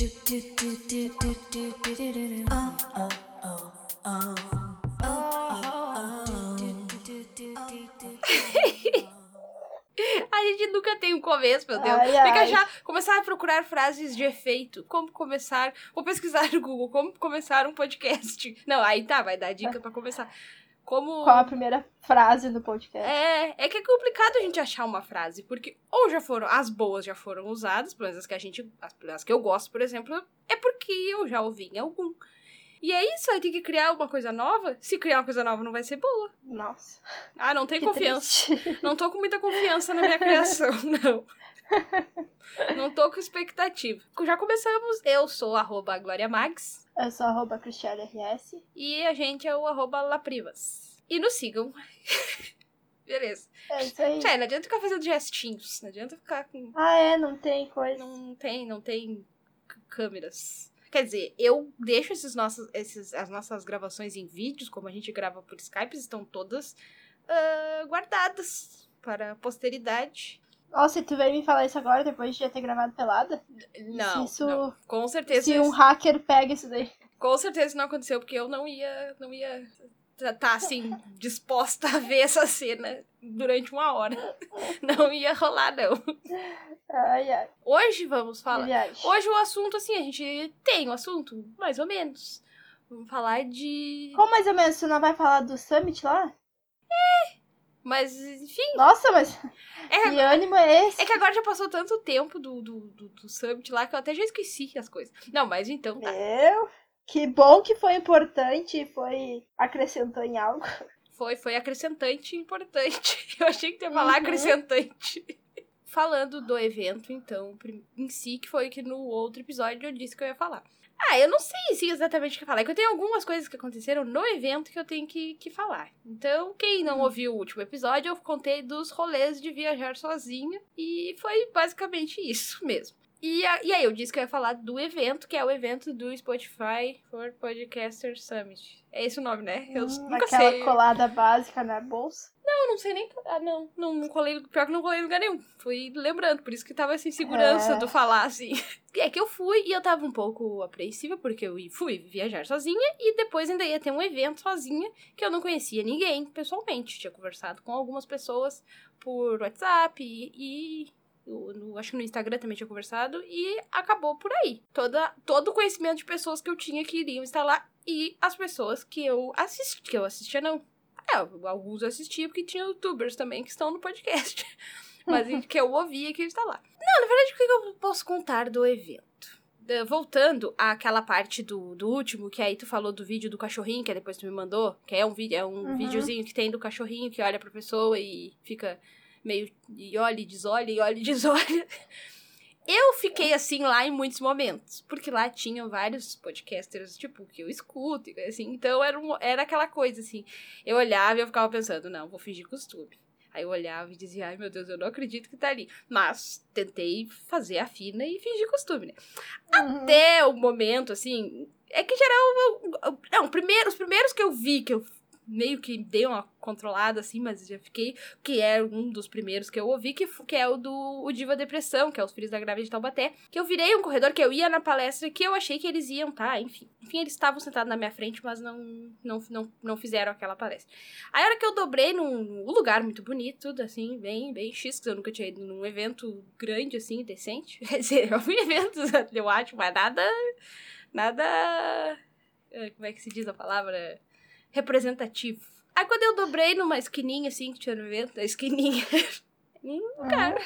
A gente nunca tem um começo, meu Deus. Ai, Tem que achar, começar a procurar frases de efeito. Como começar. Vou pesquisar no Google como começar um podcast. Não, aí tá, vai dar dica pra começar. Como. Qual a primeira frase do podcast? É, é que é complicado a gente achar uma frase, porque ou já foram, as boas já foram usadas, pelo menos as que a gente, as, as que eu gosto, por exemplo, é porque eu já ouvi em algum. E é isso, aí tem que criar uma coisa nova. Se criar uma coisa nova não vai ser boa. Nossa. Ah, não tem que confiança. triste. Não tô com muita confiança na minha criação, não. Não tô com expectativa. Já começamos. Eu sou arroba Glória Eu sou arroba Cristiane RS. e a gente é o arroba Laprivas. E nos sigam. Beleza. É isso aí. Tchau, não adianta ficar fazendo gestinhos. Não adianta ficar com. Ah, é, não tem coisa. Não tem, não tem câmeras. Quer dizer, eu deixo esses nossos, esses, as nossas gravações em vídeos, como a gente grava por Skype, estão todas ah, guardadas para a posteridade. Nossa, e tu veio me falar isso agora, depois de já ter gravado pelada? Não, isso- não. Com certeza. Se um hacker pega isso daí. Com certeza não aconteceu, porque eu não ia, não ia estar assim, disposta a ver essa cena durante uma hora. Não ia rolar, não. Ai, ai. Hoje vamos falar. viagem. Hoje o assunto, assim, a gente tem um assunto, mais ou menos. Vamos falar de. Como mais ou menos, tu não vai falar do Summit lá? Mas, enfim. Nossa, mas É, que ânimo é esse? é que agora já passou tanto tempo do, do, do, do Summit lá que eu até já esqueci as coisas. Não, mas então tá. Meu, que bom que foi importante, foi acrescentou em algo. Foi, foi acrescentante e importante. Eu achei que ia falar Uhum. acrescentante. Falando do evento, então, em si, que foi que no outro episódio eu disse que eu ia falar. Ah, eu não sei se exatamente o que falar. É que eu tenho algumas coisas que aconteceram no evento que eu tenho que, que falar. Então, quem não ouviu o último episódio, eu contei dos rolês de viajar sozinha. E foi basicamente isso mesmo. E, a- e aí, eu disse que eu ia falar do evento, que é o evento do Spotify for Podcaster Summit. É esse o nome, né? Eu Hum, nunca aquela sei. colada básica na bolsa. Eu não sei nem. Ah, não. Não, não colei. Pior que não colei em lugar nenhum. Fui lembrando, por isso que tava sem segurança É. do falar assim. É que eu fui e eu tava um pouco apreensiva, porque eu fui viajar sozinha e depois ainda ia ter um evento sozinha que eu não conhecia ninguém pessoalmente. Tinha conversado com algumas pessoas por WhatsApp e. e no- no- acho que no Instagram também tinha conversado e acabou por aí. Toda, todo o conhecimento de pessoas que eu tinha que iriam estar lá e as pessoas que eu assisti, que eu assistia não, é, alguns eu assistia porque tinha youtubers também que estão no podcast. Mas que eu ouvia que está lá. Não, na verdade, o que eu posso contar do evento? Voltando àquela parte do, do último, que aí tu falou do vídeo do cachorrinho, que depois tu me mandou, que é um vídeo, é um Uhum. videozinho que tem do cachorrinho que olha pra pessoa e fica meio e olha e desolha, e olha e desolha. Eu fiquei assim lá em muitos momentos, porque lá tinham vários podcasters, tipo, que eu escuto, assim, então era, um- era aquela coisa assim. Eu olhava e eu ficava pensando, não, vou fingir costume. Aí eu olhava e dizia, ai meu Deus, eu não acredito que tá ali. Mas tentei fazer a fina e fingir costume, né? Uhum. Até o momento, assim, é que geral. Não, primeiro, os primeiros que eu vi, que eu meio que dei uma controlada, assim, mas já fiquei. Que é um dos primeiros que eu ouvi, que, que é o do o Diva Depressão, que é os Filhos da Grávida de Taubaté. Que eu virei um corredor, que eu ia na palestra, que eu achei que eles iam, tá? Enfim. Enfim, eles estavam sentados na minha frente, mas não, não, não, não fizeram aquela palestra. Aí a hora que eu dobrei num, num lugar muito bonito, assim, bem, bem X, que eu nunca tinha ido num evento grande, assim, decente. Quer dizer, eu fui eventos, eu acho, mas nada. Nada. eh, Como é que se diz a palavra? Representativo. Aí quando eu dobrei numa esquininha, assim, que tinha no evento, a esquininha. cara.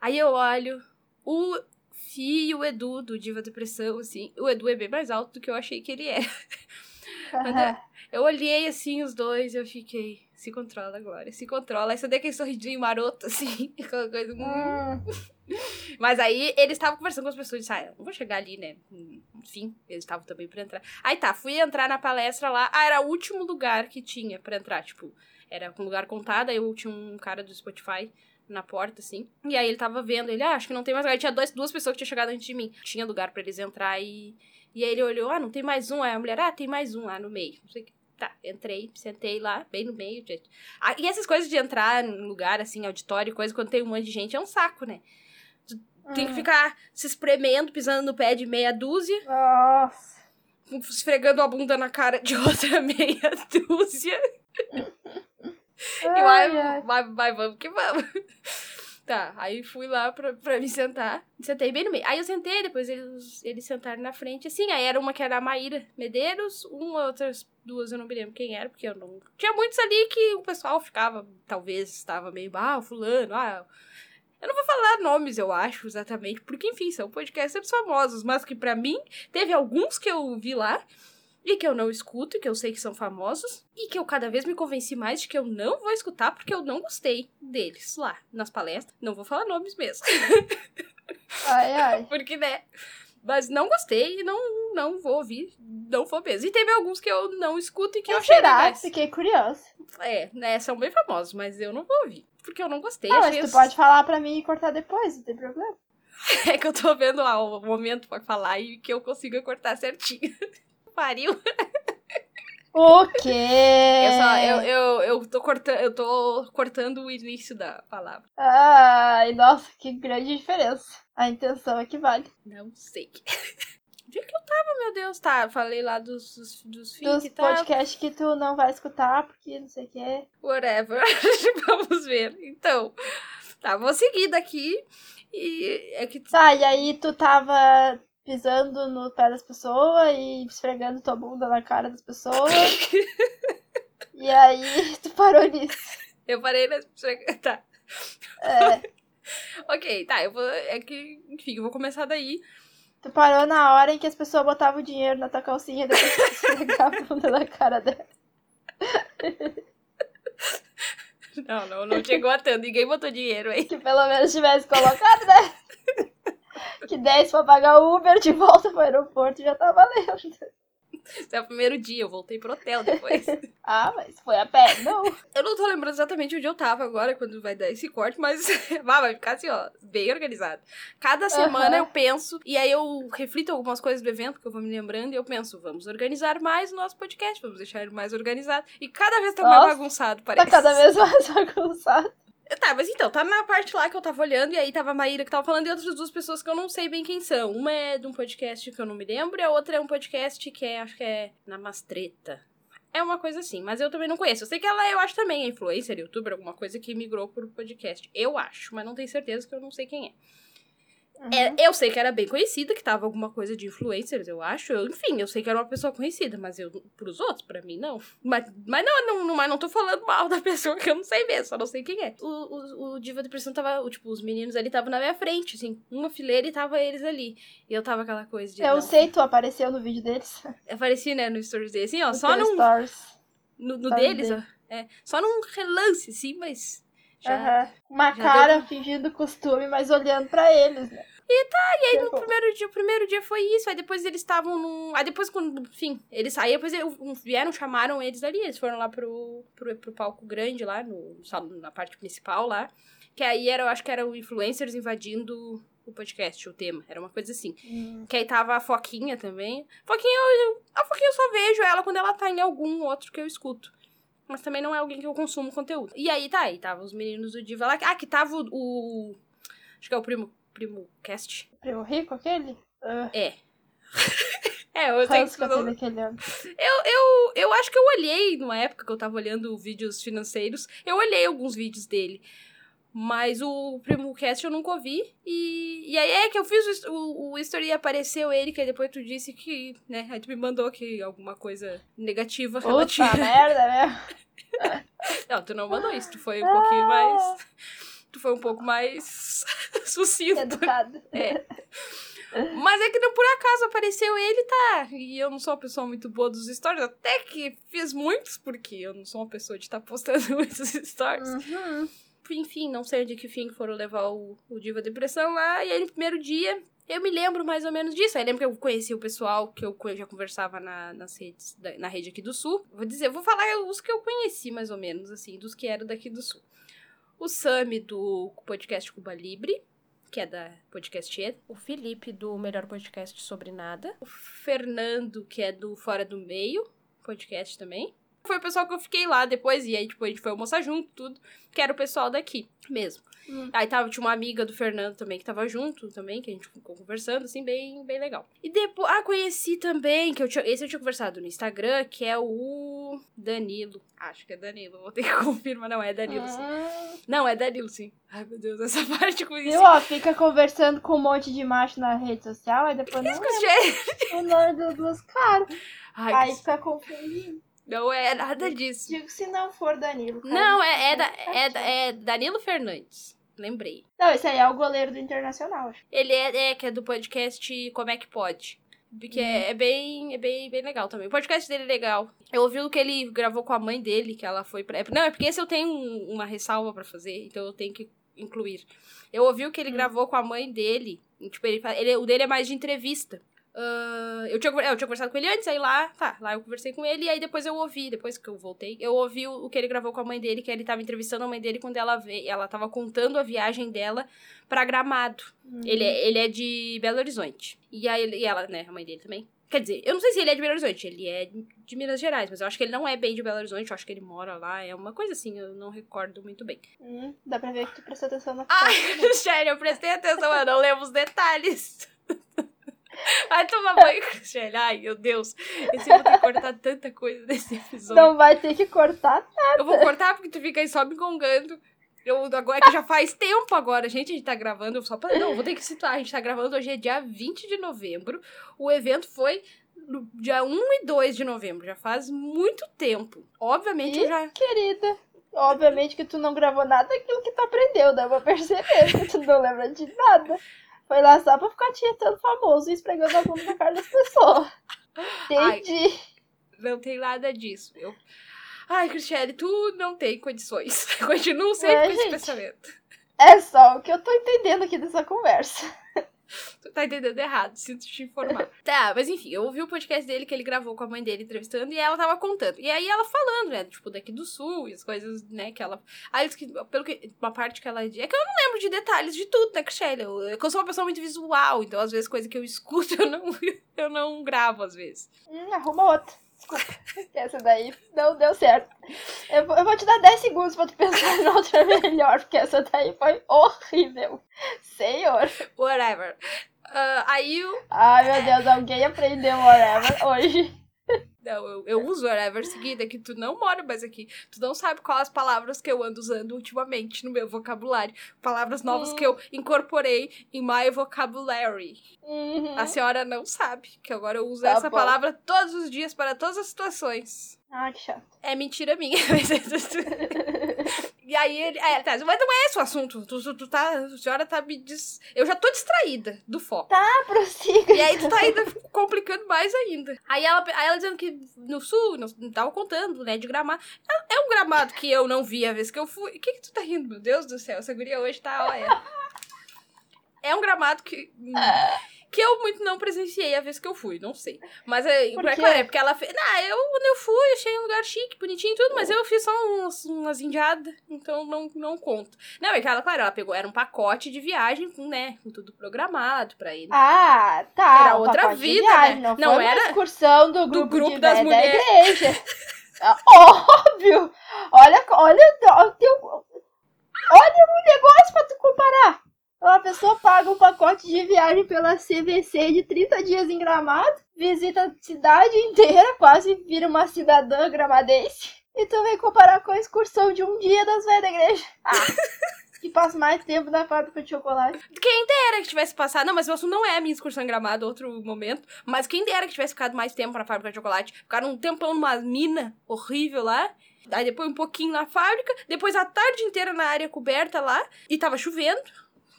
Aí eu olho o Fi e o Edu do Diva Depressão, assim. O Edu é bem mais alto do que eu achei que ele era. Quando eu- Eu olhei assim os dois e eu fiquei. Se controla agora, se controla. Aí só dei aquele sorridinho maroto, assim, aquela coisa. hum. Hum, Mas aí eles estavam conversando com as pessoas e disse, ah, eu não vou chegar ali, né? Enfim, eles estavam também pra entrar. Aí tá, fui entrar na palestra lá. Ah, era o último lugar que tinha pra entrar, tipo, era um lugar contado, aí eu tinha um cara do Spotify na porta, assim. E aí ele tava vendo, ele, ah, acho que não tem mais lugar. Aí tinha dois, duas pessoas que tinham chegado antes de mim. Tinha lugar pra eles entrar e. E aí ele olhou, ah, não tem mais um. Aí a mulher, ah, tem mais um lá no meio. Não sei o que. Tá, entrei, sentei lá, bem no meio. gente. Ah, e essas coisas de entrar num lugar, assim, auditório, coisa, quando tem um monte de gente, é um saco, né? Tem que Hum. ficar se espremendo, pisando no pé de meia dúzia, Nossa. esfregando a bunda na cara de outra meia dúzia. E Ai, vai, ai. vai, vai, vamos que vamos. Tá, aí fui lá pra, pra me sentar. Sentei bem no meio. Aí eu sentei, depois eles, eles sentaram na frente, assim. Aí era uma que era a Maíra Medeiros, uma, outras duas eu não me lembro quem era, porque eu não. Tinha muitos ali que o pessoal ficava, talvez estava meio, ah, fulano, ah. Eu não vou falar nomes, eu acho, exatamente, porque, enfim, são podcasters famosos, mas que pra mim, teve alguns que eu vi lá e que eu não escuto, e que eu sei que são famosos, e que eu cada vez me convenci mais de que eu não vou escutar porque eu não gostei deles lá nas palestras. Não vou falar nomes mesmo, Ai, ai. porque, né? Mas não gostei e não, não vou ouvir, não vou mesmo. E teve alguns que eu não escuto e que eu achei será? legais. Fiquei curiosa. É, né? São bem famosos, mas eu não vou ouvir. Porque eu não gostei. Ah, mas tu os- pode falar pra mim e cortar depois, não tem problema. É que eu tô vendo lá o momento pra falar e que eu consiga cortar certinho. Pariu. O quê? Eu, só, eu, eu, eu, tô cortando, eu tô cortando o início da palavra. Ai, nossa, que grande diferença. A intenção é que vale. Não sei. Onde é que eu tava, meu Deus? Tá, falei lá dos, dos, dos Dos e tal. podcasts que tu não vai escutar, porque não sei o que. Whatever. Vamos ver. Então, tá, vou seguir daqui. E é que Tá, e aí tu tava pisando no pé das pessoas e esfregando tua bunda na cara das pessoas. e aí tu parou nisso. eu parei na. Tá. É, Ok, tá, eu vou. É que, enfim, eu vou começar daí. tu parou na hora em que as pessoas botavam o dinheiro na tua calcinha e depois tu esfregava a bunda na cara dela. Não, não, não chegou a tanto. Ninguém botou dinheiro aí. Que pelo menos tivesse colocado, né? Que 10 pra pagar o Uber de volta pro aeroporto já tá valendo. É o primeiro dia, eu voltei pro hotel depois. Ah, mas foi a pé, não. eu não tô lembrando exatamente onde eu tava agora, quando vai dar esse corte, mas ah, vai ficar assim, ó, bem organizado. Cada semana Aham. eu penso, e aí eu reflito algumas coisas do evento que eu vou me lembrando, e eu penso, vamos organizar mais o nosso podcast, vamos deixar ele mais organizado. E cada vez tá mais Nossa, bagunçado, Tá parece. cada vez mais bagunçado. Tá, mas então, tá na parte lá que eu tava olhando, e aí tava a Maíra que tava falando, e outras duas pessoas que eu não sei bem quem são. Uma é de um podcast que eu não me lembro, e a outra é um podcast que é, acho que é Namastreta. É uma coisa assim, mas eu também não conheço. Eu sei que ela, eu acho também é influencer, youtuber, alguma coisa que migrou pro podcast. Eu acho, mas não tenho certeza que eu não sei quem é. É, eu sei que era bem conhecida, que tava alguma coisa de influencers, eu acho. Eu- enfim, eu sei que era uma pessoa conhecida, mas eu pros outros, pra mim, não. Mas, mas não, não, não, mas não tô falando mal da pessoa que eu não sei mesmo, só não sei quem é. O, o, o Diva Depressão tava, o, tipo, os meninos ali estavam na minha frente, assim, uma fileira e tava eles ali. E eu tava aquela coisa de. Eu não, sei, tu apareceu no vídeo deles. Apareci, né, no stories dele, assim, ó, No só num, Stories. no, no deles, dele. ó. É, só num relance, assim, mas. Já, Aham. Uma já cara deu fingindo costume, mas olhando pra eles, né? E tá, e aí no Tipo, primeiro dia, o primeiro dia foi isso, aí depois eles estavam num. Aí depois, quando, enfim, eles saíram, depois um, vieram, chamaram eles ali, eles foram lá pro, pro, pro palco grande lá, no, salão- na parte principal lá. Que aí era, eu acho que eram influencers invadindo o podcast, o tema. Era uma coisa assim. hum, Que aí tava a Foquinha também. Foquinha, eu, a Foquinha eu só vejo ela quando ela tá em algum outro que eu escuto. Mas também não é alguém que eu consumo conteúdo. E aí tá, aí tava os meninos do Diva lá. Ah, que tava o. o- acho que é o primo, primo cast. Primo rico, aquele? Ah, É. é, eu que que tenho homem. eu, eu, eu acho que eu olhei, numa época que eu tava olhando vídeos financeiros, eu olhei alguns vídeos dele. Mas o Primo Cast eu nunca ouvi. E, e aí é que eu fiz o, o, history e apareceu ele, que aí depois tu disse que, né, aí tu me mandou que alguma coisa negativa Puta relativa. merda, né? Não, tu não mandou isso, tu foi um pouquinho mais. Tu foi um pouco mais sucinto. Educado. É. Mas é que não por acaso apareceu ele, tá? E eu não sou uma pessoa muito boa dos stories, até que fiz muitos, porque eu não sou uma pessoa de estar postando muitos stories. Uhum. Enfim, não sei de que fim foram levar o, o Diva Depressão lá. E aí no primeiro dia, eu me lembro mais ou menos disso. Aí lembro que eu conheci o pessoal que eu já conversava na, nas redes, na rede aqui do Sul. Vou dizer, vou falar os que eu conheci mais ou menos, assim, dos que eram daqui do Sul. O Sami do podcast Cuba Libre, que é da Podcast E. O Felipe do Melhor Podcast Sobre Nada. O Fernando, que é do Fora do Meio, podcast também. Foi o pessoal que eu fiquei lá depois, e aí, tipo, a gente foi almoçar junto, tudo, que era o pessoal daqui mesmo. Hum. Aí tava, tinha uma amiga do Fernando também que tava junto também, que a gente ficou conversando, assim, bem, bem legal. E depois, ah, conheci também, que eu tinha, esse eu tinha conversado no Instagram, que é o Danilo. Acho que é Danilo, vou ter que confirmar, não, é Danilo, sim. Ah, Não, é Danilo, sim. Ai, meu Deus, essa parte com isso. viu, ó, fica conversando com um monte de macho na rede social, aí depois não lembra o nome dos, caras. Ai, Aí fica confundindo. Não é nada disso. Digo se não for Danilo. cara. Não, é, é, da- é, da- é Danilo Fernandes. Lembrei. Não, esse aí é o goleiro do Internacional. Ele é, é que é do podcast Como é que pode? Porque é, é bem, é bem, bem legal também. O podcast dele é legal. Eu ouvi o que ele gravou com a mãe dele, que ela foi pra. Não, é porque esse eu tenho um- uma ressalva pra fazer, então eu tenho que incluir. Eu ouvi o que ele Hum. gravou com a mãe dele. Tipo, ele, ele, o dele é mais de entrevista. Ah, eu, tinha, é, eu tinha conversado com ele antes, aí lá, tá, lá eu conversei com ele, e aí depois eu ouvi, depois que eu voltei, eu ouvi o, o que ele gravou com a mãe dele, que ele tava entrevistando a mãe dele quando ela veio, ela tava contando a viagem dela pra Gramado. Hum. Ele é, ele é de Belo Horizonte. E aí e ela, né, a mãe dele também. Quer dizer, eu não sei se ele é de Belo Horizonte, ele é de Minas Gerais, mas eu acho que ele não é bem de Belo Horizonte, eu acho que ele mora lá, é uma coisa assim, eu não recordo muito bem. Hum, dá pra ver que tu prestou atenção na Ai, foto. Cristiane, eu prestei atenção, eu não lembro os detalhes. Vai tomar banho, Cristiane. Ai, meu Deus. Esse eu vou ter que cortar tanta coisa desse episódio. Não vai ter que cortar. Eu vou cortar porque tu fica aí só me gongando. Eu, agora é que já faz tempo agora, gente, a gente tá gravando, só pra, não, vou ter que situar, a gente tá gravando, hoje é dia 20 de novembro, o evento foi no dia 1 e 2 de novembro, já faz muito tempo. Obviamente eu Ih. já... Querida, obviamente que tu não gravou nada daquilo que tu aprendeu, dá pra perceber que tu não lembra de nada. Foi lá só pra ficar tietando famoso e esfregando a bunda na cara das pessoas. Entendi. Não tem nada disso. Eu... Ai, Cristiane, tu não tem condições. Continuo sempre Ué, com esse gente. pensamento. É só o que eu tô entendendo aqui dessa conversa. Tu tá entendendo errado, sinto te informar. tá, mas enfim, eu ouvi o podcast dele que ele gravou com a mãe dele entrevistando e ela tava contando. E aí ela falando, né, tipo, daqui do sul e as coisas, né, que ela. Aí pelo que. Uma parte que ela. É que eu não lembro de detalhes de tudo, né, Cristiane? Eu, eu sou uma pessoa muito visual, então às vezes coisa que eu escuto eu não, eu não gravo, às vezes. Hum, arruma outra. Desculpa. Essa daí não deu certo. Eu vou, eu vou te dar 10 segundos pra tu pensar em outra melhor, porque essa daí foi horrível. Senhor. Whatever. Ah, aí eu. Ai, meu Deus, alguém aprendeu whatever hoje. Eu, eu uso whatever seguida, que tu não mora mais aqui. Tu não sabe quais as palavras que eu ando usando ultimamente no meu vocabulário. Palavras novas Hum. que eu incorporei em my vocabulary. Uhum. A senhora não sabe que agora eu uso Tá essa bom. palavra todos os dias para todas as situações. Ah, que chato. É mentira minha. e aí ele. É, tá, mas não é esse o assunto. Tu, tu, tu tá. A senhora tá me dis... Eu já tô distraída do foco. Ah, prossiga. E aí tu tá ainda complicando mais ainda. Aí ela, aí ela dizendo que no sul, não, não tava contando, né, de gramado. É, é um gramado que eu não vi a vez que eu fui. O que que tu tá rindo, meu Deus do céu? Essa guria hoje tá, olha. É um gramado que. Que eu muito não presenciei a vez que eu fui, não sei. Mas é, Por é claro, é porque ela fez. Não, eu, quando eu fui, achei um lugar chique, bonitinho e tudo, mas eu fiz só uns, umas indiadas, então não, não conto. Não, é que ela, claro, ela pegou, era um pacote de viagem, com, né, com tudo programado pra ir Ah, tá. Era o outra vida, viagem, né? Não, Não era excursão do do grupo, grupo de das mulheres. da igreja. Ah, Óbvio. Olha, olha, olha, olha um negócio pra tu comparar. Uma pessoa paga um pacote de viagem pela CVC de 30 dias em Gramado, visita a cidade inteira, quase vira uma cidadã gramadense. E tu vem comparar com a excursão de um dia das velhas da igreja. Ah, que passa mais tempo na fábrica de chocolate. Quem dera que tivesse passado. Não, mas o assunto não é a minha excursão em gramado, outro momento. Mas quem dera que tivesse ficado mais tempo na fábrica de chocolate. Ficaram um tempão numa mina horrível lá. Aí depois um pouquinho na fábrica. Depois a tarde inteira na área coberta lá. E tava chovendo.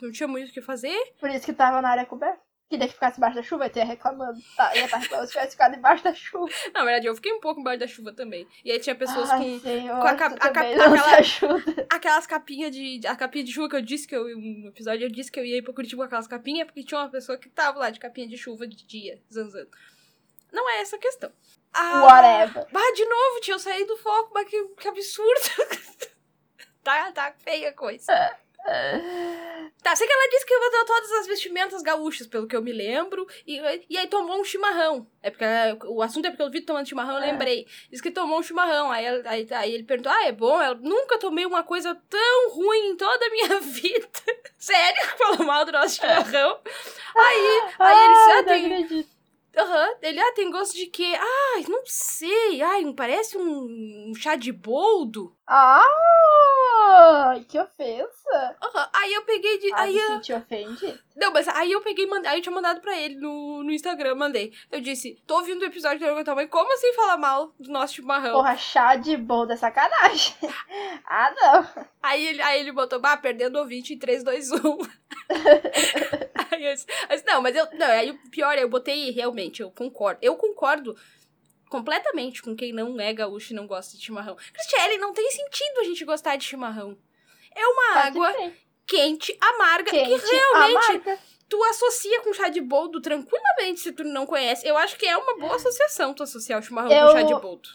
Não tinha muito o que fazer. Por isso que tava na área coberta. Queria que ficasse embaixo da chuva, eu ia reclamando. Tá, ia estar reclamando se tivesse ficado embaixo da chuva. Na verdade, eu fiquei um pouco embaixo da chuva também. E aí tinha pessoas Ai, com senhor, com a cap- a cap- aquela- aquelas capinhas de. A capinha de chuva que eu disse que eu. No episódio eu disse que eu ia ir pra Curitiba com aquelas capinhas, porque tinha uma pessoa que tava lá de capinha de chuva de dia, zanzando. Não é essa a questão. Ah, Whatever. Bah, de novo, tinha eu saí do foco, mas que, que absurdo. tá, tá feia a coisa. Tá, sei que ela disse que botou todas as vestimentas gaúchas, pelo que eu me lembro, e, e aí tomou um chimarrão. É porque o assunto é porque eu vi tomando chimarrão, eu É. lembrei. Diz que tomou um chimarrão. Aí, ela- aí, aí ele perguntou: Ah, é bom? Eu nunca tomei uma coisa tão ruim em toda a minha vida. Sério? Falou mal do nosso chimarrão. Aí, aí ele disse: Ah, não tem. Aham, ele, ah, tem gosto de quê? Ai, não sei. Ai, parece um, um chá de boldo. Ah, que ofensa. Aham, Aí eu peguei de. Ah, aí eu, senti ofendido. Não, mas aí eu peguei mandei. Aí eu tinha mandado pra ele no, no Instagram, mandei. Eu disse, tô ouvindo o episódio do Yoga Mãe, como assim falar mal do nosso chimarrão? Porra, chá de boldo é sacanagem. ah, não. Aí ele, aí ele botou, bah, perdendo o ouvinte em 3, 2, 1. Disse, não, mas eu. Não, aí o pior é, eu botei realmente, eu concordo. Eu concordo completamente com quem não é gaúcho e não gosta de chimarrão. Cristiane, não tem sentido a gente gostar de chimarrão. É uma Tá água tem. quente, amarga, Quente, que realmente amarga. tu associa com chá de boldo tranquilamente se tu não conhece. Eu acho que é uma boa associação tu associar o chimarrão Eu- com chá de boldo.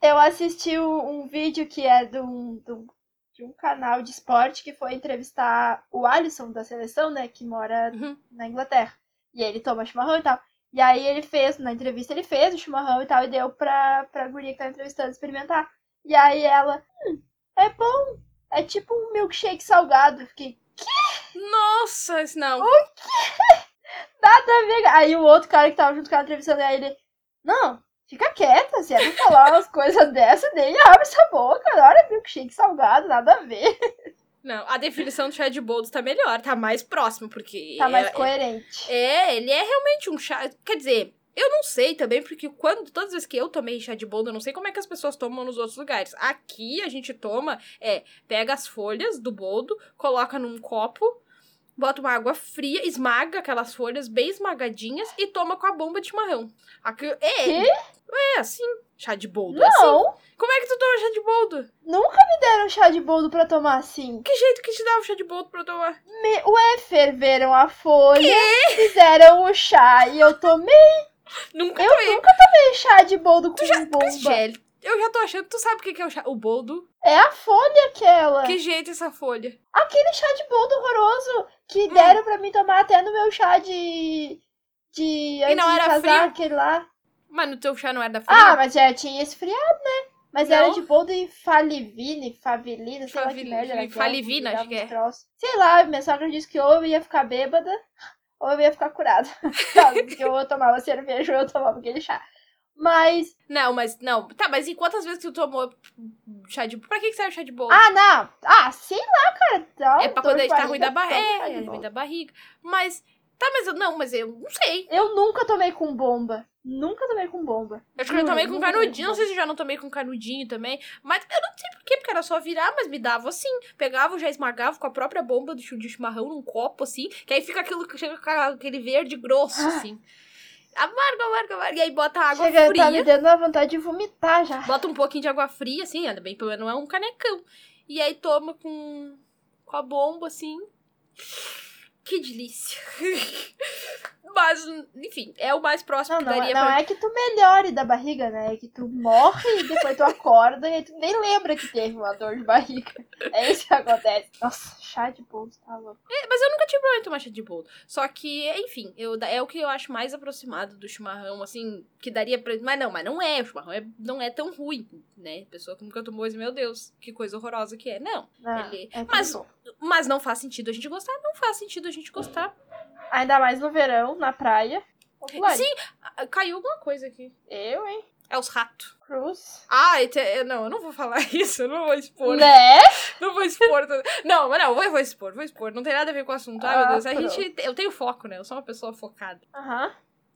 Eu assisti um, um vídeo que é de um, de um- de um canal de esporte que foi entrevistar o Alisson da seleção, né? Que mora Uhum. na Inglaterra. E ele toma chimarrão e tal. E aí ele fez, na entrevista ele fez o chimarrão e tal, e deu pra, pra guria que tá entrevistando experimentar. E aí ela, hum, é bom. É tipo um milkshake salgado. Eu Fiquei, Nossa, isso não. nada a ver. Aí o outro cara que tava junto com ela entrevistando, aí ele, não, fica quieta, se ela falar umas coisas dessas, nem abre essa boca. Olha, milkshake salgado, nada a ver. Não, a definição do chá de boldo tá melhor, tá mais próximo, porque. Tá mais é, coerente. é, ele é realmente um chá. Quer dizer, eu não sei também, porque quando todas as vezes que eu tomei chá de boldo, eu não sei como é que as pessoas tomam nos outros lugares. Aqui a gente toma, é, pega as folhas do boldo, coloca num copo, bota uma água fria, esmaga aquelas folhas bem esmagadinhas e toma com a bomba de chimarrão. Aqui, é, Quê? é assim. Chá de boldo é assim. Não, Como é que tu toma chá de boldo? nunca me deram chá de boldo pra tomar assim. Que jeito que te dava chá de boldo pra tomar? Me... Ué, ferveram a folha, fizeram o chá e eu tomei. Nunca Eu tomei. nunca tomei chá de boldo com bomba. Cristiane, eu já tô achando. Tu sabe o que é o, chá, o boldo? É a folha aquela. Que jeito essa folha? Aquele chá de boldo horroroso que Hum. deram pra mim tomar até no meu chá de. de. antes não de era casar, frio? aquele lá. Mas no teu chá não era frio? Ah, mas já tinha esfriado, né? Mas Não. era de boldo e falivine, favilina, sei lá que merda era falivina, acho que é. Sei lá, minha sogra disse que ou eu ia ficar bêbada, ou eu ia ficar curada. Porque eu tomava cerveja ou eu tomava aquele chá. Mas. Não, mas não. Tá, mas e quantas vezes que tu tomou chá de Pra que, que serve chá de boldo? Ah, não! Ah, sei lá, cara. Dá é pra quando a gente tá ruim da barriga, É, é ruim da barriga. Mas. Tá, mas eu. Não, mas eu não sei. Eu nunca tomei com bomba. Nunca tomei com bomba. Eu acho que eu tomei com canudinho. Não sei se eu já não tomei com canudinho também. Mas eu não sei por quê, porque era só virar, mas me dava assim. Pegava, já esmagava com a própria bomba do chimarrão num copo, assim. Que aí fica aquilo, chega com aquele verde grosso, Ah. assim. Amarga, amarga, amarga. E aí bota água Chega, fria. tá me dando uma vontade de vomitar já. Bota um pouquinho de água fria, assim, ainda bem, pelo menos não é um canecão. E aí toma com, com a bomba, assim. Que delícia. Mas, enfim, é o mais próximo Não, que não, daria não pra... é que tu melhore da barriga, né? É que tu morre e depois tu acorda e tu nem lembra que teve uma dor de barriga. É isso que acontece. Nossa, chá de bolso, tá louco. É, mas eu nunca tive problema em tomar chá de boldo. Só que, enfim, eu, é o que eu acho mais aproximado do chimarrão, assim, que daria pra... Mas não, mas não é, o chimarrão é, não é tão ruim, né? Pessoa que nunca tomou, diz, meu Deus, que coisa horrorosa que é. Não, Ah, Ele- é mas- mas não faz sentido a gente gostar, não faz sentido gente gostar. Ainda mais no verão, na praia. Sim, ah, caiu alguma coisa aqui. Eu, hein? É os ratos. Cruz. Ah, eu- não, eu não vou falar isso, eu não vou expor. Né? Não vou expor. Não, mas não, eu vou expor, vou expor. Não tem nada a ver com o assunto. Ai, meu Ah, Deus, a pronto. gente. Eu tenho foco, né? Eu sou uma pessoa focada. Aham.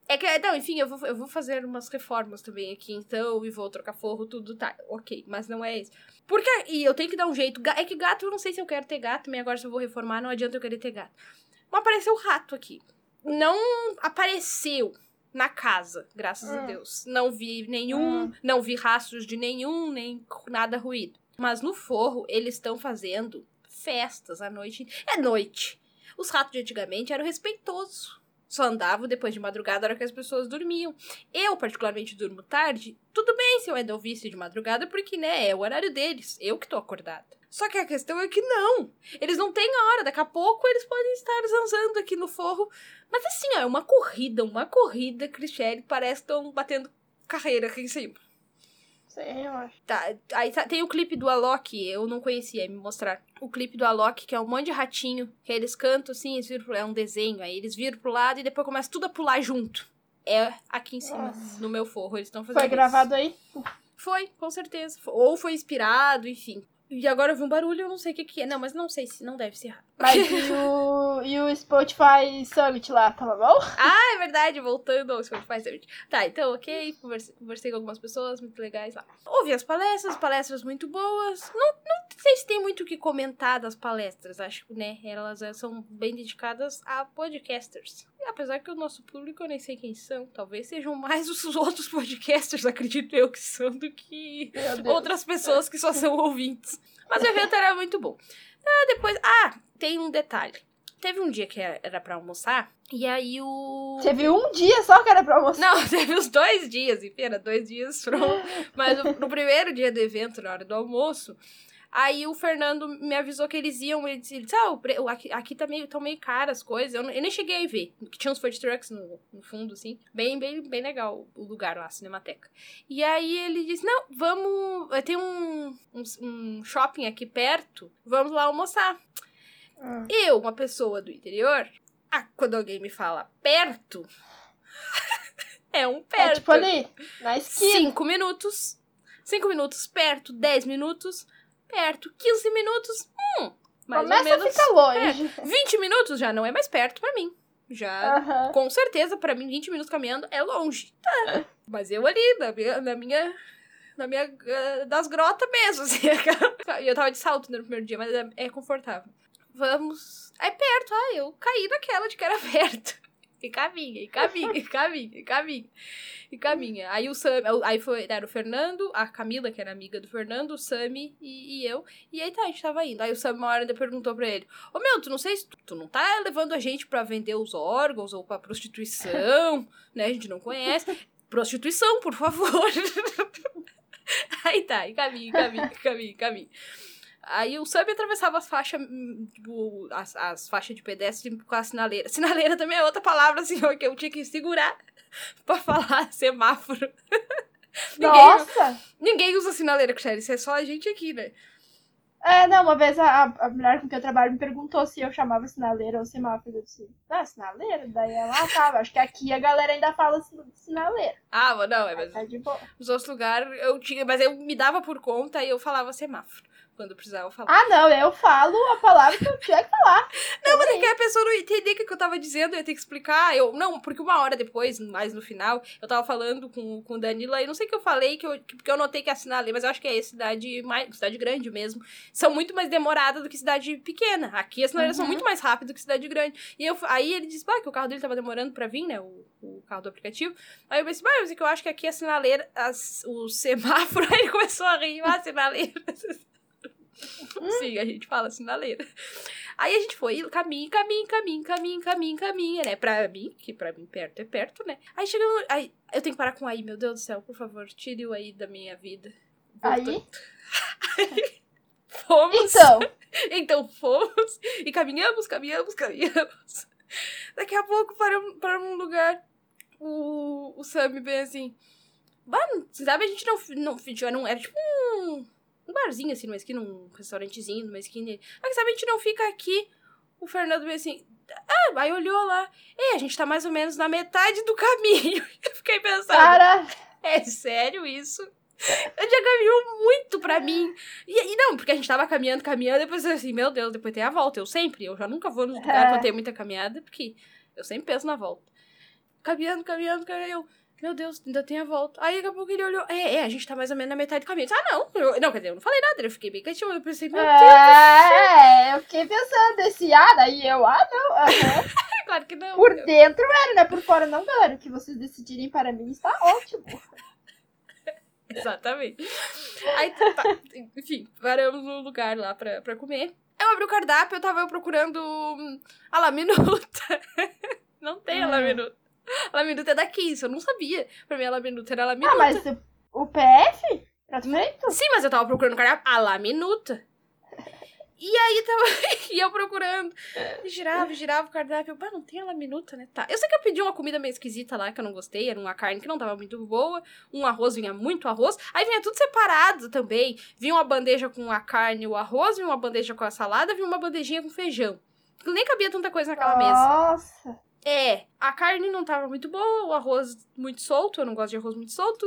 É que, não, enfim, eu vou, eu vou fazer umas reformas também aqui, então, e vou trocar forro, tudo, tá, ok, mas não é isso. Porque, e eu tenho que dar um jeito, é que gato, eu não sei se eu quero ter gato, mas agora se eu vou reformar, não adianta eu querer ter gato. Mas apareceu o rato aqui. Não apareceu na casa, graças a Hum. Deus. Não vi nenhum, Hum. não vi rastros de nenhum, nem nada ruído. Mas no forro, eles estão fazendo festas à noite. É noite. Os ratos de antigamente eram respeitosos. Só andavam depois de madrugada, hora que as pessoas dormiam. Eu, particularmente, durmo tarde. Tudo bem se eu ainda ouvisse de madrugada, porque, né, é o horário deles. Eu que tô acordada. Só que a questão é que não. Eles não têm hora. Daqui a pouco eles podem estar zanzando aqui no forro. Mas assim, ó, é uma corrida, uma corrida, Cristiane. Parece que estão batendo carreira aqui em cima. Sei, eu acho. Tá, aí tá- tem o clipe do Alok, eu não conhecia, me mostrar. O clipe do Alok, que é um monte de ratinho, que eles cantam assim, eles viram pro, é um desenho, aí eles viram pro lado e depois começa tudo a pular junto. É aqui em cima, Nossa. no meu forro, eles estão fazendo Foi isso. gravado aí? Foi, com certeza. Ou foi inspirado, enfim. E agora eu vi um barulho, eu não sei o que que é. Não, mas não sei se, não deve ser. Mas e o, e o Spotify Summit lá, tava bom? Ah, é verdade, voltando ao Spotify Summit. Tá, então, ok, conversei, conversei com algumas pessoas muito legais lá. Ouvi as palestras, palestras muito boas. Não, não sei se tem muito o que comentar das palestras, acho que, né, elas eh, são bem dedicadas a podcasters. Apesar que o nosso público eu nem sei quem são, talvez sejam mais os outros podcasters, acredito eu que são, do que outras pessoas que só são ouvintes. Mas o evento era muito bom. Ah, depois. Ah, tem um detalhe. Teve um dia que era pra almoçar, e aí o. Viu um dia só que era pra almoçar? Não, teve os dois dias, enfim, era dois dias pronto. Mas no primeiro dia do evento, na hora do almoço, aí o Fernando me avisou que eles iam, ele disse, ele disse, ah, o pre- aqui, aqui tá meio, tão meio caras as coisas. Eu, não- eu nem cheguei a ver, que tinha uns food trucks no, no fundo, assim. Bem, bem, bem legal o lugar lá, a Cinemateca. E aí ele disse, não, vamos, vai ter um, um, um shopping aqui perto, vamos lá almoçar. Hum. Eu, uma pessoa do interior, ah, quando alguém me fala perto, é um perto. É tipo ali, na esquina. Cinco minutos. Cinco minutos perto, dez minutos perto, 15 minutos, hum, mais Começa ou menos. a ficar longe. 20 minutos já não é mais perto pra mim. Já, Aham. com certeza, pra mim, 20 minutos caminhando é longe. Tá. Mas eu ali, na minha. Na minha na minha ah, das grotas mesmo, assim. E eu tava de salto no primeiro dia, mas é, é confortável. Vamos. É perto, ah, eu caí naquela de que era perto. E caminha, e caminha, e caminha, e caminha. E caminha. Aí o Sam, aí foi, era o Fernando, a Camila, que era amiga do Fernando, o Sami e, e eu. E aí tá, a gente tava indo. Aí o Sam uma hora ainda perguntou pra ele: Ô meu, tu não sei se tu, tu não tá levando a gente pra vender os órgãos ou pra prostituição, né? A gente não conhece. Prostituição, por favor. aí tá, e caminho, caminho, caminho, caminho. Aí o Sam atravessava as faixas, hum, tipo, as, as faixas de pedestre com a sinaleira. Sinaleira também é outra palavra, assim, ó, que eu tinha que segurar pra falar semáforo. ninguém, Nossa! ninguém usa sinaleira, Cristiane, isso é só a gente aqui, né? É, não, uma vez a, a mulher com quem eu trabalho me perguntou se eu chamava sinaleira ou semáforo. Eu disse, ah, sinaleira? Daí ela ah, tava. Acho que aqui a galera ainda fala sin- sinaleira. Ah, não, é, mas Tá de boa. nos outros lugares eu tinha, mas eu me dava por conta e eu falava semáforo. Quando eu precisava falar. Ah, não, eu falo a palavra que eu tiver que falar. Não, mas é que a pessoa não entender o que eu tava dizendo, eu ia ter que explicar. Eu, não, porque uma hora depois, mais no final, eu tava falando com, com o Danilo, aí não sei o que eu falei, que eu, que- porque eu notei que a sinaleira, mas eu acho que é cidade mais, cidade grande mesmo, são muito mais demoradas do que cidade pequena. Aqui as sinaleiras são Uhum. muito mais rápidas do que cidade grande. E eu, aí ele disse, bah, que o carro dele tava demorando pra vir, né, o, o carro do aplicativo. Aí eu pensei, bah, mas é que eu acho que aqui a sinaleira, as, o semáforo, aí ele começou a rir, ah, sinaleira. Sim, a gente fala sinaleira. Aí a gente foi, caminho, caminho, caminho, caminho, caminho, caminho, né? Pra mim, que pra mim perto é perto, né? Aí chegamos. Aí, eu tenho que parar com aí, meu Deus do céu, por favor, tire o aí da minha vida. Aí, Fomos. então, Então fomos e caminhamos, caminhamos, caminhamos. Daqui a pouco paramos, paramos num lugar. O, o Sammy bem assim. Mano, sabe, a gente não, não, não, não era tipo um, um barzinho assim, numa esquina, um restaurantezinho, numa esquina. Mas sabe, a gente não fica aqui. O Fernando bem assim. Ah, aí olhou lá. É, a gente tá mais ou menos na metade do caminho. Eu fiquei pensando. cara, É sério isso? Eu já caminhou muito pra mim. E, e não, porque a gente tava caminhando, caminhando, depois assim, meu Deus, depois tem a volta. Eu sempre, eu já nunca vou nos lugares É. tem muita caminhada, porque eu sempre penso na volta. Caminhando, caminhando, caminhando, eu, meu Deus, ainda tem a volta. Aí daqui a pouco ele olhou, é, é, a gente tá mais ou menos na metade do caminho. Eu ah, não, eu- não, quer dizer, eu não falei nada, eu fiquei bem quietinho, eu pensei, meu Deus, é, eu fiquei pensando desse ah, daí eu, ah, não, claro que não. Por Eu- dentro era, né? Por fora não, galera. O que vocês decidirem para mim está ótimo. Exatamente. Aí, tá, tá, enfim, paramos no lugar lá pra, pra comer. Eu abri o cardápio, eu tava procurando hum, a laminuta. Não tem a Hum. laminuta. A laminuta é daqui, isso eu não sabia. Pra mim, a laminuta era a laminuta. Ah, mas o, PF? Feito? Sim, mas eu tava procurando a laminuta. E aí tava. e eu procurando. E girava, girava o cardápio. Eu, não tem a laminuta, né? Tá. Eu sei que eu pedi uma comida meio esquisita lá, que eu não gostei. Era uma carne que não tava muito boa. Um arroz vinha muito arroz. Aí vinha tudo separado também. Vinha uma bandeja com a carne e o arroz, vinha uma bandeja com a salada, vinha uma bandejinha com feijão. Nem cabia tanta coisa naquela Nossa. mesa. Nossa! É, a carne não tava muito boa, o arroz muito solto, eu não gosto de arroz muito solto.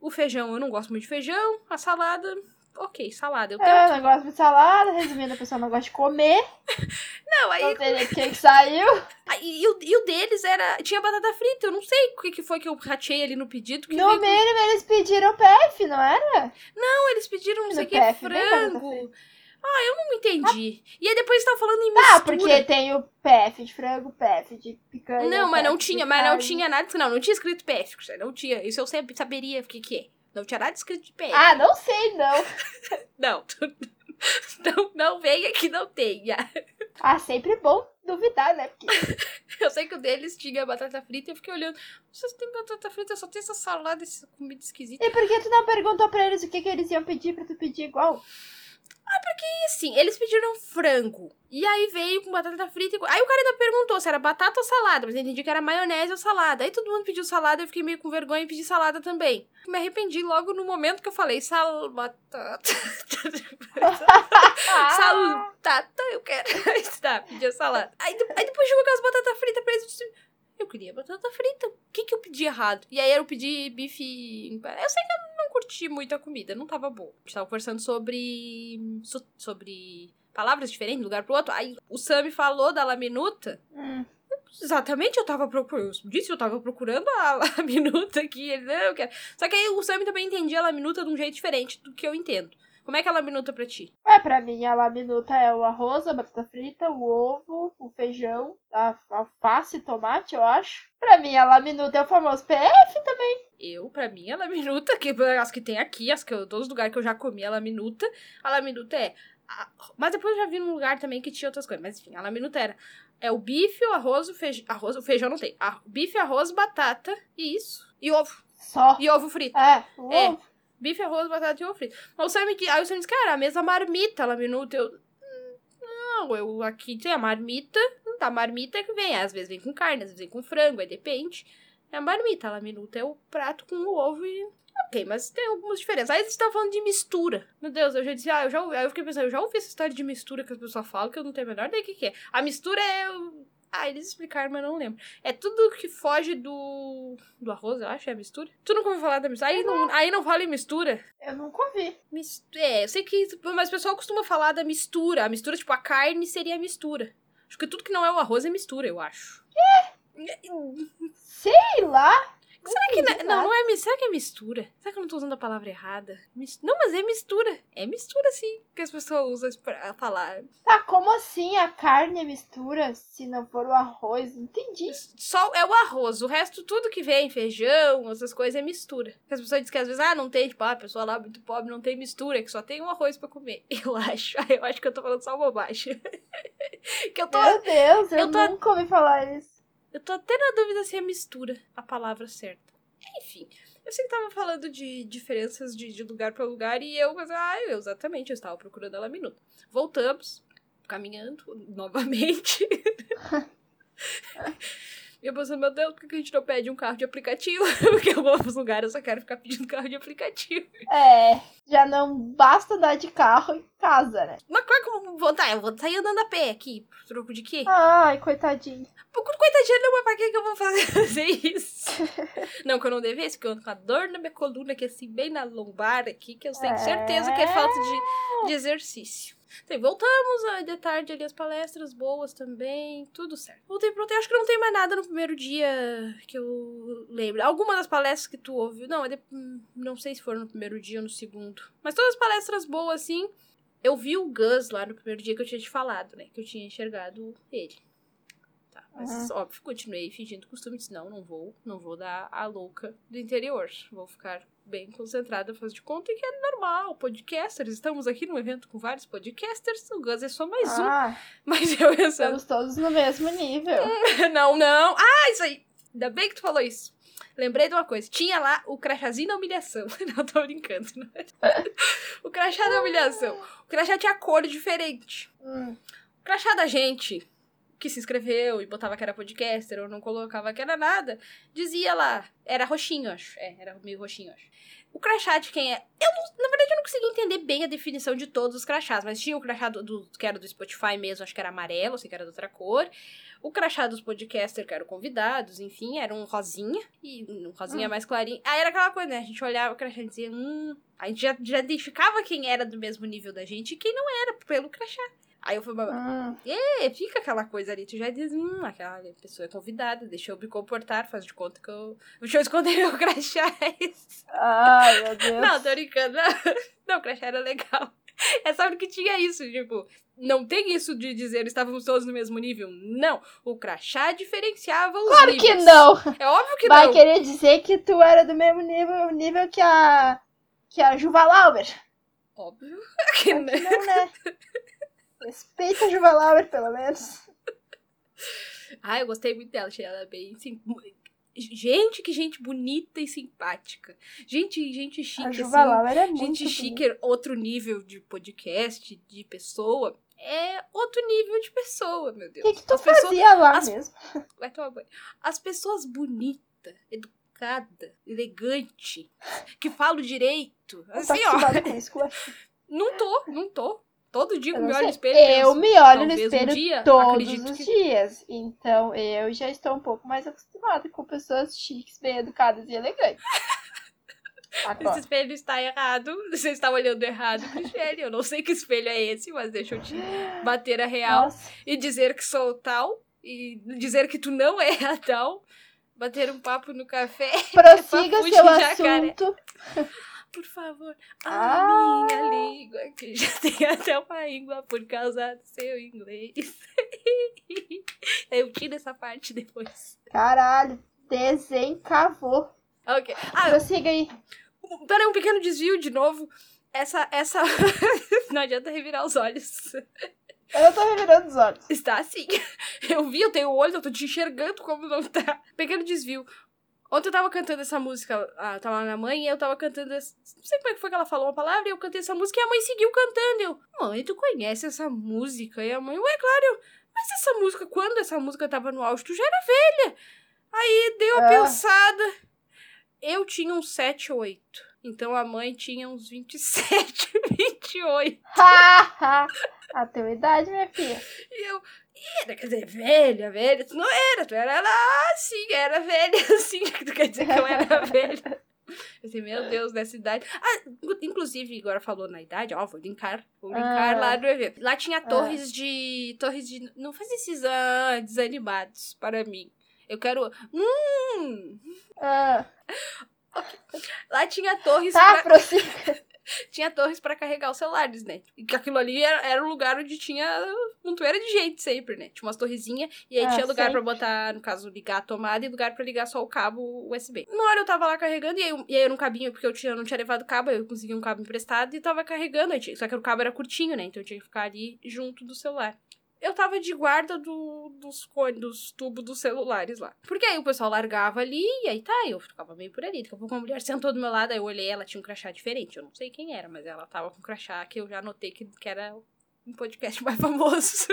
O feijão, eu não gosto muito de feijão. A salada, ok, salada. Eu tento. Eu não gosto de salada, resumindo, a pessoa não gosta de comer. Não, aí. Não sei que que saiu. aí e, o, e o deles era. Tinha batata frita. Eu não sei o que, que foi que eu ratei ali no pedido. No veio com- mínimo eles pediram PF, não era? Não, eles pediram não sei o que, frango. Ah, eu não entendi. E aí depois estavam falando em Ah, mistura. porque tem o PF de frango, PF de picanha. Não, mas não tinha, mas não tinha nada. Não, não tinha escrito PF. Não tinha. Isso eu sempre saberia o que, que é. Não tinha nada escrito de PF. Ah, não sei, não. Não. Não, não venha que não tenha. Ah, sempre bom duvidar, né? Porque Eu sei que o deles tinha batata frita e eu fiquei olhando. Vocês têm batata frita, só tem essa salada, essa comida esquisita. E por que tu não perguntou pra eles o que, que eles iam pedir pra tu pedir igual? E assim, eles pediram frango. E aí veio com batata frita. e Aí o cara ainda perguntou se era batata ou salada. Mas eu entendi que era maionese ou salada. Aí todo mundo pediu salada, eu fiquei meio com vergonha e pedi salada também. Me arrependi logo no momento que eu falei sal... batata. Ah, Salada, eu quero. Tá, pedi a salada. Aí, aí depois chegou aquelas batatas fritas pra eles. Eu disse, Eu queria batata frita. O que que eu pedi errado? E aí eu pedi bife. Eu sei que eu curti muito a comida, não tava boa. A gente tava conversando sobre. so- sobre palavras diferentes de um lugar pro outro. Aí o Sami falou da laminuta. Hum. Exatamente, eu tava procurando. Eu disse, eu tava procurando a laminuta aqui. Ele, não, eu quero. Só que aí o Sami também entendia a laminuta de um jeito diferente do que eu entendo. Como é que é a laminuta pra ti? Ué, pra mim a laminuta é o arroz, a batata frita, o ovo, o feijão, a alface e tomate, eu acho. Pra mim a laminuta é o famoso PF também. Eu, pra mim, a laminuta, que as que tem aqui, as que eu, todos os lugares que eu já comi a laminuta, a laminuta é. mas depois eu já vi num lugar também que tinha outras coisas. Mas enfim, a laminuta era. É o bife, o arroz, o feijão. Arroz, o feijão não tem. A, bife, arroz, batata e isso. E ovo. Só. E ovo frito. É, o É. Bife, arroz, batata e ovo frito. Mas o Sam, aí o Sam disse, cara, a mesma marmita, a laminuta. Eu. "Hum, Não, eu aqui tem a marmita. A marmita é que vem. Às vezes vem com carne, às vezes vem com frango, aí depende. É a marmita, a laminuta é o prato com o ovo e. Ok, mas tem algumas diferenças. Aí vocês estão falando de mistura. Meu Deus, eu já disse, ah, eu já ouvi. Aí eu fiquei pensando, eu já ouvi essa história de mistura que as pessoas falam que eu não tenho a menor ideia que, que é. A mistura é. Ah, eles explicaram, mas eu não lembro. É tudo que foge do. do arroz, eu acho, é a mistura. Tu nunca ouviu falar da mistura? Aí não, aí não fala em mistura. Eu nunca ouvi. Mis- É, eu sei que. Mas o pessoal costuma falar da mistura. A mistura, tipo, a carne seria a mistura. Acho que tudo que não é o arroz é mistura, eu acho. Sei lá. Será que. Não, não, não é, mis- será que é mistura? Será que eu não tô usando a palavra errada? Mis- Não, mas é mistura. É mistura, sim, que as pessoas usam pra falar. Tá, como assim a carne é mistura se não for o arroz? Entendi. Só é o arroz. O resto, tudo que vem, feijão, essas coisas, é mistura. Porque As pessoas dizem que às vezes, ah, não tem, tipo, ah, a pessoa lá muito pobre não tem mistura, que só tem um arroz pra comer. Eu acho. Eu acho que eu tô falando só bobagem. que eu tô, Meu Deus, eu, eu tô- nunca ouvi falar isso. Eu tô até na dúvida se é mistura a palavra certa. Enfim. Eu sei que tava falando de diferenças de, de lugar pra lugar e eu, mas, ah, eu, exatamente, eu estava procurando ela minuto. Voltamos, caminhando novamente. E eu pensando, meu Deus, por que a gente não pede um carro de aplicativo? Porque eu vou pros lugares, eu só quero ficar pedindo carro de aplicativo. É, já não basta andar de carro em casa, né? Mas claro que eu vou, tá, eu vou sair andando a pé aqui, por troco de quê? Ai, coitadinho. Por coitadinha, não, mas pra que que eu vou fazer, isso? não, que eu não devesse, porque eu ando com a dor na minha coluna, que é assim, bem na lombar aqui, que eu tenho certeza que é falta de, de exercício. Então, voltamos, aí de tarde ali as palestras boas também, tudo certo. Voltei pro hotel, acho que não tem mais nada no primeiro dia que eu lembro. Algumas das palestras que tu ouviu, não, é de- não sei se foram no primeiro dia ou no segundo. Mas todas as palestras boas, assim, eu vi o Gus lá no primeiro dia que eu tinha te falado, né, que eu tinha enxergado ele. Tá, mas óbvio, continuei fingindo costume, disse, não, não vou, não vou dar a louca do interior. Vou ficar bem concentrada, faz de conta que é normal, podcasters. Estamos aqui num evento com vários podcasters, o Gus é só mais um. Ah, Mas eu pensando, estamos todos no mesmo nível. não, não. Ah, isso aí! Ainda bem que tu falou isso. Lembrei de uma coisa. Tinha lá o crachazinho da humilhação. Não, tô brincando. Não é? o crachá da humilhação. O crachá tinha cor diferente. Hum. O crachá da gente, que se inscreveu e botava que era podcaster ou não colocava que era nada, dizia lá. Era roxinho, acho. É, era meio roxinho, acho. O crachá de quem é. Eu, na verdade, eu não consegui entender bem a definição de todos os crachás, mas tinha o crachá do, do- que era do Spotify mesmo, acho que era amarelo, sei que era de outra cor. O crachá dos podcasters, que eram convidados, enfim, era um rosinha, e um rosinha Hum. mais clarinho. Aí era aquela coisa, né? A gente olhava o crachá e dizia, hum. A gente já, já identificava quem era do mesmo nível da gente e quem não era, pelo crachá. Aí eu fui, Hum. é, fica aquela coisa ali, tu já diz, hum, aquela pessoa é convidada, deixa eu me comportar, faz de conta que eu. Deixa eu esconder meu crachá. é. Ai, meu Deus. Não, tô brincando. Não, não o crachá era legal. É só porque tinha isso, tipo, não tem isso de dizer estávamos todos no mesmo nível. Não, o crachá diferenciava os Claro que níveis. não. É óbvio que Vai não. querer dizer que tu era do mesmo nível, nível que a. que a Juva Lauber. Óbvio que não. que não, né? Respeita a Juva pelo menos. Ah, eu gostei muito dela, achei ela bem. Sim, gente, que gente bonita e simpática. Gente, gente chique, A Juva assim. Lauber é muito Gente chique, é outro nível de podcast, de pessoa. É outro nível de pessoa, meu O Deus. que, que tu As pessoas- fazia lá as- mesmo? Vai tomar banho. As pessoas bonitas, educadas, elegantes, que falam direito. Assim, ó. com isso. Não tô, não tô. Todo dia Eu me olho no espelho Eu penso, me olho no talvez um espelho dia, todos os que- dias. Então eu já estou um pouco mais acostumada com pessoas chiques, bem educadas e elegantes. Esse Agora. espelho está errado. Você está olhando errado, Cristiane. Eu não sei que espelho é esse, mas deixa eu te bater a real. Nossa, e dizer que sou tal e dizer que tu não é a tal, bater um papo no café, prossiga seu assunto. Por favor. Ah. A minha língua, que já tem até uma língua por causa do seu inglês. Eu tiro essa parte depois. Caralho, desencavou. Ok. Ah, Prossiga aí. peraí, um pequeno desvio de novo. Essa, essa... não adianta revirar os olhos. Eu tô revirando os olhos. Está assim. Eu vi, eu tenho o olho, eu tô te enxergando como não tá. Pequeno desvio. Ontem eu tava cantando essa música, ah, tava lá minha mãe, e eu tava cantando. essa- Não sei como é que foi que ela falou uma palavra, e eu cantei essa música e a mãe seguiu cantando. Eu, mãe, tu conhece essa música? E a mãe, ué, claro. Eu, Mas essa música, quando essa música tava no auge, tu já era velha. Aí deu uma Ah. pensada. Eu tinha uns 7, 8. Então a mãe tinha uns 27, 28. Ha, ha. A tua idade, minha filha. E eu, era, quer dizer, velha, velha. Tu não era, tu era lá, sim, era velha, assim. Tu quer dizer que eu era velha. Eu assim, meu Deus, nessa idade. Ah, in- inclusive, agora falou na idade, ó, vou linkar. Vou linkar Ah. lá no evento. Lá tinha torres de. Torres de. Não faz esses ah, desanimados para mim. Eu quero. Hum! Ah, Lá tinha torres tá, pra, prossiga. tinha torres para carregar os celulares, né? E que aquilo ali era, era o lugar onde tinha montoeira de gente sempre, né? Tinha umas torrezinhas e aí Ah, tinha lugar pra sempre. botar, no caso, ligar a tomada e lugar pra ligar só o cabo USB. Uma hora eu tava lá carregando e aí, eu- e aí eu não cabia porque eu tinha, não tinha levado cabo, eu consegui um cabo emprestado e tava carregando. aí tinha- Só que o cabo era curtinho, né? Então eu tinha que ficar ali junto do celular. Eu tava de guarda do, dos dos tubos dos celulares lá. Porque aí o pessoal largava ali, e aí tá, eu ficava meio por ali. Daqui a pouco uma mulher sentou do meu lado, aí eu olhei, ela tinha um crachá diferente. Eu não sei quem era, mas ela tava com um crachá que eu já notei que, que era um podcast mais famoso.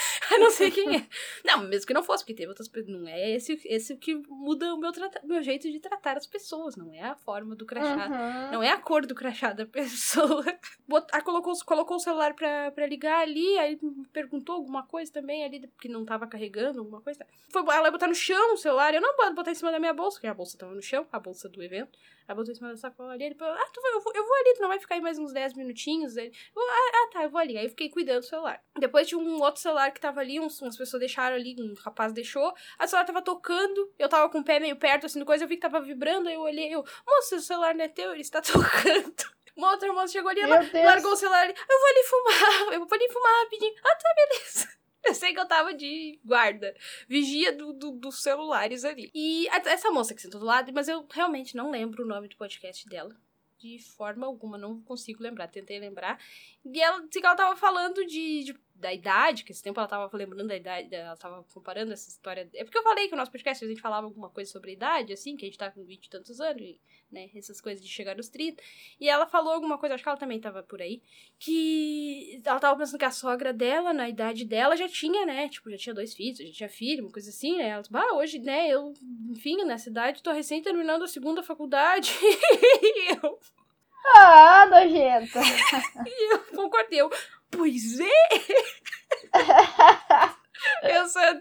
eu não sei quem é. Não, mesmo que não fosse, porque teve outras pessoas. Não é esse, esse que muda o meu, trata- meu jeito de tratar as pessoas. Não é a forma do crachá. Uhum. Não é a cor do crachá da pessoa. Bot... Ah, colocou, colocou o celular pra, pra ligar ali, aí perguntou alguma coisa também ali, porque não tava carregando, alguma coisa. Foi ela ia botar no chão o celular, eu não posso botar em cima da minha bolsa, porque a bolsa tava no chão, a bolsa do evento. Aí botou em cima da sacola ali, ele falou, ah, tu vai, eu, vou, eu vou ali, tu não vai ficar aí mais uns 10 minutinhos? Ele, "Eu, ah, ah, tá, eu vou ali. Aí fiquei cuidando do celular. Depois tinha um outro celular que tava ali, uns, umas pessoas deixaram ali, um rapaz deixou, a celular tava tocando, eu tava com o pé meio perto, assim, do coisa, eu vi que tava vibrando, aí eu olhei, eu, moça, o celular não é teu, ele está tocando. Uma outra moça chegou ali, ela largou o celular ali, eu vou ali fumar, eu vou ali fumar rapidinho. Ah, tá, beleza. Eu sei que eu tava de guarda, vigia do, do- dos celulares ali. E essa moça que sentou do lado, mas eu realmente não lembro o nome do podcast dela. De forma alguma, não consigo lembrar. Tentei lembrar. E ela que ela tava falando de, de da idade, que esse tempo ela tava lembrando da idade, ela tava comparando essa história. É porque eu falei que o nosso podcast a gente falava alguma coisa sobre a idade, assim, que a gente tá com 20 e tantos anos, e, né? Essas coisas de chegar nos 30. E ela falou alguma coisa, acho que ela também tava por aí, que ela tava pensando que a sogra dela, na idade dela, já tinha, né? Tipo, já tinha dois filhos, já tinha filho, uma coisa assim, né? Ela, ah, hoje, né, eu, enfim, nessa idade, tô recém terminando a segunda faculdade. e eu. Ah, nojenta. e eu concordei. Eu, pois é! Pensando.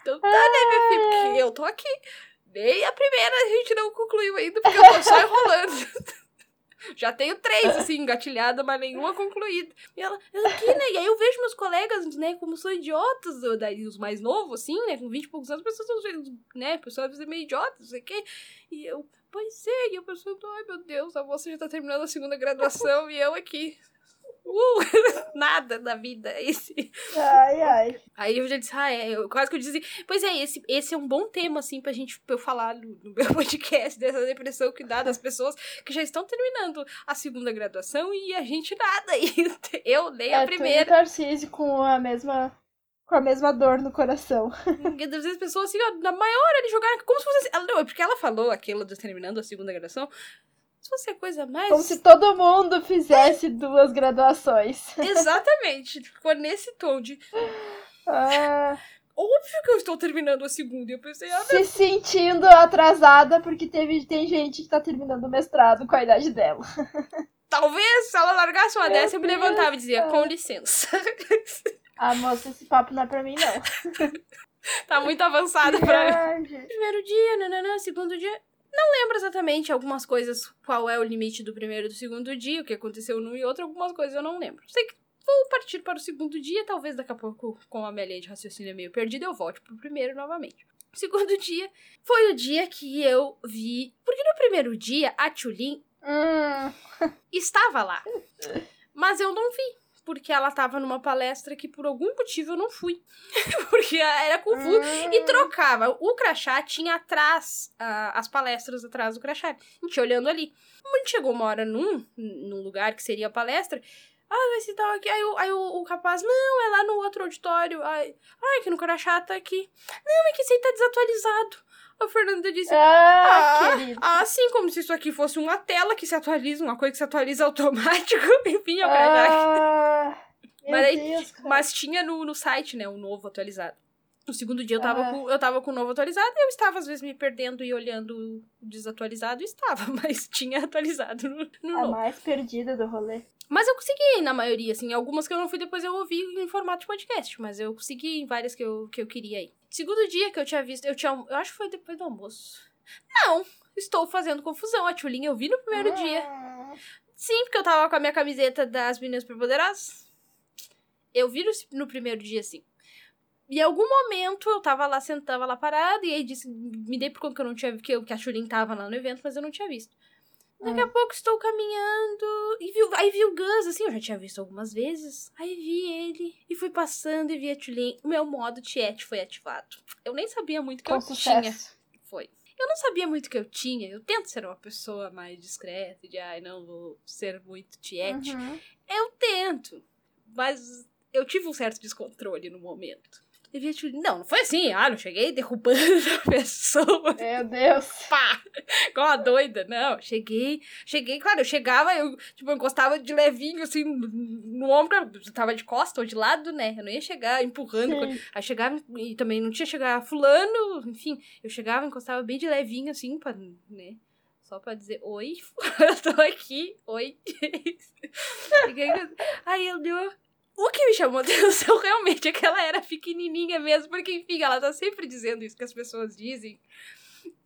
Então tá, né, minha filha? Porque eu tô aqui. Nem a primeira a gente não concluiu ainda, porque eu tô só enrolando. Já tenho três, assim, engatilhada, mas nenhuma concluída. E ela, aqui, né? E aí eu vejo meus colegas, né, como são idiotas, daí os mais novos, assim, né, com 20 e poucos anos, pessoas são, né, pessoas meio idiotas, não sei o quê. E eu, pois é, e eu pensando, ai meu Deus, a moça já tá terminando a segunda graduação e eu aqui, Uh, nada da vida. Esse. Ai, ai. Aí eu já disse, ah, é. Eu, quase que eu disse assim, pois é, esse, esse é um bom tema, assim, pra gente pra eu falar no, no meu podcast dessa depressão que dá das pessoas que já estão terminando a segunda graduação e a gente nada ainda. Eu nem é, a primeira. Tarcísio com a mesma. Com a mesma dor no coração. Às vezes as pessoas, assim, ó, na maior hora de jogar, como se fosse. Ela, não, é porque ela falou aquilo de terminando a segunda graduação. Se fosse a coisa mais. Como se todo mundo fizesse duas graduações. Exatamente. Ficou nesse tom de. Ah, Óbvio que eu estou terminando a segunda. E eu pensei, ah, se sentindo atrasada porque teve, tem gente que tá terminando o mestrado com a idade dela. talvez se ela largasse uma Meu dessa, eu me Deus, levantava e dizia, com licença. Ah, moça, esse papo não é pra mim, não. tá muito avançada pra mim. Primeiro dia, nananã, segundo dia. Não lembro exatamente algumas coisas, qual é o limite do primeiro e do segundo dia, o que aconteceu num e outro, algumas coisas eu não lembro. Sei que vou partir para o segundo dia, talvez daqui a pouco, com a minha linha de raciocínio meio perdida, eu volte pro primeiro novamente. O segundo dia foi o dia que eu vi. Porque no primeiro dia, a Tulin Hum, estava lá. Mas eu não vi. Porque ela estava numa palestra que por algum motivo eu não fui. porque era confuso. E hum. trocava. O crachá tinha atrás, ah, as palestras atrás do crachá. A gente olhando ali. A gente chegou uma hora num, num lugar que seria a palestra. Ah, vai se tal aqui. Aí, o, aí o, o rapaz, não, é lá no outro auditório. Ai, ai, que no crachá tá aqui. Não, é que esse aí tá desatualizado. A Fernanda disse, Ah, querido. assim como se isso aqui fosse uma tela que se atualiza, uma coisa que se atualiza automático. Enfim, eu crachá. Ah, Mas aí- Deus, cara. Mas tinha no, no site, né, o novo atualizado. No segundo dia eu tava, Ah. com, eu tava com o novo atualizado e eu estava, às vezes, me perdendo e olhando desatualizado estava, mas tinha atualizado no, no A novo. mais perdida do rolê. Mas eu consegui, na maioria, assim. Algumas que eu não fui, depois eu ouvi em formato de podcast. Mas eu consegui em várias que eu, que eu queria ir. Segundo dia que eu tinha visto, eu tinha. Eu acho que foi depois do almoço. Não, estou fazendo confusão. A Tchulinha eu vi no primeiro dia. Ah, Sim, porque eu tava com a minha camiseta das meninas superpoderosas. Eu vi no, no primeiro dia, assim. E em algum momento eu tava lá, sentava lá parada, e aí disse, me dei por conta que eu não tinha que, eu, que a Chulin tava lá no evento, mas eu não tinha visto. Daqui a pouco estou caminhando e vi, aí vi o Gus, assim, eu já tinha visto algumas vezes. Aí vi ele e fui passando e vi a Tulin. O meu modo Tiete foi ativado. Eu nem sabia muito que com eu sucesso. tinha. Foi. Eu não sabia muito que eu tinha. Eu tento ser uma pessoa mais discreta, de ai, não vou ser muito Tiete. Uhum. Eu tento, mas eu tive um certo descontrole no momento. A Tulin. Não, não foi assim. Ah, não cheguei derrubando a pessoa Meu Deus. pá, igual uma doida. Não, cheguei, cheguei, claro, eu chegava, eu, tipo, eu encostava de levinho, assim, no, no ombro, eu tava de costa ou de lado, né? Eu não ia chegar empurrando. Sim. Aí chegava, e também não tinha chegar fulano, enfim, eu chegava, encostava bem de levinho, assim, pra, né? Só pra dizer, oi, eu tô aqui, oi. Aí eu deu... O que me chamou a atenção realmente é que ela era pequenininha mesmo, porque, enfim, ela tá sempre dizendo isso que as pessoas dizem.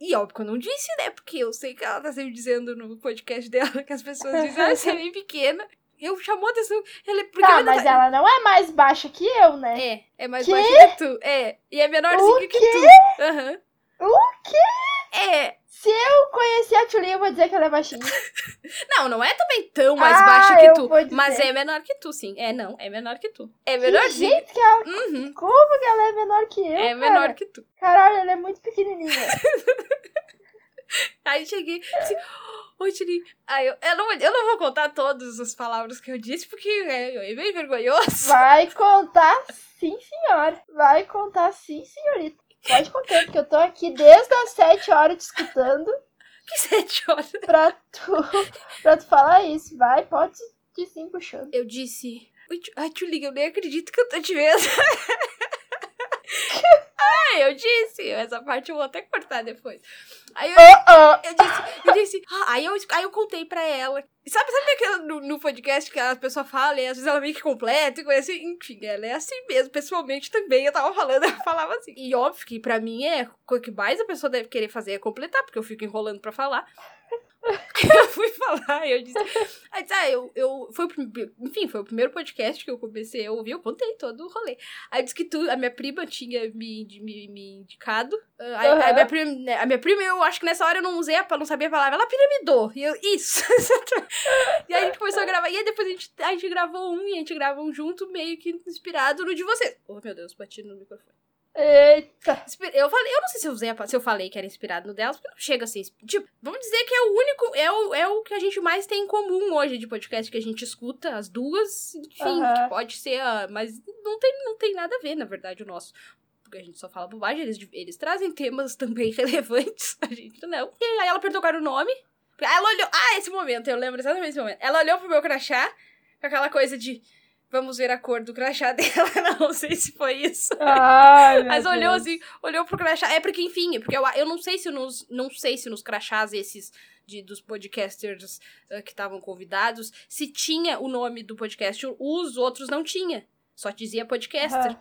E óbvio que eu não disse, né? Porque eu sei que ela tá sempre dizendo no podcast dela que as pessoas dizem, ah, você é bem pequena. Eu chamou a atenção. Ela, porque Tá, ela mas ela não é mais baixa que eu, né? É, é mais Quê? baixa que tu. É. E é menorzinha que tu. Aham. O quê? É. Se eu conhecer a Tulin, eu vou dizer que ela é baixinha. Não, não é também tão mais Ah, baixa que tu. Mas é menor que tu, sim. É, não, é menor que tu. É Que menorzinha. jeito que ela... Uhum. Como que ela é menor que eu, É cara? menor que tu. Caralho, ela é muito pequenininha. Aí cheguei. Assim, Oi, Tiri. Aí eu, eu, não, eu não vou contar todas as palavras que eu disse, porque é, é bem vergonhoso. Vai contar sim, senhora. Vai contar sim, senhorita. Pode contar, porque eu tô aqui desde as sete horas te escutando. Que sete horas? Pra tu, pra tu falar isso. Vai, pode ir sim puxando. Eu disse. Ai, Tchuliga, eu nem acredito que eu tô te vendo. ah, eu disse. Essa parte eu vou até cortar depois. Aí eu, oh, oh. eu disse, eu disse, ah, aí, eu, aí eu contei pra ela. Sabe, sabe aquela no, no podcast que a pessoa fala e às vezes ela meio que completa e coisa assim? Enfim, ela é assim mesmo, pessoalmente também. Eu tava falando, ela falava assim. E óbvio que pra mim é o que mais a pessoa deve querer fazer é completar, porque eu fico enrolando pra falar. eu fui falar eu disse. Aí, ah, eu, eu. Foi o, enfim, foi o primeiro podcast que eu comecei a ouvir, eu contei todo o rolê. Aí disse que tu, a minha prima tinha me, me, me indicado. Uh, a, uhum. a, minha prima, né, a minha prima, eu acho que nessa hora eu não usei, a, não sabia a palavra, ela piramidou. E eu, isso. e aí a gente começou a gravar. E aí depois a gente, a gente gravou um e a gente gravou um junto, meio que inspirado no de você. Oh, meu Deus, bati no microfone. Eita! Eu falei, eu não sei se eu, usei a, se eu falei que era inspirado no delas, porque não chega a ser. Tipo, vamos dizer que é o único. É o, é o que a gente mais tem em comum hoje de podcast que a gente escuta, as duas. Enfim, que pode ser. Mas não tem, não tem nada a ver, na verdade, o nosso. Porque a gente só fala bobagem, eles, eles trazem temas também relevantes, a gente não. E aí ela perguntou qual era o nome. Ela olhou. Ah, esse momento, eu lembro exatamente esse momento. Ela olhou pro meu crachá com aquela coisa de vamos ver a cor do crachá dela. Não sei se foi isso. Ai, Mas olhou Deus. assim, olhou pro crachá. É porque, enfim, porque eu, eu não sei se nos. Não sei se nos crachás esses de, dos podcasters uh, que estavam convidados, se tinha o nome do podcast. Os outros não tinha. Só dizia podcaster. Uhum.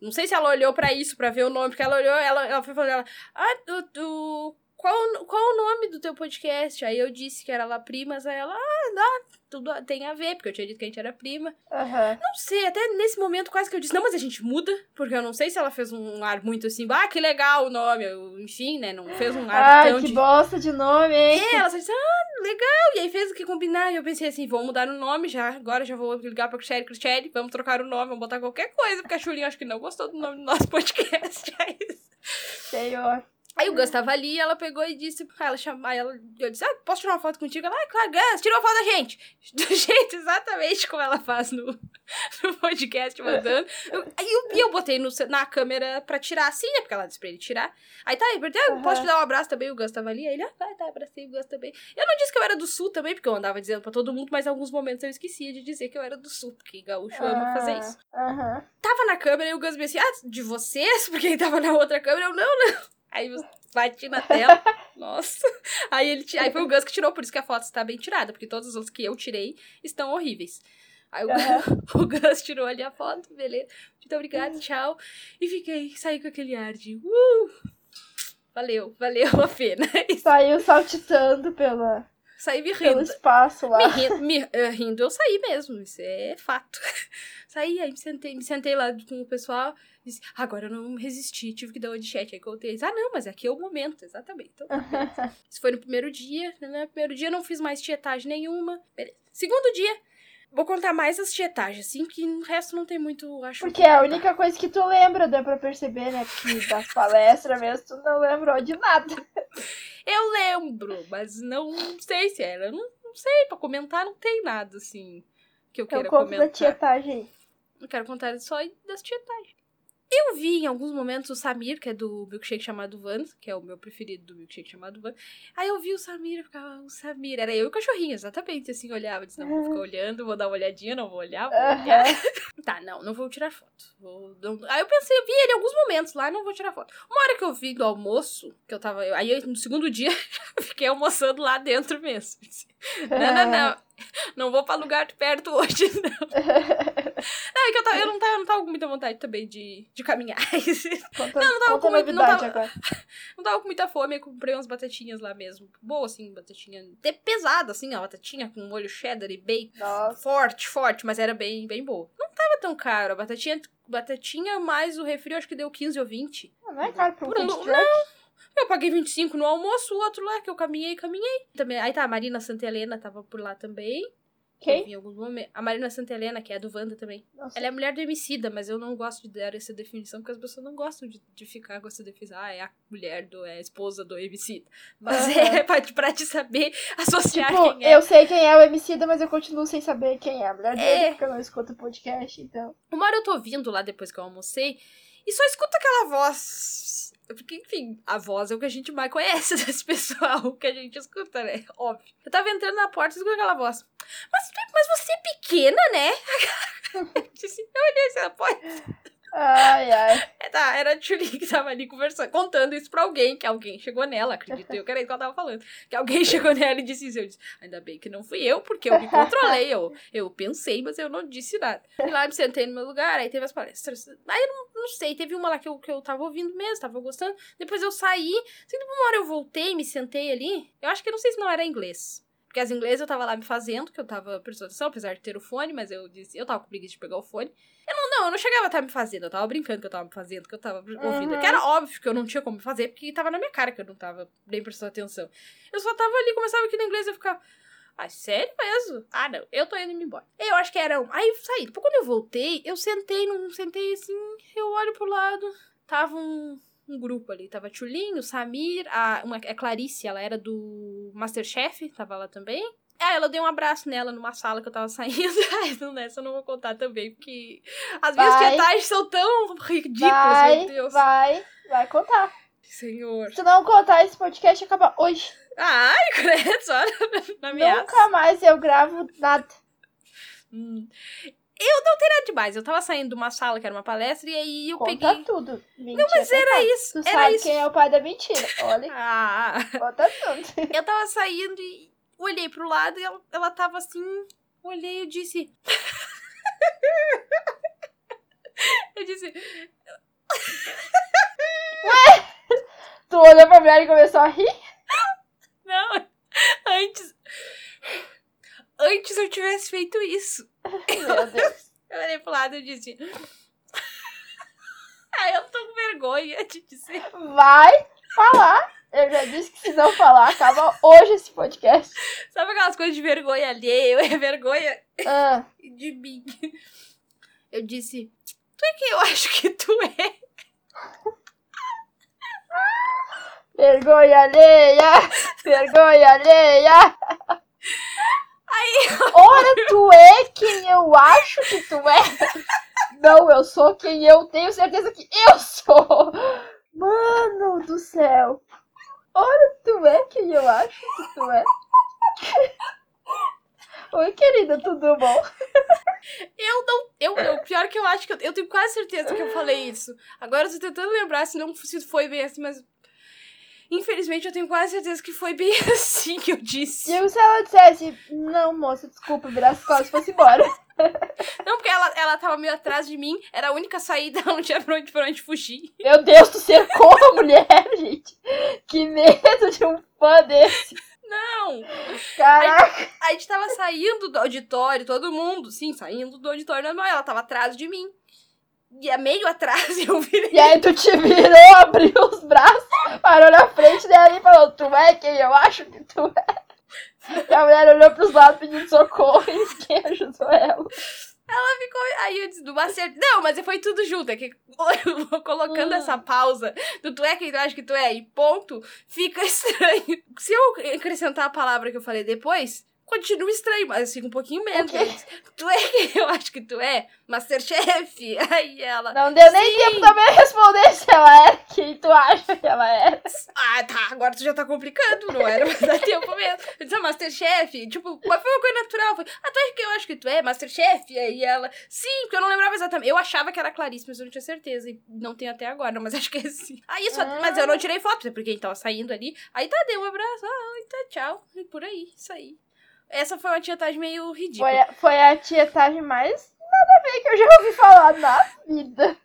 Não sei se ela olhou para isso, para ver o nome, porque ela olhou, ela, ela foi falando, ela, ah, tu, tu, qual, qual o nome do teu podcast? Aí eu disse que era La Primas, aí ela, ah, não, tudo tem a ver, porque eu tinha dito que a gente era prima. Uhum. Não sei, até nesse momento quase que eu disse, não, mas a gente muda, porque eu não sei se ela fez um ar muito assim, ah, que legal o nome, eu, enfim, né, não fez um ar Ai, tão que de... bosta de nome, hein? É, ela só disse, ah, legal, e aí fez o que combinar, e eu pensei assim, vou mudar o nome já, agora já vou ligar pra Cristiane, Cristiane, vamos trocar o nome, vamos botar qualquer coisa, porque a Chulinha acho que não gostou do nome do nosso podcast, é isso. Senhor. Aí o Gus tava ali e ela pegou e disse pra ela chamar. Ela, eu disse: Ah, posso tirar uma foto contigo? Ela, ah, claro, Gus, tira uma foto da gente. Do jeito exatamente como ela faz no, no podcast mandando. Eu, aí eu, e eu botei no, na câmera pra tirar assim, né? Porque ela disse pra ele tirar. Aí tá, eu perguntei, ah, Uhum. posso te dar um abraço também? O Gus tava ali. Aí ele, ah, tá, tá, abracei o Gus também. Eu não disse que eu era do sul também, porque eu andava dizendo pra todo mundo, mas em alguns momentos eu esquecia de dizer que eu era do sul, porque gaúcho ama fazer isso. Aham. Tava na câmera e o Gus me disse, ah, de vocês? Porque ele tava na outra câmera. Eu, não, não. Aí eu bati na tela. Nossa. Aí ele aí foi o Gus que tirou, por isso que a foto está bem tirada, porque todas as outras que eu tirei estão horríveis. Aí o, o Gus tirou ali a foto, beleza. Muito obrigada, tchau. E fiquei, saí com aquele ar de uh! Valeu, valeu a pena. Saiu saltitando pela, saí me pelo rindo. espaço lá. Me rindo, me, eh, rindo, eu saí mesmo, isso é fato. Saí, aí me sentei, me sentei lá com o pessoal, disse, agora eu não resisti, tive que dar uma de chat. Aí contei, ah, não, mas aqui é o momento, exatamente. Então, beleza. Isso foi no primeiro dia, né? No primeiro dia eu não fiz mais tietagem nenhuma. Beleza. Segundo dia, vou contar mais as tietagens, assim, que o resto não tem muito, acho. Porque é a única coisa que tu lembra, dá pra perceber, né? Que das palestras mesmo, tu não lembrou de nada. Eu lembro, mas não sei se era. Não, não sei, pra comentar não tem nada, assim, que eu Então queira da tietagem. Eu quero contar só das tietagens. Eu vi em alguns momentos o Samir, que é do milkshake chamado Van, que é o meu preferido do milkshake chamado Van. Aí eu vi o Samir, eu ficava, o Samir, era eu e o cachorrinho, exatamente, assim, olhava, disse, não, vou ficar olhando, vou dar uma olhadinha, não vou olhar, vou olhar. Aham. Tá, não, não vou tirar foto. Vou, não- Aí eu pensei, eu vi ele em alguns momentos lá, não vou tirar foto. Uma hora que eu vi do almoço, que eu tava, aí no segundo dia, fiquei almoçando lá dentro mesmo. Não, não, não. Não vou pra lugar perto hoje, não. Não, é que eu, tava, eu, não tava, eu não tava com muita vontade também de, de caminhar. Conta, Não, não tava com muito- não tava-. Não tava com muita fome, eu comprei umas batatinhas lá mesmo. Boa, assim, batatinha. Até pesada, assim, ó, batatinha com molho cheddar e bacon. Nossa. Forte, forte, mas era bem, bem boa. Não tava tão caro. A batatinha, batatinha mais o refri, eu acho que deu 15 ou 20. Não é caro pra um Por truck? Eu paguei 25 no almoço, o outro lá que eu caminhei, caminhei. Também, aí tá, a Marina Santa Helena tava por lá também. Quem? Em alguns momentos. A Marina Santelena, que é a do Wanda também. Nossa. Ela é mulher do Emicida, mas eu não gosto de dar essa definição, porque as pessoas não gostam de, de ficar com essa definição. Ah, é a mulher do. é a esposa do Emicida. Mas Aham. é pra, pra te saber associar Tipo, quem é. eu sei quem é o Emicida, mas eu continuo sem saber quem é a mulher dele, É. porque eu não escuto podcast, então. Uma hora eu tô ouvindo lá depois que eu almocei e só escuto aquela voz. Porque, enfim, a voz é o que a gente mais conhece desse pessoal que a gente escuta, né? Óbvio. Eu tava entrando na porta e escutei aquela voz. Mas, mas você é pequena, né? Eu disse, eu olhei assim, ela pode. Ai, ai. Tá, era a Julie que tava ali conversando, contando isso pra alguém, que alguém chegou nela, acredito eu, que era isso que ela tava falando. Que alguém chegou nela e disse isso. Eu disse, ainda bem que não fui eu, porque eu me controlei. Eu, eu pensei, mas eu não disse nada. Fui lá, me sentei no meu lugar, aí teve as palestras. Aí eu não, não sei, teve uma lá que eu, que eu tava ouvindo mesmo, tava gostando. Depois eu saí, assim, uma hora eu voltei, me sentei ali. Eu acho que não sei se não era inglês. Porque as inglesas eu tava lá me fazendo, que eu tava prestando atenção, apesar de ter o fone, mas eu disse, eu tava com preguiça de pegar o fone. Eu não, não, eu não chegava a estar me fazendo, eu tava brincando que eu tava me fazendo, que eu tava ouvindo. Uhum. Que era óbvio que eu não tinha como fazer, porque tava na minha cara que eu não tava nem prestando atenção. Eu só tava ali, começava aqui no inglês e eu ficava. Ah, sério mesmo? Ah, não, eu tô indo me embora. Eu acho que era um. Aí eu saí. Depois, quando eu voltei, eu sentei num. Sentei assim, eu olho pro lado. Tava um, um grupo ali. Tava Tchulinho, Samir, a, uma, a Clarice, ela era do Masterchef, tava lá também. Ah, ela deu um abraço nela numa sala que eu tava saindo. Ai, não, nessa eu não vou contar também, porque as minhas pietagens são tão ridículas, vai, meu Deus. vai, vai contar. Senhor. Se não contar, esse podcast acaba hoje. Ai, credo, só na minha. Nunca mais eu gravo nada. Hum. Eu não nada demais. Eu tava saindo de uma sala que era uma palestra e aí eu Conta peguei. tudo. Mentira, Não, mas era isso. Tu Era sabe isso. quem é o pai da mentira. Olha, Ah, conta tudo. eu tava saindo e olhei pro lado e ela, ela tava assim. Olhei e disse. eu disse. Tu olhou pra mulher e começou a rir? Não, antes. Antes eu tivesse feito isso. Meu Deus. Eu olhei pro lado e disse. Ai, eu tô com vergonha de dizer. Vai falar. Eu já disse que se não falar, acaba hoje esse podcast. Sabe aquelas coisas de vergonha alheia? É vergonha Ah, de mim. Eu disse, tu é quem eu acho que tu é? vergonha alheia! Vergonha alheia! Aí, Ora, tu é quem eu acho que tu é? Não, eu sou quem eu tenho certeza que eu sou! Mano do céu! Ora, tu é quem eu acho que tu é? Oi, querida, tudo bom? eu não, eu não, pior que eu acho que eu, eu tenho quase certeza que eu falei isso. Agora eu tô tentando lembrar se não se foi bem assim, mas infelizmente eu tenho quase certeza que foi bem assim que eu disse. E se ela dissesse, não, moça, desculpa, virar as costas e fosse embora? Não, porque ela, ela tava meio atrás de mim, era a única saída, ela não tinha pra onde, pra onde fugir. Meu Deus, tu cercou a mulher, gente! Que medo de um fã desse! Não! Caraca! A gente tava saindo do auditório, todo mundo, sim, saindo do auditório normal. Ela tava atrás de mim. E a meio atrás eu virei. E aí tu te virou, abriu os braços, parou na frente dela e falou, tu é quem eu acho que tu é. E a mulher olhou pros lados pedindo socorro e quem ajudou ela. Ela ficou. Aí eu disse, do Macer. Não, mas foi tudo junto. É que eu vou colocando Hum. essa pausa do tu é quem tu acha que tu é e ponto, fica estranho. Se eu acrescentar a palavra que eu falei depois, continua estranho, mas fica um pouquinho menos. Tu é quem eu acho que tu é? Masterchef. Aí ela. Não deu nem tempo também responder se ela era quem tu acha que ela era. Ah, tá, agora tu já tá complicando, não era pra dar tempo mesmo. Eu disse, ah, Masterchef, tipo, mas foi uma coisa natural. Foi, ah, tu é que eu acho que tu é, Masterchef? Aí ela, sim, porque eu não lembrava exatamente. Eu achava que era Clarice, mas eu não tinha certeza. E não tenho até agora, mas acho que é sim. Aí isso, Ah. mas eu não tirei foto, porque ele tava saindo ali. Aí tá, deu um abraço, ah, tá, tchau. E por aí, isso aí. Essa foi uma tietagem meio ridícula. Foi a, foi a tietagem mais nada a ver que eu já ouvi falar na vida.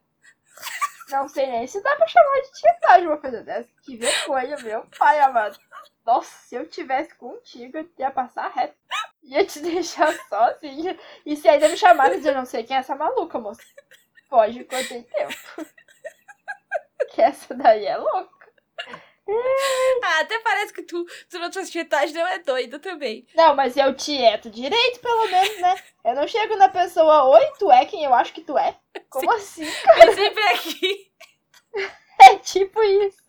Não sei nem se dá pra chamar de tietagem uma coisa dessa. Que vergonha, meu pai amado. Nossa, se eu tivesse contigo, eu ia passar reto. Ia te deixar sozinha. E se ainda me chamaram, eu não sei quem é essa maluca, moça. Foge quanto tem tempo. Que essa daí é louca. Ah, até parece que tu, tu tua tietagem não é doida também. Não, mas eu tieto direito, pelo menos, né? Eu não chego na pessoa, oi, tu é quem eu acho que tu é? Como Sim. assim, cara? Vem sempre aqui. É tipo isso.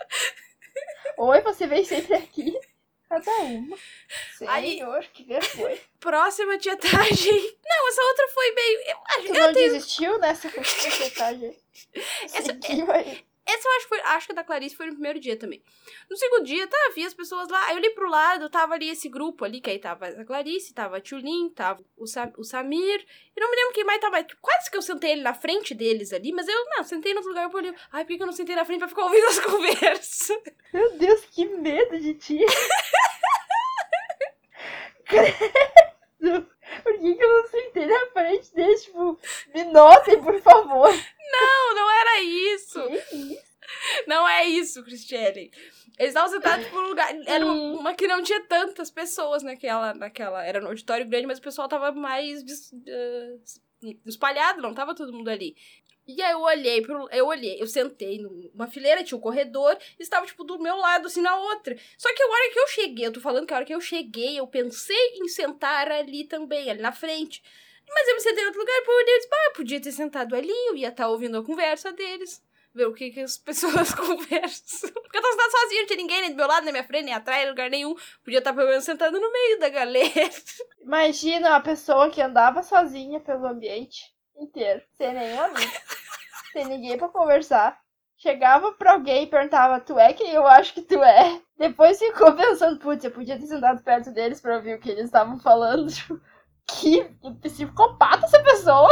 Oi, você vem sempre aqui. Cada uma. Senhor, Aí, que vergonha. Próxima tietagem. Não, essa outra foi meio. Eu, tu eu não tenho... desistiu nessa tietagem? Essa, aí. Essa eu acho que foi. Acho que a da Clarice foi no primeiro dia também. No segundo dia, tá, vi as pessoas lá. Aí eu olhei pro lado, tava ali esse grupo ali, que aí tava a Clarice, tava a Tchulin, tava o, Sam, o Samir. E não me lembro quem mais tava. Quase que eu sentei ele na frente deles ali, mas eu não, sentei no outro lugar e olhei. Ai, por que eu não sentei na frente pra ficar ouvindo as conversas? Meu Deus, que medo de ti. Por que, que eu não sentei na frente deles? Tipo, me notem, por favor. Não, não era isso. Não é isso, Cristiane. Eles estavam sentados por um lugar. Era uma, hum. uma, que não tinha tantas pessoas naquela, naquela. Era no auditório grande, mas o pessoal tava mais uh, espalhado, não tava todo mundo ali. E aí eu olhei pro. Eu olhei, eu sentei numa fileira, tinha um corredor, estava, tipo, do meu lado, assim, na outra. Só que a hora que eu cheguei, eu tô falando que a hora que eu cheguei, eu pensei em sentar ali também, ali na frente. Mas eu me sentei em outro lugar, por eles, ah, podia ter sentado ali, eu ia estar tá ouvindo a conversa deles. Ver o que, que as pessoas conversam. Porque eu tô sentado sozinha, não tinha ninguém nem do meu lado, nem minha frente, nem atrás, nem lugar nenhum. Podia estar tá pelo menos sentado no meio da galera. Imagina a pessoa que andava sozinha pelo ambiente inteiro, sem nenhum amigo, sem ninguém pra conversar. Chegava pra alguém e perguntava, tu é quem eu acho que tu é? Depois ficou pensando, putz, eu podia ter sentado perto deles pra ouvir o que eles estavam falando. Tipo, que psicopata essa pessoa!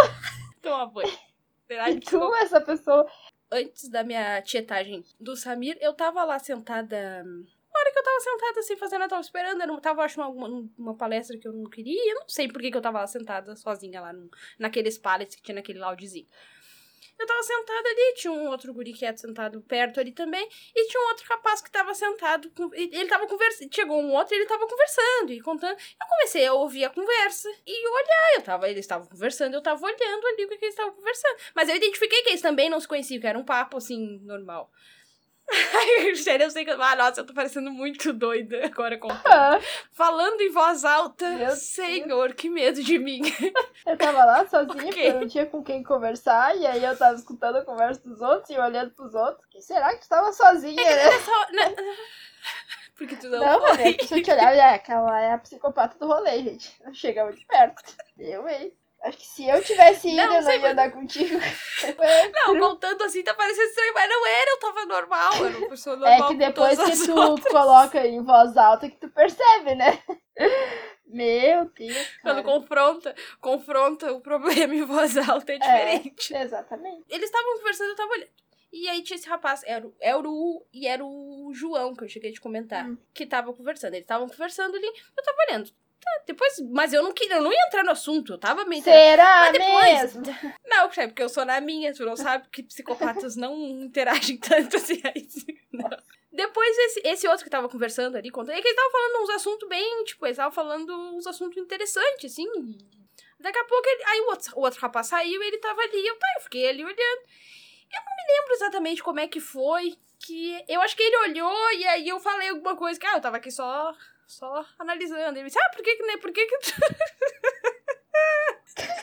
Toma, foi. Será e tu, essa pessoa. Antes da minha tietagem do Samir, eu tava lá sentada na hora que eu tava sentada assim, fazendo, eu tava esperando, eu não tava, acho, uma, uma palestra que eu não queria, eu não sei por que, que eu tava lá sentada sozinha lá no, naqueles pallets que tinha naquele loungezinho. Eu tava sentada ali, tinha um outro guri quieto sentado perto ali também, e tinha um outro rapaz que tava sentado, com, ele tava conversando, chegou um outro e ele tava conversando e contando. Eu comecei a ouvir a conversa e olhar, eu tava, eles estavam conversando, eu tava olhando ali o que, que eles estavam conversando. Mas eu identifiquei que eles também não se conheciam, que era um papo assim, normal. Sério, eu sei que. Ah, nossa, eu tô parecendo muito doida agora com. Falando em voz alta. Meu Senhor, Deus. que medo de mim. Eu tava lá sozinha, okay. porque eu não tinha com quem conversar. E aí eu tava escutando a conversa dos outros e olhando pros outros. Que será que tu tava sozinha, é né? Só... Né? Porque tu não, não foi. Mas se eu te olhar, é, aquela é a psicopata do rolê, gente. Não chega muito perto. Eu, hein? Acho que se eu tivesse ido, não, eu não ia andar contigo. não, contando assim tá parecendo estranho, mas não era, eu tava normal, era uma pessoa é normal. É que depois que tu outras. coloca em voz alta que tu percebe, né? Meu Deus. Cara. Quando confronta, confronta o problema em voz alta é, é diferente. É, exatamente. Eles estavam conversando, eu tava olhando. E aí tinha esse rapaz, era, era o e era o João, que eu cheguei de comentar, hum. que tava conversando. Eles estavam conversando ali, eu tava olhando. Tá, depois, mas eu não queria, eu não ia entrar no assunto, eu tava meio. Será mas depois, mesmo? Não, porque eu sou na minha, tu não sabe que psicopatas não interagem tanto assim. Aí, Depois, esse, esse outro que tava conversando ali, contando, é que ele tava falando uns assuntos bem, tipo, ele tava falando uns assuntos interessantes, assim. Daqui a pouco, ele, aí o outro, o outro rapaz saiu e ele tava ali, eu, tá, eu fiquei ali olhando. Eu não me lembro exatamente como é que foi, que eu acho que ele olhou e aí eu falei alguma coisa, que ah, eu tava aqui só só analisando. Ele disse, ah, por que que, né? Por que que.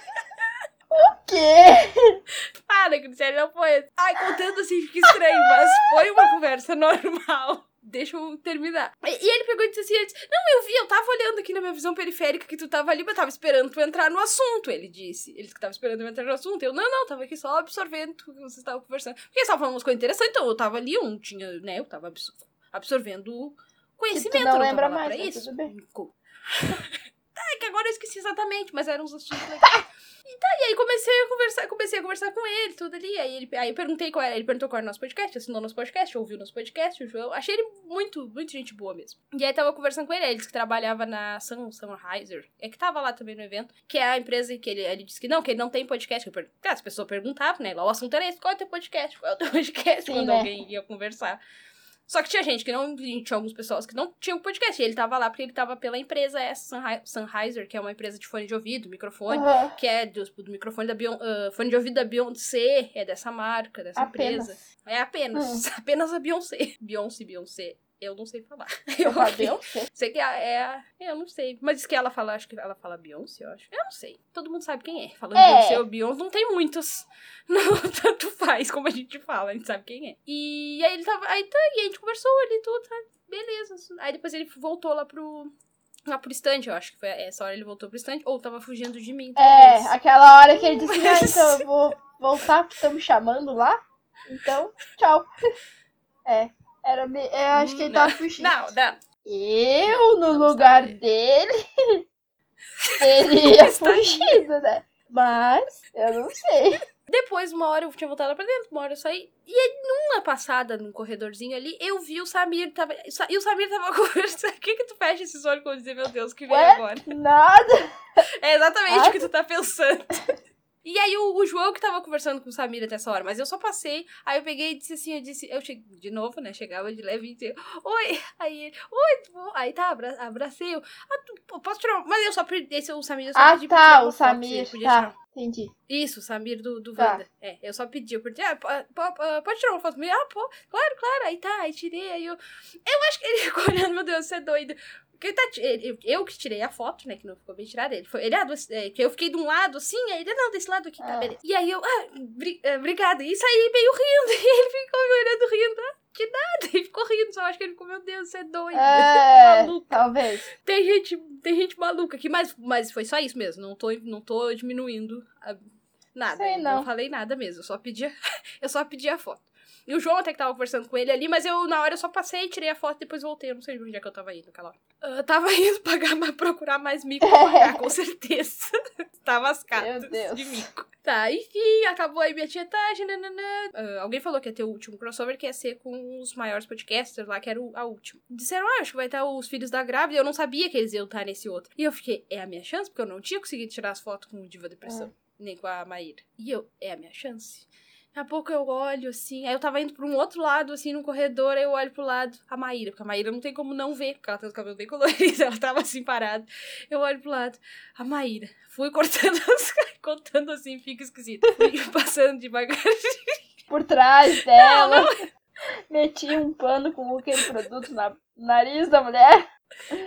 O quê? Para, Cristiane, não foi. Ai, contando assim fica estranho, mas foi uma conversa normal. Deixa eu terminar. E ele pegou e disse assim: disse, Não, eu vi, eu tava olhando aqui na minha visão periférica que tu tava ali, mas tava esperando tu entrar no assunto. Ele disse. Ele que tava esperando eu entrar no assunto. Eu, não, não, tava aqui só absorvendo o que vocês estavam conversando. Porque eles estavam falando umas coisas interessantes, então eu tava ali, eu não tinha, né? Eu tava absorvendo conhecimento. Não, não lembra mais, pra isso. tudo é que agora eu esqueci exatamente, mas eram uns assuntos legais. E tá, e aí comecei a conversar, comecei a conversar com ele, tudo ali. Aí, ele, aí perguntei qual era, ele perguntou qual era o nosso podcast, assinou nosso podcast, ouviu nosso podcast, o João. Achei ele muito, muito gente boa mesmo. E aí tava conversando com ele, ele disse que trabalhava na Sun, Sunriser, é que tava lá também no evento, que é a empresa que ele, ele disse que não, que ele não tem podcast. Eu perguntei, ah, as pessoas perguntavam, né? Lá o assunto era esse, qual é o teu podcast? Qual é o teu podcast? Sim, quando né? alguém ia conversar. Só que tinha gente que não. Tinha algumas pessoas que não tinham podcast. E ele tava lá porque ele tava pela empresa essa, Sennheiser, que é uma empresa de fone de ouvido, microfone, uhum. que é do, do microfone da Beyoncé. Uh, fone de ouvido da Beyoncé, é dessa marca, dessa apenas. empresa. É apenas. Uhum. Apenas a Beyoncé. Beyoncé, Beyoncé. Eu não sei falar. Eu falo Beyoncé. Sei que é, é a- Eu não sei. Mas diz que ela fala, acho que ela fala Beyoncé, eu acho. Eu não sei. Todo mundo sabe quem é. Falando É. Beyoncé ou Beyoncé, não tem muitos. Não, tanto faz como a gente fala, a gente sabe quem é. E aí ele tava. Aí tá, e a gente conversou ali tudo, tá? Beleza. Aí depois ele voltou lá pro. Lá pro estande, eu acho que foi essa hora ele voltou pro estande, ou tava fugindo de mim. É, talvez. aquela hora que ele disse, ah, Mas- então eu vou voltar porque estão me chamando lá. Então, tchau. É, era me... eu acho que ele tava fugindo. Não, não. Eu, no Não lugar dele, teria Estaria. fugido, né? Mas, eu não sei. Depois, uma hora eu tinha voltado lá pra dentro, uma hora eu saí. E numa passada, num corredorzinho ali, eu vi o Samir. Tava, e o Samir tava conversando. O que que tu fecha esses olhos quando dizer, meu Deus, que vem Ué? agora? Nada. É exatamente o que tu tá pensando. E aí, o, o João que tava conversando com o Samir até essa hora, mas eu só passei. Aí eu peguei e disse assim: eu disse, eu cheguei de novo, né? Chegava de leve e disse, oi. Aí ele, oi, tu bom?" Aí tá, abra, abracei. Eu, ah, tu, posso tirar? uma-" Mas eu só pedi, esse o Samir, eu só Ah, pedi tá, o foto, Samir. tirar Tá, entendi. isso, o Samir do, do Tá. Wanda. É, eu só pedi, eu pedi, ah, po- po- po- pode tirar uma foto comigo? Ah, pô, claro, claro. Aí tá, aí tirei, aí eu. Eu acho que ele ficou olhando, meu Deus, você é doido. Porque tá, ele- eu, que tirei a foto, né? Que não ficou bem tirada. Ele foi. Ele, ah, do- é, que eu fiquei de um lado assim, aí ele, não, desse lado aqui, tá, Ah. beleza. E aí eu, ah, bri- eh, obrigada. E saí meio rindo. E ele ficou me olhando rindo. Ah, de nada. E ficou rindo, só acho que ele ficou, meu Deus, você é doido. É, Maluco. talvez. Tem gente, tem gente maluca aqui, mas, mas foi só isso mesmo. Não tô, não tô diminuindo a- nada. Sei Eu não. falei nada mesmo. Eu só pedi, a- eu só pedi a foto. E o João até que tava conversando com ele ali, mas eu, na hora, eu só passei, tirei a foto e depois voltei. Eu não sei onde é que eu tava indo naquela hora. Eu tava indo pagar, mas procurar mais mico pra pagar, com certeza. tava as cartas Meu Deus. de mico. Tá, enfim, acabou aí minha tietagem, nananã. Ah, alguém falou que ia ter o último crossover, que ia ser com os maiores podcasters lá, que era o, a última. Disseram, ah, acho que vai estar os filhos da grávida, eu não sabia que eles iam estar nesse outro. E eu fiquei, é a minha chance? Porque eu não tinha conseguido tirar as fotos com o Diva Depressão, nem com a Maíra. E eu, é a minha chance? Daqui a pouco eu olho, assim, aí eu tava indo pra um outro lado, assim, no corredor, aí eu olho pro lado, a Maíra, porque a Maíra não tem como não ver, porque ela tem os cabelos bem coloridos, ela tava assim, parada. Eu olho pro lado, a Maíra, fui cortando as contando assim, fica esquisito. Fui passando devagarzinho. Por trás dela. Meti um pano com aquele produto na- no nariz da mulher.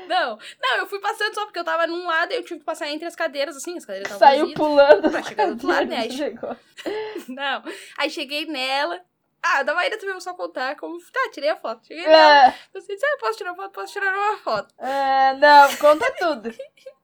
Não, não, eu fui passando só porque eu tava num lado e eu tive que passar entre as cadeiras, assim, as cadeiras estavam Saiu vazias. pulando. Pra chegar do outro lado, né? Aí-. Não, aí cheguei nela. Ah, da Maíra também vou só contar como. Tá, tirei a foto. Cheguei nela. É, Você disse, ah, posso tirar foto? Posso tirar uma foto. é, não, conta tudo.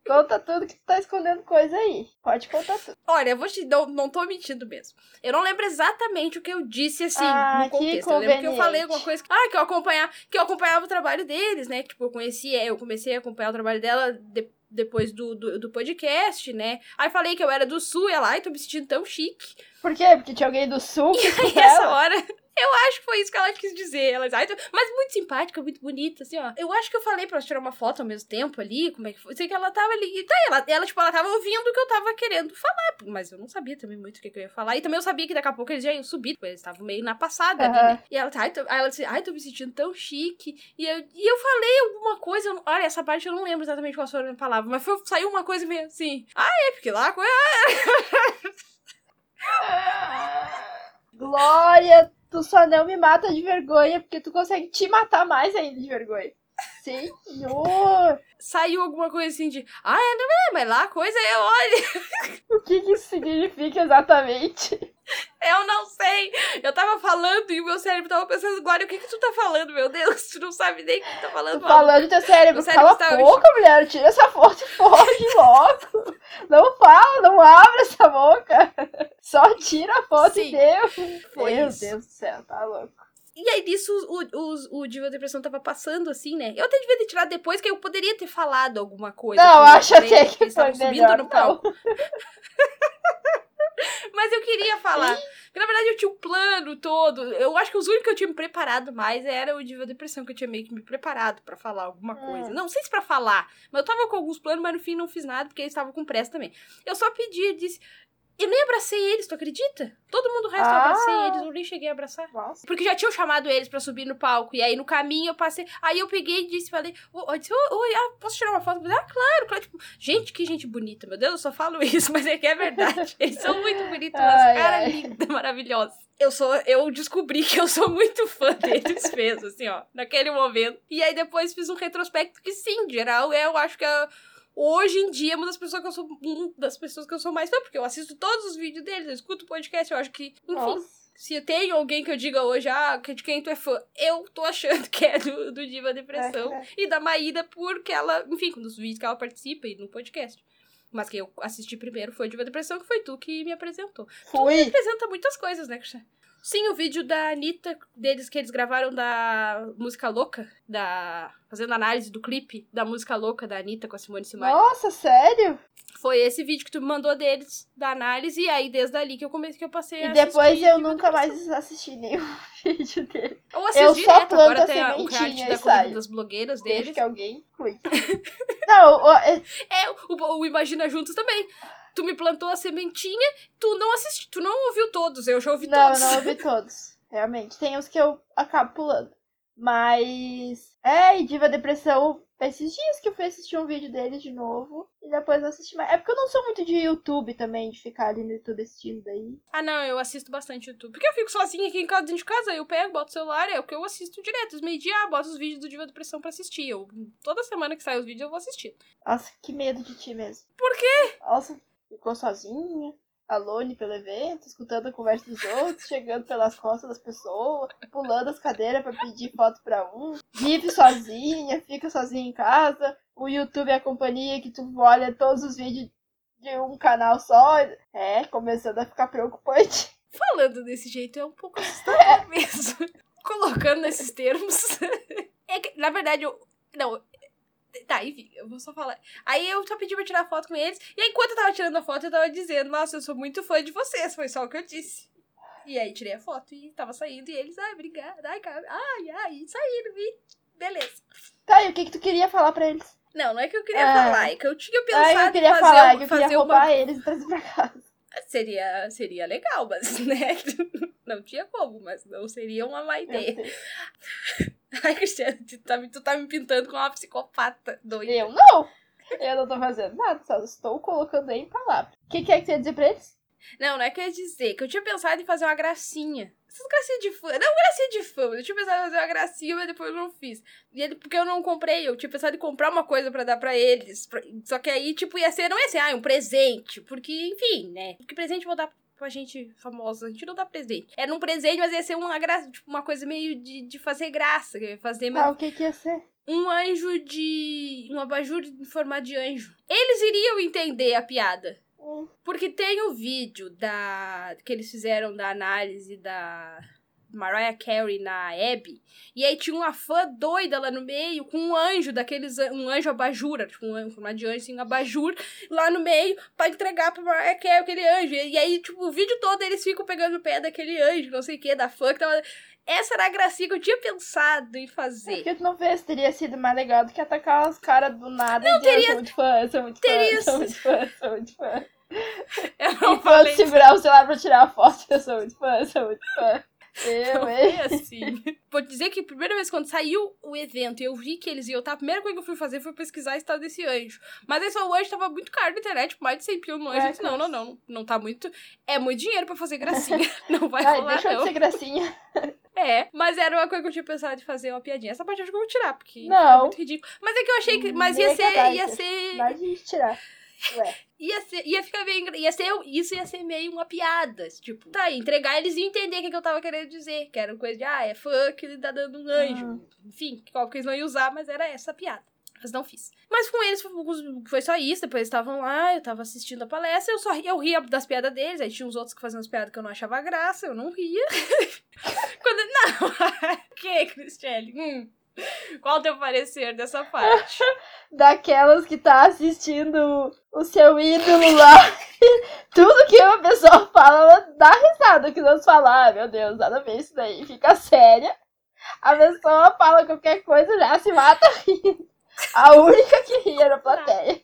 Conta tudo que tu tá escondendo coisa aí. Pode contar tudo. Olha, eu vou te. Não, não tô mentindo mesmo. Eu não lembro exatamente o que eu disse, assim, Ah, no que contexto. Eu lembro que eu falei alguma coisa. Ah, que eu acompanhava, que eu acompanhava o trabalho deles, né? Tipo, eu conhecia, eu comecei a acompanhar o trabalho dela de- depois do, do, do podcast, né? Aí falei que eu era do sul e ela, ai, tô me sentindo tão chique. Por quê? Porque tinha alguém do sul que E com essa hora, eu acho que foi isso que ela quis dizer. Ela disse, tô- mas muito simpática, muito bonita, assim, ó. Eu acho que eu falei pra ela tirar uma foto ao mesmo tempo ali, como é que foi. Sei que ela tava ali. E tá, ela, ela, tipo, ela tava ouvindo o que eu tava querendo falar. Mas eu não sabia também muito o que, que eu ia falar. E também eu sabia que daqui a pouco eles já iam subir, porque eles estavam meio na passada ali, Aham. né? E ela, tá, ai, tô- aí ela disse, ai, tô me sentindo tão chique. E eu, e eu falei alguma coisa, eu olha, essa parte eu não lembro exatamente qual foi a palavra, mas foi, saiu uma coisa meio assim. Ah, é, porque lá a coisa. Glória, tu só não me mata de vergonha, porque tu consegue te matar mais ainda de vergonha. Senhor! Saiu alguma coisa assim de. Ah, é, não é, mas lá a coisa é, olha. O que, que isso significa exatamente? Eu não sei. Eu tava falando e o meu cérebro tava pensando, Glória, o que que tu tá falando, meu Deus? Tu não sabe nem o que tu tá falando. Tô falando teu cérebro, cérebro cala tá- a boca, mulher, tira essa foto e foge logo. Não fala, não abre essa boca. Só tira a foto Sim, e deu. foi Meu isso. Deus do céu, tá louco. E aí disso o, o, o Diva Depressão tava passando assim, né? Eu até devia ter tirado depois, que eu poderia ter falado alguma coisa. Não, acho né? até que estavam foi subindo melhor, no palco. Mas eu queria falar. Porque na verdade eu tinha um plano todo. Eu acho que os únicos que eu tinha me preparado mais era o Diva Depressão, que eu tinha meio que me preparado pra falar alguma Hum. coisa. Não sei se pra falar, mas eu tava com alguns planos, mas no fim não fiz nada, porque eles estavam com pressa também. Eu só pedi, disse. Eu nem abracei eles, tu acredita? Todo mundo o resto eu Ah. abracei eles, eu nem cheguei a abraçar. Nossa. Porque já tinham chamado eles pra subir no palco. E aí no caminho eu passei. Aí eu peguei e disse, falei, "Ô, eu "Ô, oi, ah, posso tirar uma foto? Eu falei, ah, claro, claro. Tipo, gente, que gente bonita, meu Deus, eu só falo isso, mas é que é verdade. Eles são muito bonitos, umas caras lindas, maravilhosas. eu sou. Eu descobri que eu sou muito fã deles mesmo, assim, ó, naquele momento. E aí depois fiz um retrospecto que, sim, em geral, eu acho que é, hoje em dia é uma das pessoas que eu sou. Uma das pessoas que eu sou mais fã, porque eu assisto todos os vídeos deles, eu escuto o podcast, eu acho que. Enfim. Nossa. Se tem alguém que eu diga hoje, ah, que- de quem tu é fã, eu tô achando que é do, do Diva Depressão. É, é. E da Maída, porque ela, enfim, dos vídeos que ela participa e no podcast. Mas que eu assisti primeiro foi Diva Depressão, que foi tu que me apresentou. Fui. Apresenta muitas coisas, né, Cristian? Sim, o vídeo da Anitta, deles que eles gravaram da música louca, da. fazendo análise do clipe da música louca da Anitta com a Simone Simaria. Nossa, sério? Foi esse vídeo que tu me mandou deles, da análise, e aí desde ali que eu comecei que eu passei a E depois eu nunca mais assisti nenhum vídeo dele. Eu assisto Eu só direto, agora planto a tem a- o reality e da corrida das blogueiras Desde deles. que alguém. Não, o- é- É, o, o Imagina Juntos também. Tu me plantou a sementinha, tu não assistiu, tu não ouviu todos, eu já ouvi não, todos. eu não ouvi todos. Realmente. Tem uns que eu acabo pulando. Mas. É, e Diva Depressão. Esses dias que eu fui assistir um vídeo deles de novo. E depois não assisti mais. É porque eu não sou muito de YouTube também, de ficar ali no YouTube assistindo daí. Ah, não, eu assisto bastante YouTube. Porque eu fico sozinha aqui em casa, dentro de casa, eu pego, boto o celular, é o que eu assisto direto. Os meio-dia, ah, boto os vídeos do Diva Depressão pra assistir. Eu, toda semana que sai os vídeos, eu vou assistir. Nossa, que medo de ti mesmo. Por quê? Nossa, ficou sozinha, alone pelo evento, escutando a conversa dos outros, chegando pelas costas das pessoas, pulando as cadeiras pra pedir foto pra um, vive sozinha, fica sozinha em casa, o YouTube é a companhia que tu olha todos os vídeos de um canal só. É, começando a ficar preocupante. Falando desse jeito, é um pouco assustador mesmo. Colocando nesses termos. É que, na verdade, eu. Não. Tá, enfim, eu vou só falar. Aí eu só pedi pra tirar foto com eles. E aí, enquanto eu tava tirando a foto, eu tava dizendo: Nossa, eu sou muito fã de vocês. Foi só o que eu disse. E aí tirei a foto e tava saindo. E eles, ai, obrigada. Ai, cara. Ai, ai. Saíram. E beleza. Tá, e o que que tu queria falar pra eles? Não, não é que eu queria Ah. falar. É que eu tinha pensado Ah, eu queria fazer, falar um- que eu queria uma roubar eles e trazer pra casa. Seria, seria legal, mas, né? Não tinha como, mas não seria uma má ideia. Ai, Cristiano, tu tá, me- tu tá me pintando como uma psicopata doida. Eu não! Eu não tô fazendo nada, só estou colocando aí em palavras. O que, que é que você ia dizer pra eles? Não, não é que eu ia dizer, que eu tinha pensado em fazer uma gracinha. Essas gracinhas de fã. Não, gracinha de fã, eu tinha pensado em fazer uma gracinha, mas depois eu não fiz. E ele, porque eu não comprei, eu tinha pensado em comprar uma coisa pra dar pra eles. pra- Só que aí, tipo, ia ser, não ia ser, ah, um presente. Porque, enfim, né? Que presente eu vou dar pra gente famosa? A gente não dá presente. Era um presente, mas ia ser uma graça, tipo, uma coisa meio de, de fazer graça. fazer, mas Ah, o que que ia ser? um anjo de. um abajur em formato de anjo. Eles iriam entender a piada. Porque tem o vídeo da que eles fizeram da análise da Mariah Carey na Abby. E aí tinha uma fã doida lá no meio, com um anjo daqueles. Um anjo abajura, tipo um anjo, formato de anjo, assim, um abajur lá no meio pra entregar pra Mariah Carey aquele anjo. E aí, tipo, o vídeo todo eles ficam pegando o pé daquele anjo, não sei o que, da fã que tava. Essa era a gracinha que eu tinha pensado em É fazer. porque tu não fez, teria sido mais legal do que atacar os caras do nada Não, e dizer, teria- eu sou muito fã, eu sou muito teria fã, eu sou muito fã, sou muito fã. Eu E não quando falei segurar o celular pra tirar a foto, eu sou muito fã, eu sou muito fã. Eu, Não hein? foi assim. Vou dizer que a primeira vez quando saiu o evento e eu vi que eles iam estar, a primeira coisa que eu fui fazer foi pesquisar a história desse anjo. Mas aí só o anjo tava muito caro na internet, tipo, mais de 100 pila no anjo. É, não, não, não, não tá muito. É muito dinheiro pra fazer gracinha. Não vai Ai, rolar, deixa não. de ser gracinha. É, mas era uma coisa que eu tinha pensado de fazer uma piadinha. Essa parte eu acho que eu vou tirar, porque Não. é muito ridículo. Mas é que eu achei que. Mas ia ser. Mega Ia ser. Mas a gente tirar. Ué, Ia ser, ia ficar meio, ia ser, isso ia ser meio uma piada, tipo, tá, entregar, eles iam entender o que, que eu tava querendo dizer, que era uma coisa de, ah, é fã que ele tá dando um anjo, Hum. enfim, qual que eles não iam usar, mas era essa a piada. Mas não fiz. Mas com eles foi, só isso, depois eles estavam lá, eu tava assistindo a palestra, eu só ria, eu ria das piadas deles, aí tinha uns outros que faziam as piadas que eu não achava graça, eu não ria. Quando, não, que, Cristiane? Hum. Qual o teu parecer dessa parte? daquelas que tá assistindo o seu ídolo lá. Tudo que uma pessoa fala, ela dá risada. Que nós falar, ah, meu Deus, nada a ver isso daí. Fica séria. A pessoa fala qualquer coisa, já se mata rindo. A única que ria na plateia.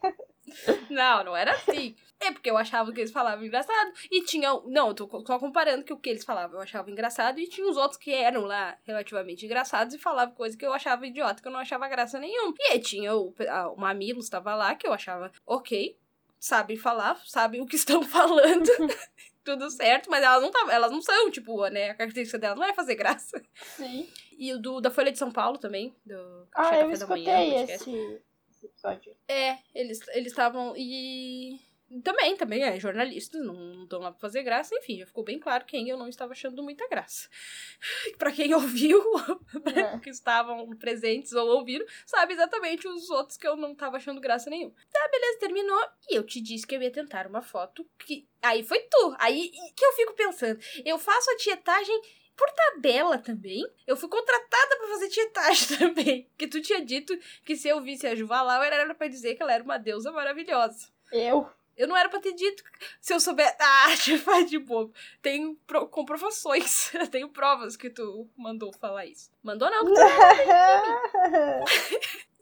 Não, não era assim. É porque eu achava que eles falavam engraçado. E tinha. Não, eu tô só comparando que o que eles falavam eu achava engraçado. E tinha os outros que eram lá relativamente engraçados e falavam coisa que eu achava idiota, que eu não achava graça nenhuma. E aí tinha o, a- o Mamilos, tava lá, que eu achava ok. Sabem falar, sabem o que estão falando. tudo certo, mas elas não tavam, elas não são, tipo, né? A característica delas não é fazer graça. Sim. E o do, da Folha de São Paulo também, do Ah, Café eu da Manhã, escutei podcast. esse, esse episódio. É, eles eles estavam e também, também é jornalistas, não estão lá pra fazer graça, enfim, já ficou bem claro quem eu não estava achando muita graça. Pra quem ouviu, É. que estavam presentes ou ouviram, sabe exatamente os outros que eu não tava achando graça nenhuma. Tá, beleza, terminou. E eu te disse que eu ia tentar uma foto que. Aí foi tu. Aí que eu fico pensando. Eu faço a tietagem por tabela também. Eu fui contratada pra fazer tietagem também. Que tu tinha dito que se eu visse a Juvalau, era pra dizer que ela era uma deusa maravilhosa. Eu? Eu não era pra ter dito. Se eu souber. Ah, faz de bobo. Tenho pro... comprovações. Eu tenho provas que tu mandou falar isso. Mandou não, porque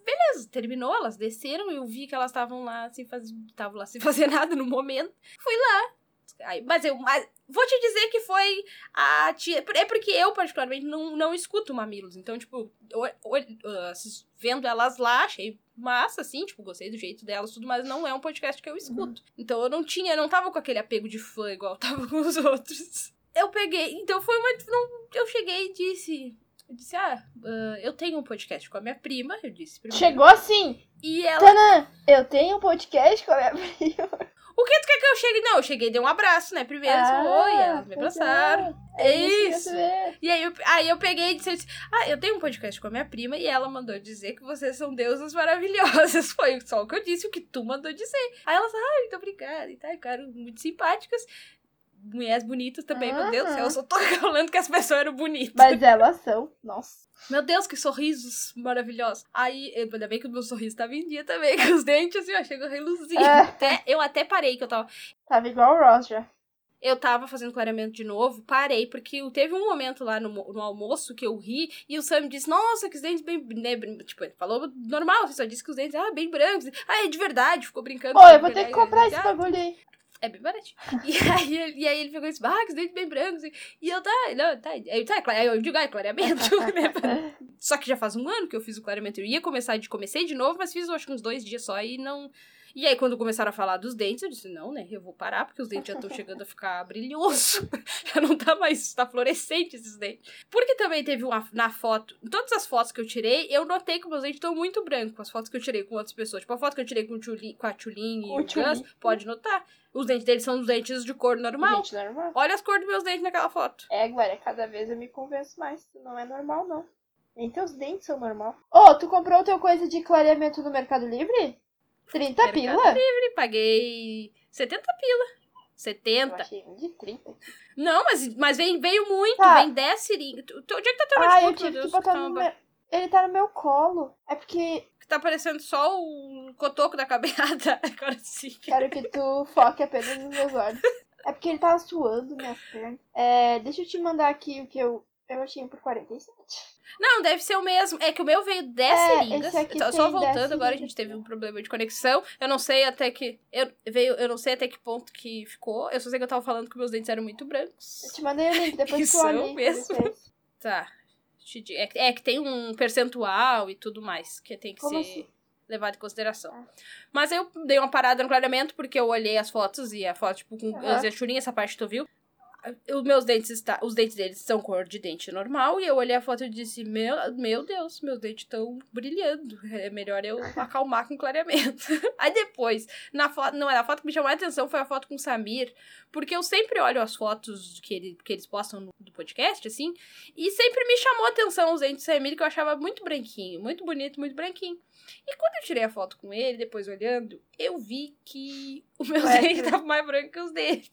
beleza, terminou, elas desceram, eu vi que elas estavam lá sem fazer. Estavam lá sem fazer nada no momento. Fui lá. Aí, mas eu. Mas, vou te dizer que foi a tia. É porque eu, particularmente, não, não escuto mamilos. Então, tipo, ah, assis- vendo elas lá, achei massa, assim, tipo, gostei do jeito delas, tudo, mas não é um podcast que eu escuto. Então eu não tinha, não tava com aquele apego de fã igual tava com os outros. Eu peguei, então foi uma. Não, eu cheguei e disse. Eu disse, ah, ah, eu tenho um podcast com a minha prima, eu disse primeiro. Chegou assim. E ela. Tanã, eu tenho um podcast com a minha prima. O que tu quer que eu chegue? Não, eu cheguei e dei um abraço, né? Primeiro, ah, oi, elas me pois abraçaram. É, é Isso. E aí eu, aí eu peguei e disse, ah, eu tenho um podcast com a minha prima e ela mandou dizer que vocês são deusas maravilhosas. Foi só o que eu disse, o que tu mandou dizer. Aí elas, ah, muito obrigada e tal, ficaram muito simpáticas. Mulheres bonitas também, meu Deus do céu, eu só tô falando que as pessoas eram bonitas. Mas elas são. Nossa. Meu Deus, que sorrisos maravilhosos. Aí, ainda bem que o meu sorriso tava em dia também, com os dentes assim, eu chego a reluzir. É. Até, eu até parei que eu tava Tava igual o já. eu tava fazendo clareamento de novo, parei, porque teve um momento lá no, no almoço que eu ri e o Sam disse, nossa, que os dentes bem. Né, tipo, ele falou normal, você só disse que os dentes, ah, bem brancos. Ah, é de verdade, ficou brincando. Pô, eu vou ter que comprar ele esse disse, "Ah, bagulho aí. É bem baratinho. E aí, ele- e aí ele e disse, ah, que os dentes bem brancos. E eu, tá, não, tá. Aí eu, tá, cla- aí eu digo, ah, é clareamento, né? Só que já faz um ano que eu fiz o clareamento. Eu ia começar de comecei de novo, mas fiz acho que uns dois dias só e não. E aí, quando começaram a falar dos dentes, eu disse, não, né? Eu vou parar, porque os dentes já estão chegando a ficar brilhoso. já não tá mais. tá fluorescente esses dentes. Porque também teve uma na foto. Em todas as fotos que eu tirei, eu notei que meus dentes estão muito brancos. As fotos que eu tirei com outras pessoas. Tipo, a foto que eu tirei com, o Tchuli- com a Tulin e o Tchulin. Gus, pode notar. Os dentes deles são os dentes de cor normal. Gente, normal. Olha as cores dos meus dentes naquela foto. É, Glória, cada vez eu me convenço mais. Não é normal, não. Nem teus dentes são normal. Ô, tu comprou o teu coisa de clareamento no Mercado Livre? 30 Mercado pila? E paguei 70 pila. Eu 70. achei um de 30. Não, mas, mas vem, veio muito, Tá. vem 10 seringas. Onde é que tá teu Ah, eu notebook, tive meu que botar Tá no meu... Ele tá no meu colo. É porque Que tá parecendo só o cotoco da cabeça. Agora sim. quero que tu foque apenas nos meus olhos. É porque ele tava suando minhas pernas. É, deixa eu te mandar aqui o que eu... Eu achei por 47. Não, deve ser o mesmo. É que o meu veio 10 É, seringas. só 10 voltando, agora a gente teve um problema de conexão. Eu não sei até que. Eu, veio, eu não sei até que ponto que ficou. Eu só sei que eu tava falando que meus dentes eram muito brancos. Eu te mandei o link, depois Que tu olha mesmo. Tá. É, que- é que tem um percentual e tudo mais que tem que Como ser assim? levado em consideração. Ah. Mas eu dei uma parada no clareamento porque eu olhei as fotos e a foto, tipo, com Aham. as essa parte tu viu. Os meus dentes está, os dentes deles são cor de dente normal e eu olhei a foto e disse: "Meu, meu Deus, meus dentes estão brilhando. É melhor eu acalmar com clareamento". Aí depois, na foto, não, a foto que me chamou a atenção foi a foto com o Samir, porque eu sempre olho as fotos que, ele, que eles postam no do podcast assim, e sempre me chamou a atenção os dentes do Samir que eu achava muito branquinho, muito bonito, muito branquinho. E quando eu tirei a foto com ele, depois olhando, eu vi que o meu dente que- tava mais branco que os dele.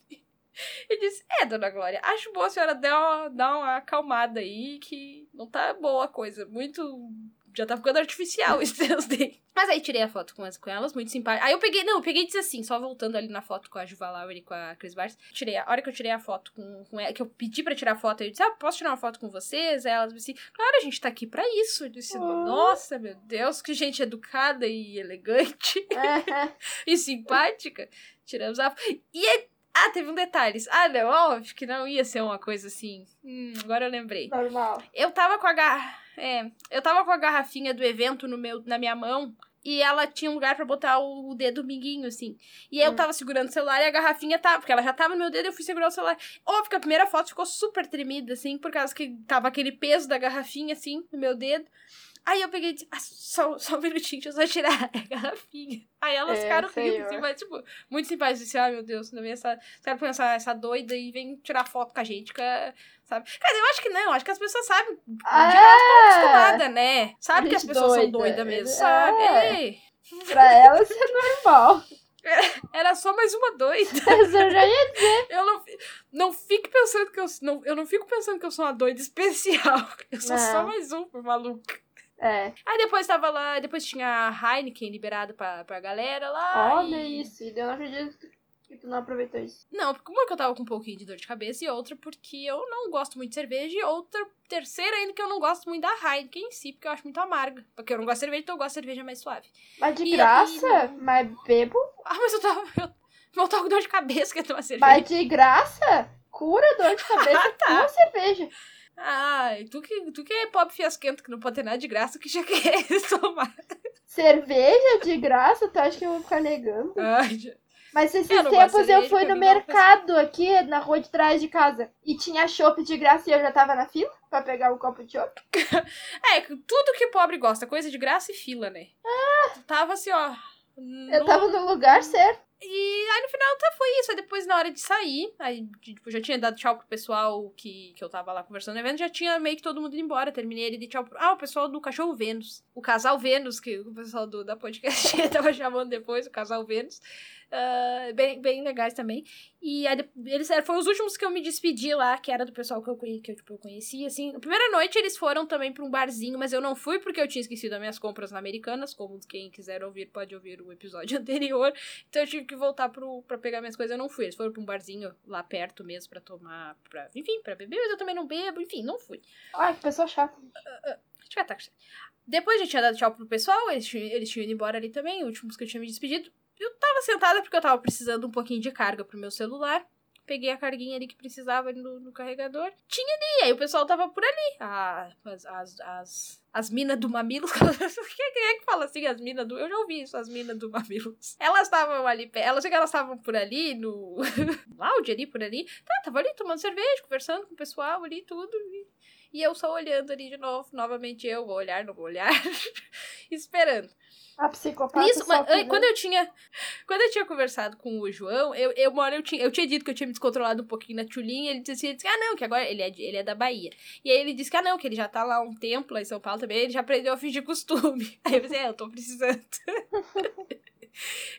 Eu disse, é, dona Glória, acho bom a senhora dar uma, dar uma acalmada aí, que não tá boa a coisa. Muito. Já tá ficando artificial os seus dentes. Mas aí tirei a foto com, as, com elas, muito simpática. Aí eu peguei, não, eu peguei e disse assim, só voltando ali na foto com a Juva Lauer e com a Chris Bars. Tirei, a a hora que eu tirei a foto com, com ela, que eu pedi pra tirar foto, eu disse, ah, posso tirar uma foto com vocês? Aí elas disse, claro, a gente tá aqui pra isso. Eu disse, Ah. nossa, meu Deus, que gente educada e elegante É, e simpática. Tiramos a. E é- Ah, teve um detalhe. Ah, não, óbvio que não ia ser uma coisa assim. Hum, agora eu lembrei. normal. Eu tava com a garra... É, eu tava com a garrafinha do evento no meu, na minha mão. e ela tinha um lugar pra botar o dedo minguinho, assim. E aí eu Hum. tava segurando o celular e a garrafinha tava, porque ela já tava no meu dedo, eu fui segurar o celular. Óbvio que a primeira foto ficou super tremida, assim, por causa que tava aquele peso da garrafinha, assim, no meu dedo. Aí eu peguei e disse, ah, só, só um minutinho, deixa eu só tirar a garrafinha. Aí elas É, ficaram rindo, assim, mas, tipo, muito simpáticas. Disse, ai, meu Deus, não vem essa, quero pensar essa doida e vem tirar foto com a gente, que, é- sabe? Dizer, eu acho que não, acho que as pessoas sabem, Ah, acostumada, né? Sabe que as pessoas são doida. doidas mesmo, É. sabe? Ei, pra ela isso é normal. era só mais uma doida. Eu já ia Eu não, não fique pensando que eu não, eu não fico pensando que eu sou uma doida especial. Eu sou só Não. mais uma maluca. É, Aí depois tava lá, depois tinha a Heineken liberada pra, pra galera lá. olha e- isso. E eu não acredito que tu não aproveitou isso. Não, porque uma que eu tava com um pouquinho de dor de cabeça e outra porque eu não gosto muito de cerveja e outra, terceira ainda que eu não gosto muito da Heineken em si, porque eu acho muito amarga. Porque eu não gosto de cerveja, então eu gosto de cerveja mais suave. Mas de E graça? aí- Mas bebo? Ah, mas eu tava. Eu, eu tava com dor de cabeça que eu tomar cerveja. Mas de graça? Cura dor de cabeça Tá. com cerveja. Ai, tu que, tu que é pobre fiasquento que não pode ter nada de graça que já quer tomar. Cerveja de graça? Tu acha que eu vou ficar negando? Ai, já- Mas esses Eu tempos eu fui no não mercado aqui na rua de trás de casa e tinha chopp de graça e eu já tava na fila pra pegar um copo de chopp. É, tudo que pobre gosta, coisa de graça e fila, né? Tu tava assim, ó. Eu no- tava no lugar certo. E aí no final tá, foi isso. Aí depois, na hora de sair, aí tipo, já tinha dado tchau pro pessoal que, que eu tava lá conversando no evento, já tinha meio que todo mundo indo embora. Terminei ele de tchau pro. Ah, o pessoal do Cachorro Vênus. O casal Vênus, que o pessoal do, da podcast tava chamando depois, o casal Vênus. Ah, bem, bem legais também. E aí, eles eram- foram os últimos que eu me despedi lá, que era do pessoal que eu, conhe- que eu, tipo, eu conhecia, assim. Na primeira noite eles foram também pra um barzinho, mas eu não fui porque eu tinha esquecido as minhas compras na Americanas, como quem quiser ouvir pode ouvir o episódio anterior. Então eu tive que voltar pro, pra pegar minhas coisas, eu não fui. Eles foram pra um barzinho lá perto mesmo pra tomar, pra, enfim, pra beber, mas eu também não bebo, enfim, não fui. Ai, que pessoa chata. Deixa eu ver, tá. Depois já tinha dado tchau pro pessoal, eles, tinham- eles tinham ido embora ali também, os últimos que eu tinha me despedido. Eu tava sentada porque eu tava precisando um pouquinho de carga pro meu celular. Peguei a carguinha ali que precisava no, no carregador. Tinha ali, aí o pessoal tava por ali. Ah, as, as, as, as minas do Mamilos. Quem é que fala assim, as minas do. Eu já ouvi isso, as minas do Mamilos. Elas estavam ali, elas, que elas estavam por ali, no lounge ali, por ali. Tá, tava ali tomando cerveja, conversando com o pessoal ali, tudo. E, e eu só olhando ali de novo. Novamente eu vou olhar, não vou olhar. esperando. A psicopata Nisso, mas, quando eu tinha. Quando eu tinha conversado com o João, eu, eu, uma hora eu tinha, eu tinha dito que eu tinha me descontrolado um pouquinho na Tchulinha, ele disse assim, disse, ah, não, que agora ele é, ele é da Bahia. E aí ele disse que, ah, não, que ele já tá lá um tempo, lá em São Paulo também, ele já aprendeu a fingir costume. Aí eu pensei, é, eu tô precisando.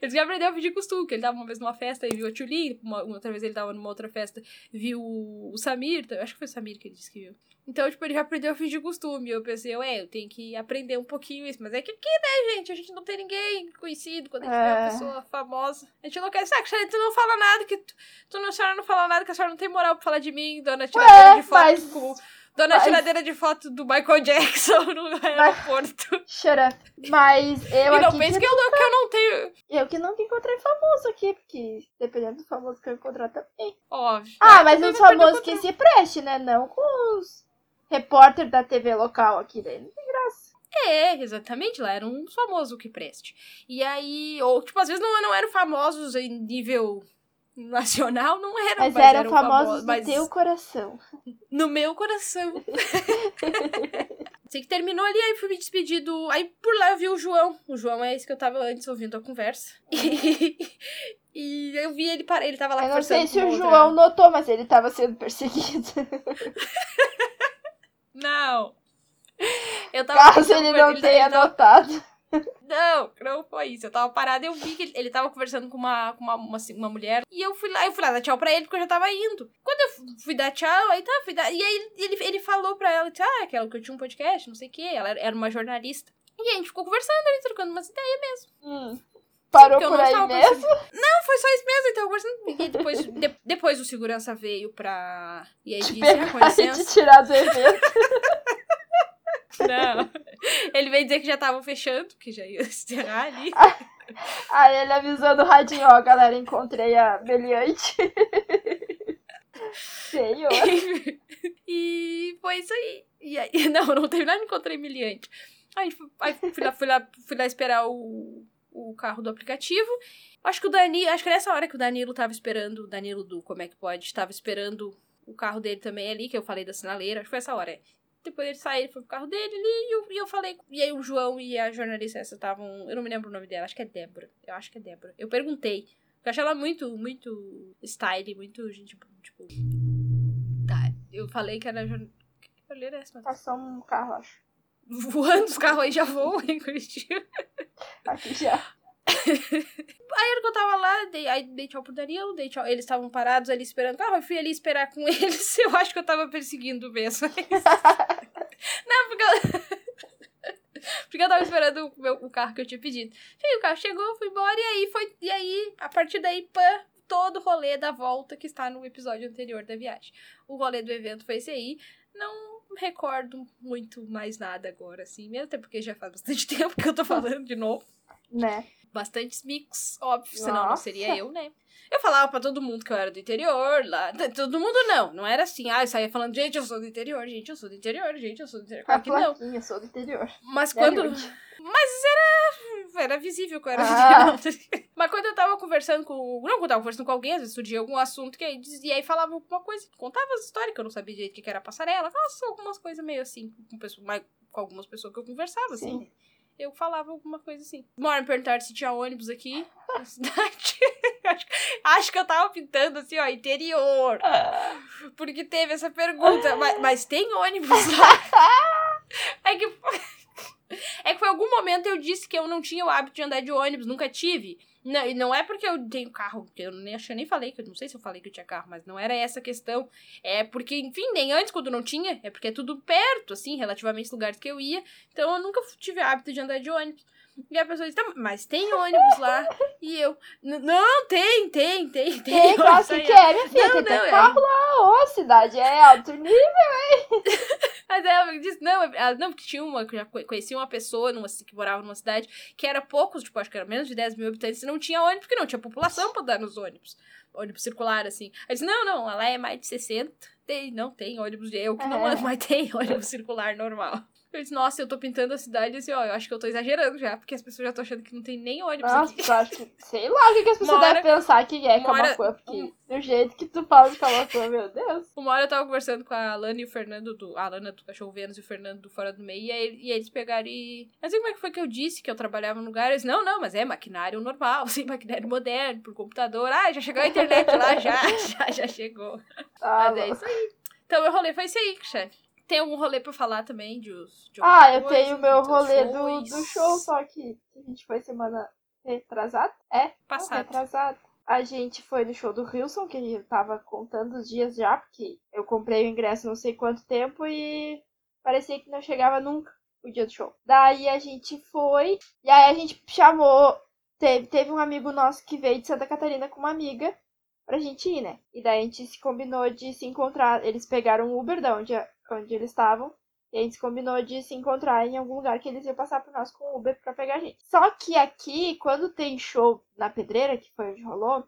Ele já aprendeu a fingir costume, que ele tava uma vez numa festa e viu a uma outra vez ele tava numa outra festa, viu o Samir, acho que foi o Samir que ele disse que viu. Então, tipo, ele já aprendeu a fingir costume. Eu pensei, ué, eu tenho que aprender um pouquinho isso. Mas é que aqui, né, gente? A gente não tem ninguém conhecido quando a gente vê uma É. pessoa famosa. A gente não quer. Sabe, tu não fala nada, que tu, tu não, a senhora não fala nada, que a senhora não tem moral pra falar de mim, dona tiradeira de foto mas- com. Dona mas- tiradeira de foto do Michael Jackson no aeroporto. Shut up. Mas eu e não pense que, eu, não, que eu não tenho. eu que nunca encontrei famoso aqui, porque dependendo do famoso que eu encontrar também. Óbvio. Ah, mas perder famosos que se preste, né? Não com os repórter da TV local aqui daí. Não tem graça. É, exatamente, lá era um famoso que preste. E aí, ou tipo, às vezes não, não eram famosos em nível nacional, não eram, Mas, eram, eram famosos mas no teu coração. no meu coração. Sei que terminou ali, aí fui me despedir do... Aí por lá eu vi o João. O João é esse que eu tava antes ouvindo a conversa. E, e eu vi ele parar, ele tava lá Eu não conversando sei se o outra- João notou, mas ele tava sendo perseguido. Não! Eu tava Caso ele não ele tenha tava- notado. Não, não foi isso. Eu tava parada e eu vi que ele, ele tava conversando com uma, com uma, uma, uma mulher. E eu fui lá, eu fui lá dar tchau pra ele porque eu já tava indo. Quando eu fu- fui dar tchau, aí tá, fui dar. E aí ele, ele falou pra ela, disse, ah, aquela que eu tinha um podcast, não sei o quê. Ela era, uma jornalista. E a gente ficou conversando ali, trocando umas ideias. Hum. Parou porque por não aí mesmo? Não, foi só isso mesmo, então conversando. E depois, de- depois o segurança veio pra. E aí Te disse, ah, com pegar e te licença. tirar do evento. Não. Ele veio dizer que já estavam fechando, que já ia encerrar ali. Aí ele avisou no radinho, ó, galera, encontrei a Beliante. Senhor. e foi isso aí. E aí, não, não teve nada, encontrei miliante. Aí, aí fui, lá, fui, lá, fui lá esperar o, o carro do aplicativo. Acho que o Danilo, acho que nessa hora que o Danilo tava esperando, o Danilo do Como é que pode, estava esperando o carro dele também ali, que eu falei da sinaleira, acho que foi essa hora. É. Depois ele saiu, ele foi pro carro dele ali, e eu, e eu falei. E aí o João e a jornalista essa estavam. Eu não me lembro o nome dela, acho que é Débora. Eu acho que é Débora. Eu perguntei. Eu achei ela muito, muito style, muito gente, tipo. Tá. Eu falei que era. Essa? Passou um carro, acho. Voando, os carros aí já voam em Curitiba. Aqui já. Aí que eu tava lá, dei, aí dei tchau pro Danilo, dei tchau. Eles estavam parados ali esperando o carro, eu fui ali esperar com eles. Eu acho que eu tava perseguindo mesmo. Porque eu... porque eu tava esperando o, meu, o carro que eu tinha pedido. Enfim, o carro chegou, fui embora, e aí foi. E aí, a partir daí, pã, todo o rolê da volta que está no episódio anterior da viagem. O rolê do evento foi esse aí. Não recordo muito mais nada agora, assim, mesmo até porque já faz bastante tempo que eu tô falando de novo. Né? Bastantes mix, óbvio, Nossa. senão não seria eu, né? Eu falava pra todo mundo que eu era do interior, lá. Todo mundo não, não era assim, ah, eu saía falando, gente, eu sou do interior, gente, eu sou do interior, gente, eu sou do interior. Claro que não. Eu sou do interior. Mas quando. Mas era. Era visível que eu era ah. do interior. Mas quando eu tava conversando com. Não, quando eu tava conversando com alguém, às vezes surgia algum assunto que aí, e aí falava alguma coisa, contava as histórias que eu não sabia direito o que era passarela, falava algumas coisas meio assim, com, pessoas, com algumas pessoas que eu conversava, Sim. assim eu falava alguma coisa assim. Uma me perguntaram se tinha ônibus aqui na cidade. acho, acho, que eu tava pintando assim, ó, interior. Porque teve essa pergunta. Mas, mas tem ônibus lá? é que. É que foi algum momento eu disse que eu não tinha o hábito de andar de ônibus, nunca tive. Não, e não é porque eu tenho carro, eu nem, eu nem falei, que eu não sei se eu falei que eu tinha carro, mas não era essa a questão. É porque, enfim, nem antes, quando não tinha, é porque é tudo perto, assim, relativamente os lugares que eu ia. Então eu nunca tive hábito de andar de ônibus. E a pessoa diz, tá, mas tem ônibus lá. E eu, não, tem, tem, tem, tem. Tem, claro que quer, minha filha, não, tem não, carro é... lá. Ô, cidade é alto nível, hein? Mas ela disse, não, ela, não, porque tinha uma, já conhecia uma pessoa numa, que morava numa cidade que era poucos, tipo, acho que era menos de 10 mil habitantes, e não tinha ônibus, porque não tinha população pra dar nos ônibus. Ônibus circular, assim. Aí disse, não, não, lá é mais de 60. Tem, não tem ônibus de eu que não ando, mas tem ônibus circular normal. Eu disse, nossa, eu tô pintando a cidade assim, ó, eu acho que eu tô exagerando já, porque as pessoas já estão achando que não tem nem ônibus nossa, aqui. Acho que, sei lá o que, que as pessoas devem pensar que é Camacuã, porque um... do jeito que tu fala de Camacuã, meu Deus. Uma hora eu tava conversando com a Alana e o Fernando, do, a Alana do Cachorro Vênus e o Fernando do Fora do Meio, e, aí, e eles pegaram e... Mas como é que foi que eu disse que eu trabalhava no lugar? Eles, não, não, mas é maquinário normal, assim, maquinário moderno, por computador. Ah, já chegou a internet lá, já, já, já chegou. Ah, mas é isso aí. Então, meu rolê foi isso aí, Cristiane. Tem algum rolê pra falar também de, de Ah, eu tenho o meu rolê do, do show, só que a gente foi semana retrasada. É? Passada. Retrasada. A gente foi no show do Wilson, que eu tava contando os dias já, porque eu comprei o ingresso não sei quanto tempo e parecia que não chegava nunca o dia do show. Daí a gente foi, e aí a gente chamou. Teve, teve um amigo nosso que veio de Santa Catarina com uma amiga pra gente ir, né? E daí a gente se combinou de se encontrar. Eles pegaram um Uber da onde onde eles estavam. E a gente combinou de se encontrar em algum lugar que eles iam passar por nós com o Uber pra pegar a gente. Só que aqui, quando tem show na pedreira, que foi onde rolou,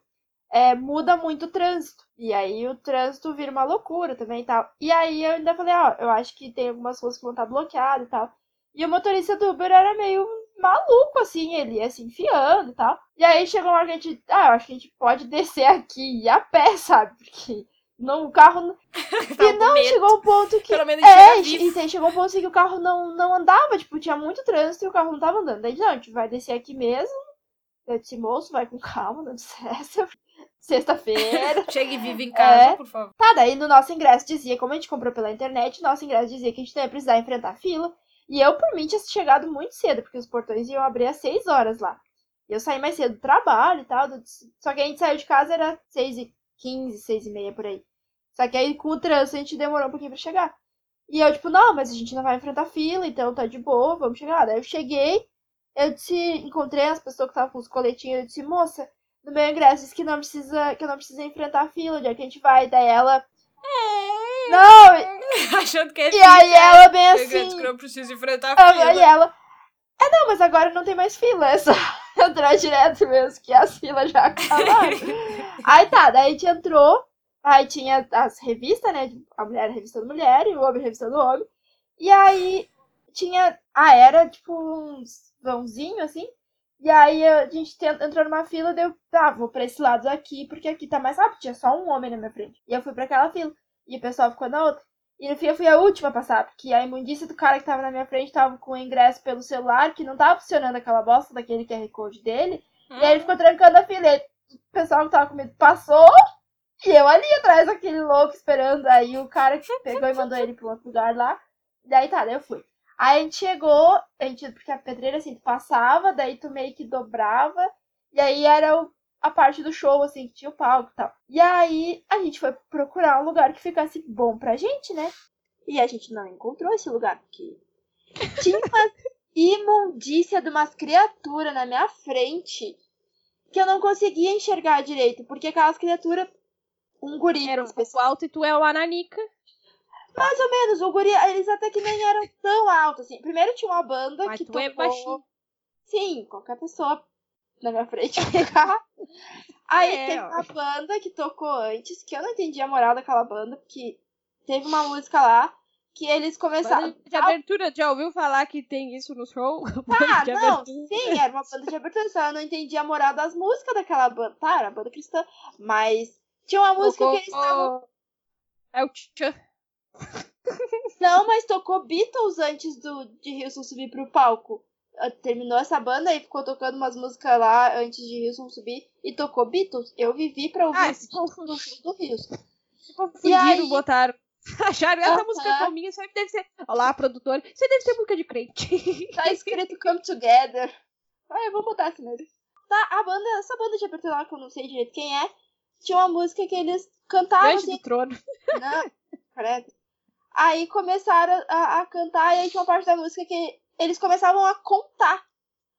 é, muda muito o trânsito. E aí o trânsito vira uma loucura também e tal. E aí eu ainda falei, ó, eu acho que tem algumas ruas que vão estar bloqueadas e tal. E o motorista do Uber era meio maluco, assim, ele ia se enfiando e tal. E aí chegou uma hora que a gente, ah, eu acho que a gente pode descer aqui e ir a pé, sabe? Porque não, o carro. e não, chegou um ponto que. Pelo menos é, e chegou um ponto que o carro não, não andava, tipo, tinha muito trânsito e o carro não tava andando. Daí, não, a gente vai descer aqui mesmo. Eu disse, moço, vai com calma, não estressa. Sexta-feira. Chegue vive em casa, é. por favor. Tá, daí no nosso ingresso dizia, como a gente comprou pela internet, nosso ingresso dizia que a gente não ia precisar enfrentar fila. E eu, por mim, tinha chegado muito cedo, porque os portões iam abrir às 6 horas lá. E eu saí mais cedo do trabalho e tal. Só que a gente saiu de casa, era 6 e 15, 6 e meia por aí. Só que aí com o trânsito a gente demorou um pouquinho pra chegar. E eu, tipo, não, mas a gente não vai enfrentar fila, então tá de boa, vamos chegar. Daí eu cheguei, eu disse, encontrei as pessoas que estavam com os coletinhos, eu disse, moça, no meu ingresso disse que não precisa, que eu não precisa enfrentar fila, onde é que a gente vai? Daí ela. É. Não! Achando que é E aí ela bem assim. Que eu preciso enfrentar fila. E ela. É não, mas agora não tem mais fila, é só entrar direto mesmo, que as filas já acabaram. aí tá, daí a gente entrou. Aí tinha as revistas, né? A mulher a revista da mulher e o homem a revista do homem. E aí tinha. Ah, era tipo uns vãozinho assim. E aí a gente entrou numa fila, deu, ah, vou pra esse lado aqui, porque aqui tá mais rápido. Tinha só um homem na minha frente. E eu fui pra aquela fila. E o pessoal ficou na outra. E no fim eu fui a última a passar, porque a imundícia do cara que tava na minha frente tava com o ingresso pelo celular, que não tava funcionando aquela bosta daquele QR Code dele. Hum. E aí ele ficou trancando a fila. E o pessoal que tava comigo passou. E eu ali atrás daquele louco esperando. Aí o cara que pegou e mandou ele pra outro lugar lá. Daí tá, daí eu fui. Aí a gente chegou, a gente, porque a pedreira assim, tu passava, daí tu meio que dobrava, e aí era o, a parte do show, assim, que tinha o palco e tal. E aí a gente foi procurar um lugar que ficasse bom pra gente, né? E a gente não encontrou esse lugar, porque tinha uma imundícia de umas criaturas na minha frente que eu não conseguia enxergar direito, porque aquelas criaturas. Um guri. Era um pouco alto e tu é o Ananica. Mais ou menos, o guri, eles até que nem eram tão altos, assim. Primeiro tinha uma banda Mas que tu é tocou... é baixinho. Sim, qualquer pessoa na minha frente pegar. Aí é, tem uma banda que tocou antes, que eu não entendi a moral daquela banda, porque teve uma música lá que eles começaram. Banda de abertura, já ouviu falar que tem isso no show? Ah, não, abertura. sim, era uma banda de abertura, só eu não entendi a moral das músicas daquela banda. Tá, era banda cristã, mas tinha uma música Tocou... que eles estavam. É o Tchan. Não, mas tocou Beatles antes do, de Wilson subir pro palco. Ah, terminou essa banda e ficou tocando umas músicas lá antes de Wilson subir e tocou Beatles. Eu vivi pra ouvir ah, Beatles no show do Wilson. E aí... botaram. Acharam essa uh -huh. música calminha, isso deve ser. Olá, produtor. Isso deve ser música de crente. Tá escrito Come Together. Ah, eu vou botar assim mesmo. Tá, a banda, essa banda de abertura lá que eu não sei direito quem é, tinha uma música que eles cantavam. Assim... do trono. Não, credo. Aí começaram a, a cantar, e aí tinha uma parte da música que eles começavam a contar.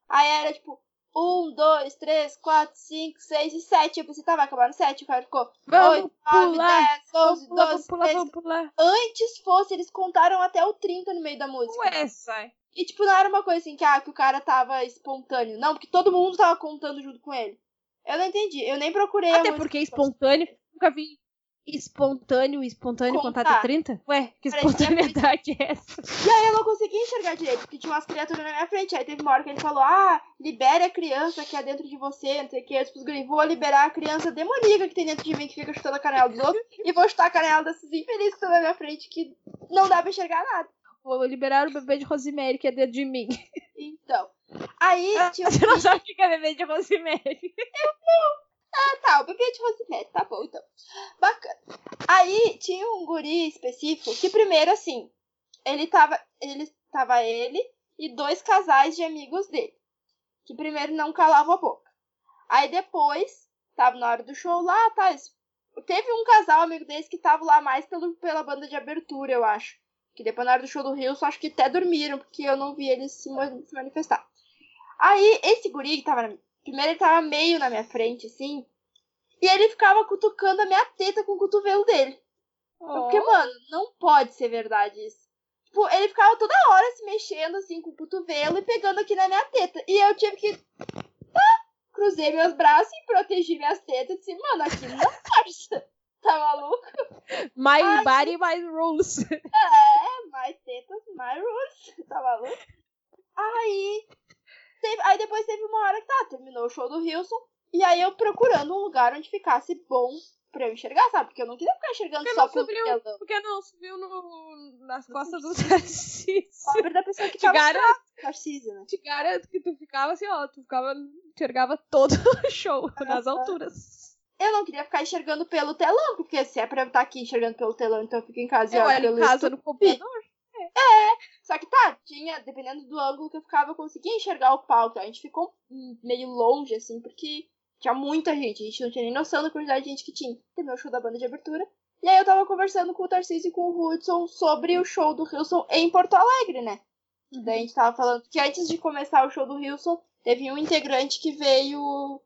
Aí era tipo, um, dois, três, quatro, cinco, seis e sete. Eu pensei, tá, vai acabar no sete. O cara ficou, vamos oito, nove, dez, onze, doze, pular, vamos pular. Antes fosse, eles contaram até o 30 no meio da música. Ué, sai. E tipo, não era uma coisa assim que, ah, que o cara tava espontâneo. Não, porque todo mundo tava contando junto com ele. Eu não entendi. Eu nem procurei Até porque espontâneo, nunca vi espontâneo, espontâneo Contar. contato 30? Ué, que espontaneidade é essa? E aí eu não consegui enxergar direito, porque tinha umas criaturas na minha frente. Aí teve uma hora que ele falou: Ah, libere a criança que é dentro de você, não sei o que. Eu disse vou liberar a criança demoníaca que tem dentro de mim, que fica chutando a canela dos outros, e vou chutar a canela desses infelizes que estão na minha frente, que não dá pra enxergar nada. Vou liberar o bebê de Rosemary, que é dentro de mim. Então. Aí. Tinha você não sabe o que é bebê de Rosemary? Eu não. Ah, tá, o bebê de Rosemary, tá bom, então. Bacana. Aí tinha um guri específico que primeiro, assim, ele tava. Ele tava ele e dois casais de amigos dele. Que primeiro não calavam a boca. Aí depois, tava na hora do show lá, tá? Teve um casal amigo deles que tava lá mais pelo, pela banda de abertura, eu acho. Que depois na hora do show do Rio, só acho que até dormiram, porque eu não vi eles se manifestar. Aí, esse guri que tava na, Primeiro ele tava meio na minha frente, assim. E ele ficava cutucando a minha teta com o cotovelo dele. Oh. Porque, mano, não pode ser verdade isso. Tipo, ele ficava toda hora se mexendo, assim, com o cotovelo e pegando aqui na minha teta. E eu tive que. Tá, cruzei meus braços e protegi minhas tetas. E disse, mano, aqui não força. Tá maluco? My Ai, body, my rules. É, mais tetas, my rules. Tá maluco? Aí teve, aí depois teve uma hora que tá, terminou o show do Wilson. E aí eu procurando um lugar onde ficasse bom pra eu enxergar, sabe? Porque eu não queria ficar enxergando porque só pelo subiu, telão. Porque não subiu no, nas costas do Tarcísio. Pobre da pessoa que tava garanto, Tarcísio, né? Te garanto que tu ficava assim, ó, tu ficava, enxergava todo o show, nas alturas. Eu não queria ficar enxergando pelo telão, porque se é pra eu estar aqui enxergando pelo telão, então eu fico em casa eu e olho pelo em casa no computador. É, só que tá, tinha, dependendo do ângulo que eu ficava, eu conseguia enxergar o palco. A gente ficou meio longe, assim, porque tinha muita gente. A gente não tinha nem noção da quantidade de gente que tinha. Teve o show da banda de abertura. E aí eu tava conversando com o Tarcísio e com o Hudson sobre o show do Wilson em Porto Alegre, né? Uhum. Daí a gente tava falando que antes de começar o show do Wilson, teve um integrante que veio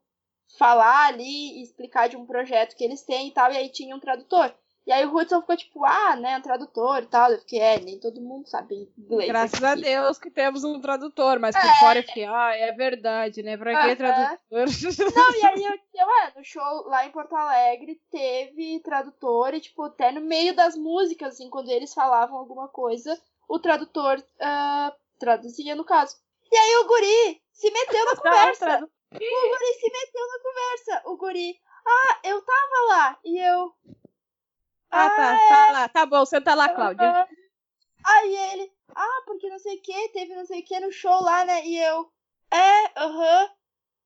falar ali e explicar de um projeto que eles têm e tal, e aí tinha um tradutor. E aí o Hudson ficou tipo, ah, né, um tradutor e tal. Eu fiquei, é, nem todo mundo sabe inglês. Graças aqui. a Deus que temos um tradutor, mas por é. fora eu fiquei, ah, é verdade, né? Pra que tradutor? Não, e aí eu, eu, é, no show lá em Porto Alegre teve tradutor e, tipo, até no meio das músicas, assim, quando eles falavam alguma coisa, o tradutor uh, traduzia no caso. E aí o guri se meteu na conversa. O guri se meteu na conversa. O guri, ah, eu tava lá. E eu. Ah, ah tá, é... tá lá. Tá bom, senta lá, Cláudia. Aí ele, ah, porque não sei o que, teve não sei o que no show lá, né? E eu, é, aham. Uh -huh.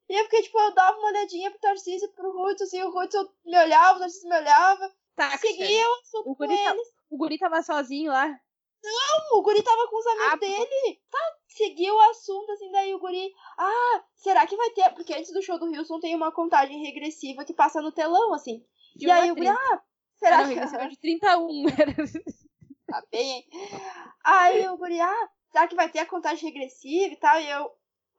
E eu fiquei, tipo, eu dava uma olhadinha pro Tarcísio e pro Hudson, assim, o Hudson me olhava, o Tarcísio me olhava. Tá, seguia o assunto o guri, tá, o guri tava sozinho lá. Não, o guri tava com os amigos ah, dele. Tá, seguiu o assunto, assim, daí o guri. Ah, será que vai ter. Porque antes do show do Wilson tem uma contagem regressiva que passa no telão, assim. E aí o guri, ah, será ah, não, que. de 31. tá bem. Aí o guri, ah, será que vai ter a contagem regressiva e tal? E eu,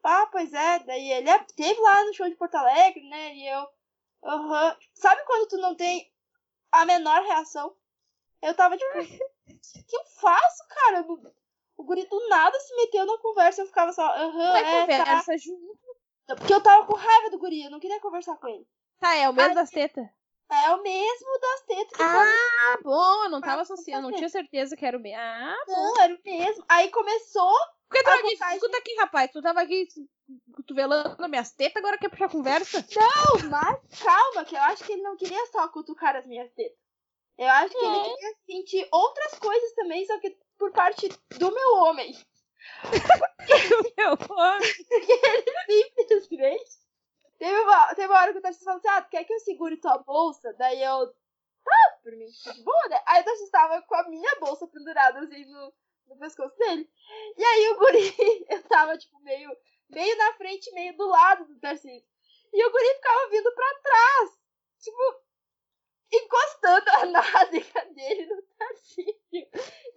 ah, pois é. Daí ele, é, teve lá no show de Porto Alegre, né? E eu, aham. -huh. Sabe quando tu não tem a menor reação? Eu tava tipo, o que eu faço, cara? O guri do nada se meteu na conversa, eu ficava só, aham, uh -huh, é, conversa tá. junto. Porque eu tava com raiva do guri, eu não queria conversar com ele. Tá, é o mesmo das tetas. É o mesmo das tetas. ah, bom, não tava associando, não tinha certeza que era o mesmo. Ah, não, era o mesmo. Aí começou. Porque tu aqui, vontade... escuta aqui, rapaz, tu tava aqui cotovelando minhas tetas, agora quer puxar conversa? Não, mas calma, que eu acho que ele não queria só cutucar as minhas tetas. Eu acho que é. ele queria sentir outras coisas também, só que por parte do meu homem. do meu homem? Porque ele simplesmente Teve uma, teve uma hora que o Tarcísio falou assim: Ah, quer que eu segure tua bolsa? Daí eu. Tá, por mim, tá de boa, né? Aí o Tarcísio tava com a minha bolsa pendurada assim no, no pescoço dele. E aí o guri, eu tava tipo meio, meio na frente, meio do lado do Tarcísio. E o guri ficava vindo pra trás. Tipo, encostando a nádega dele no Tarcísio.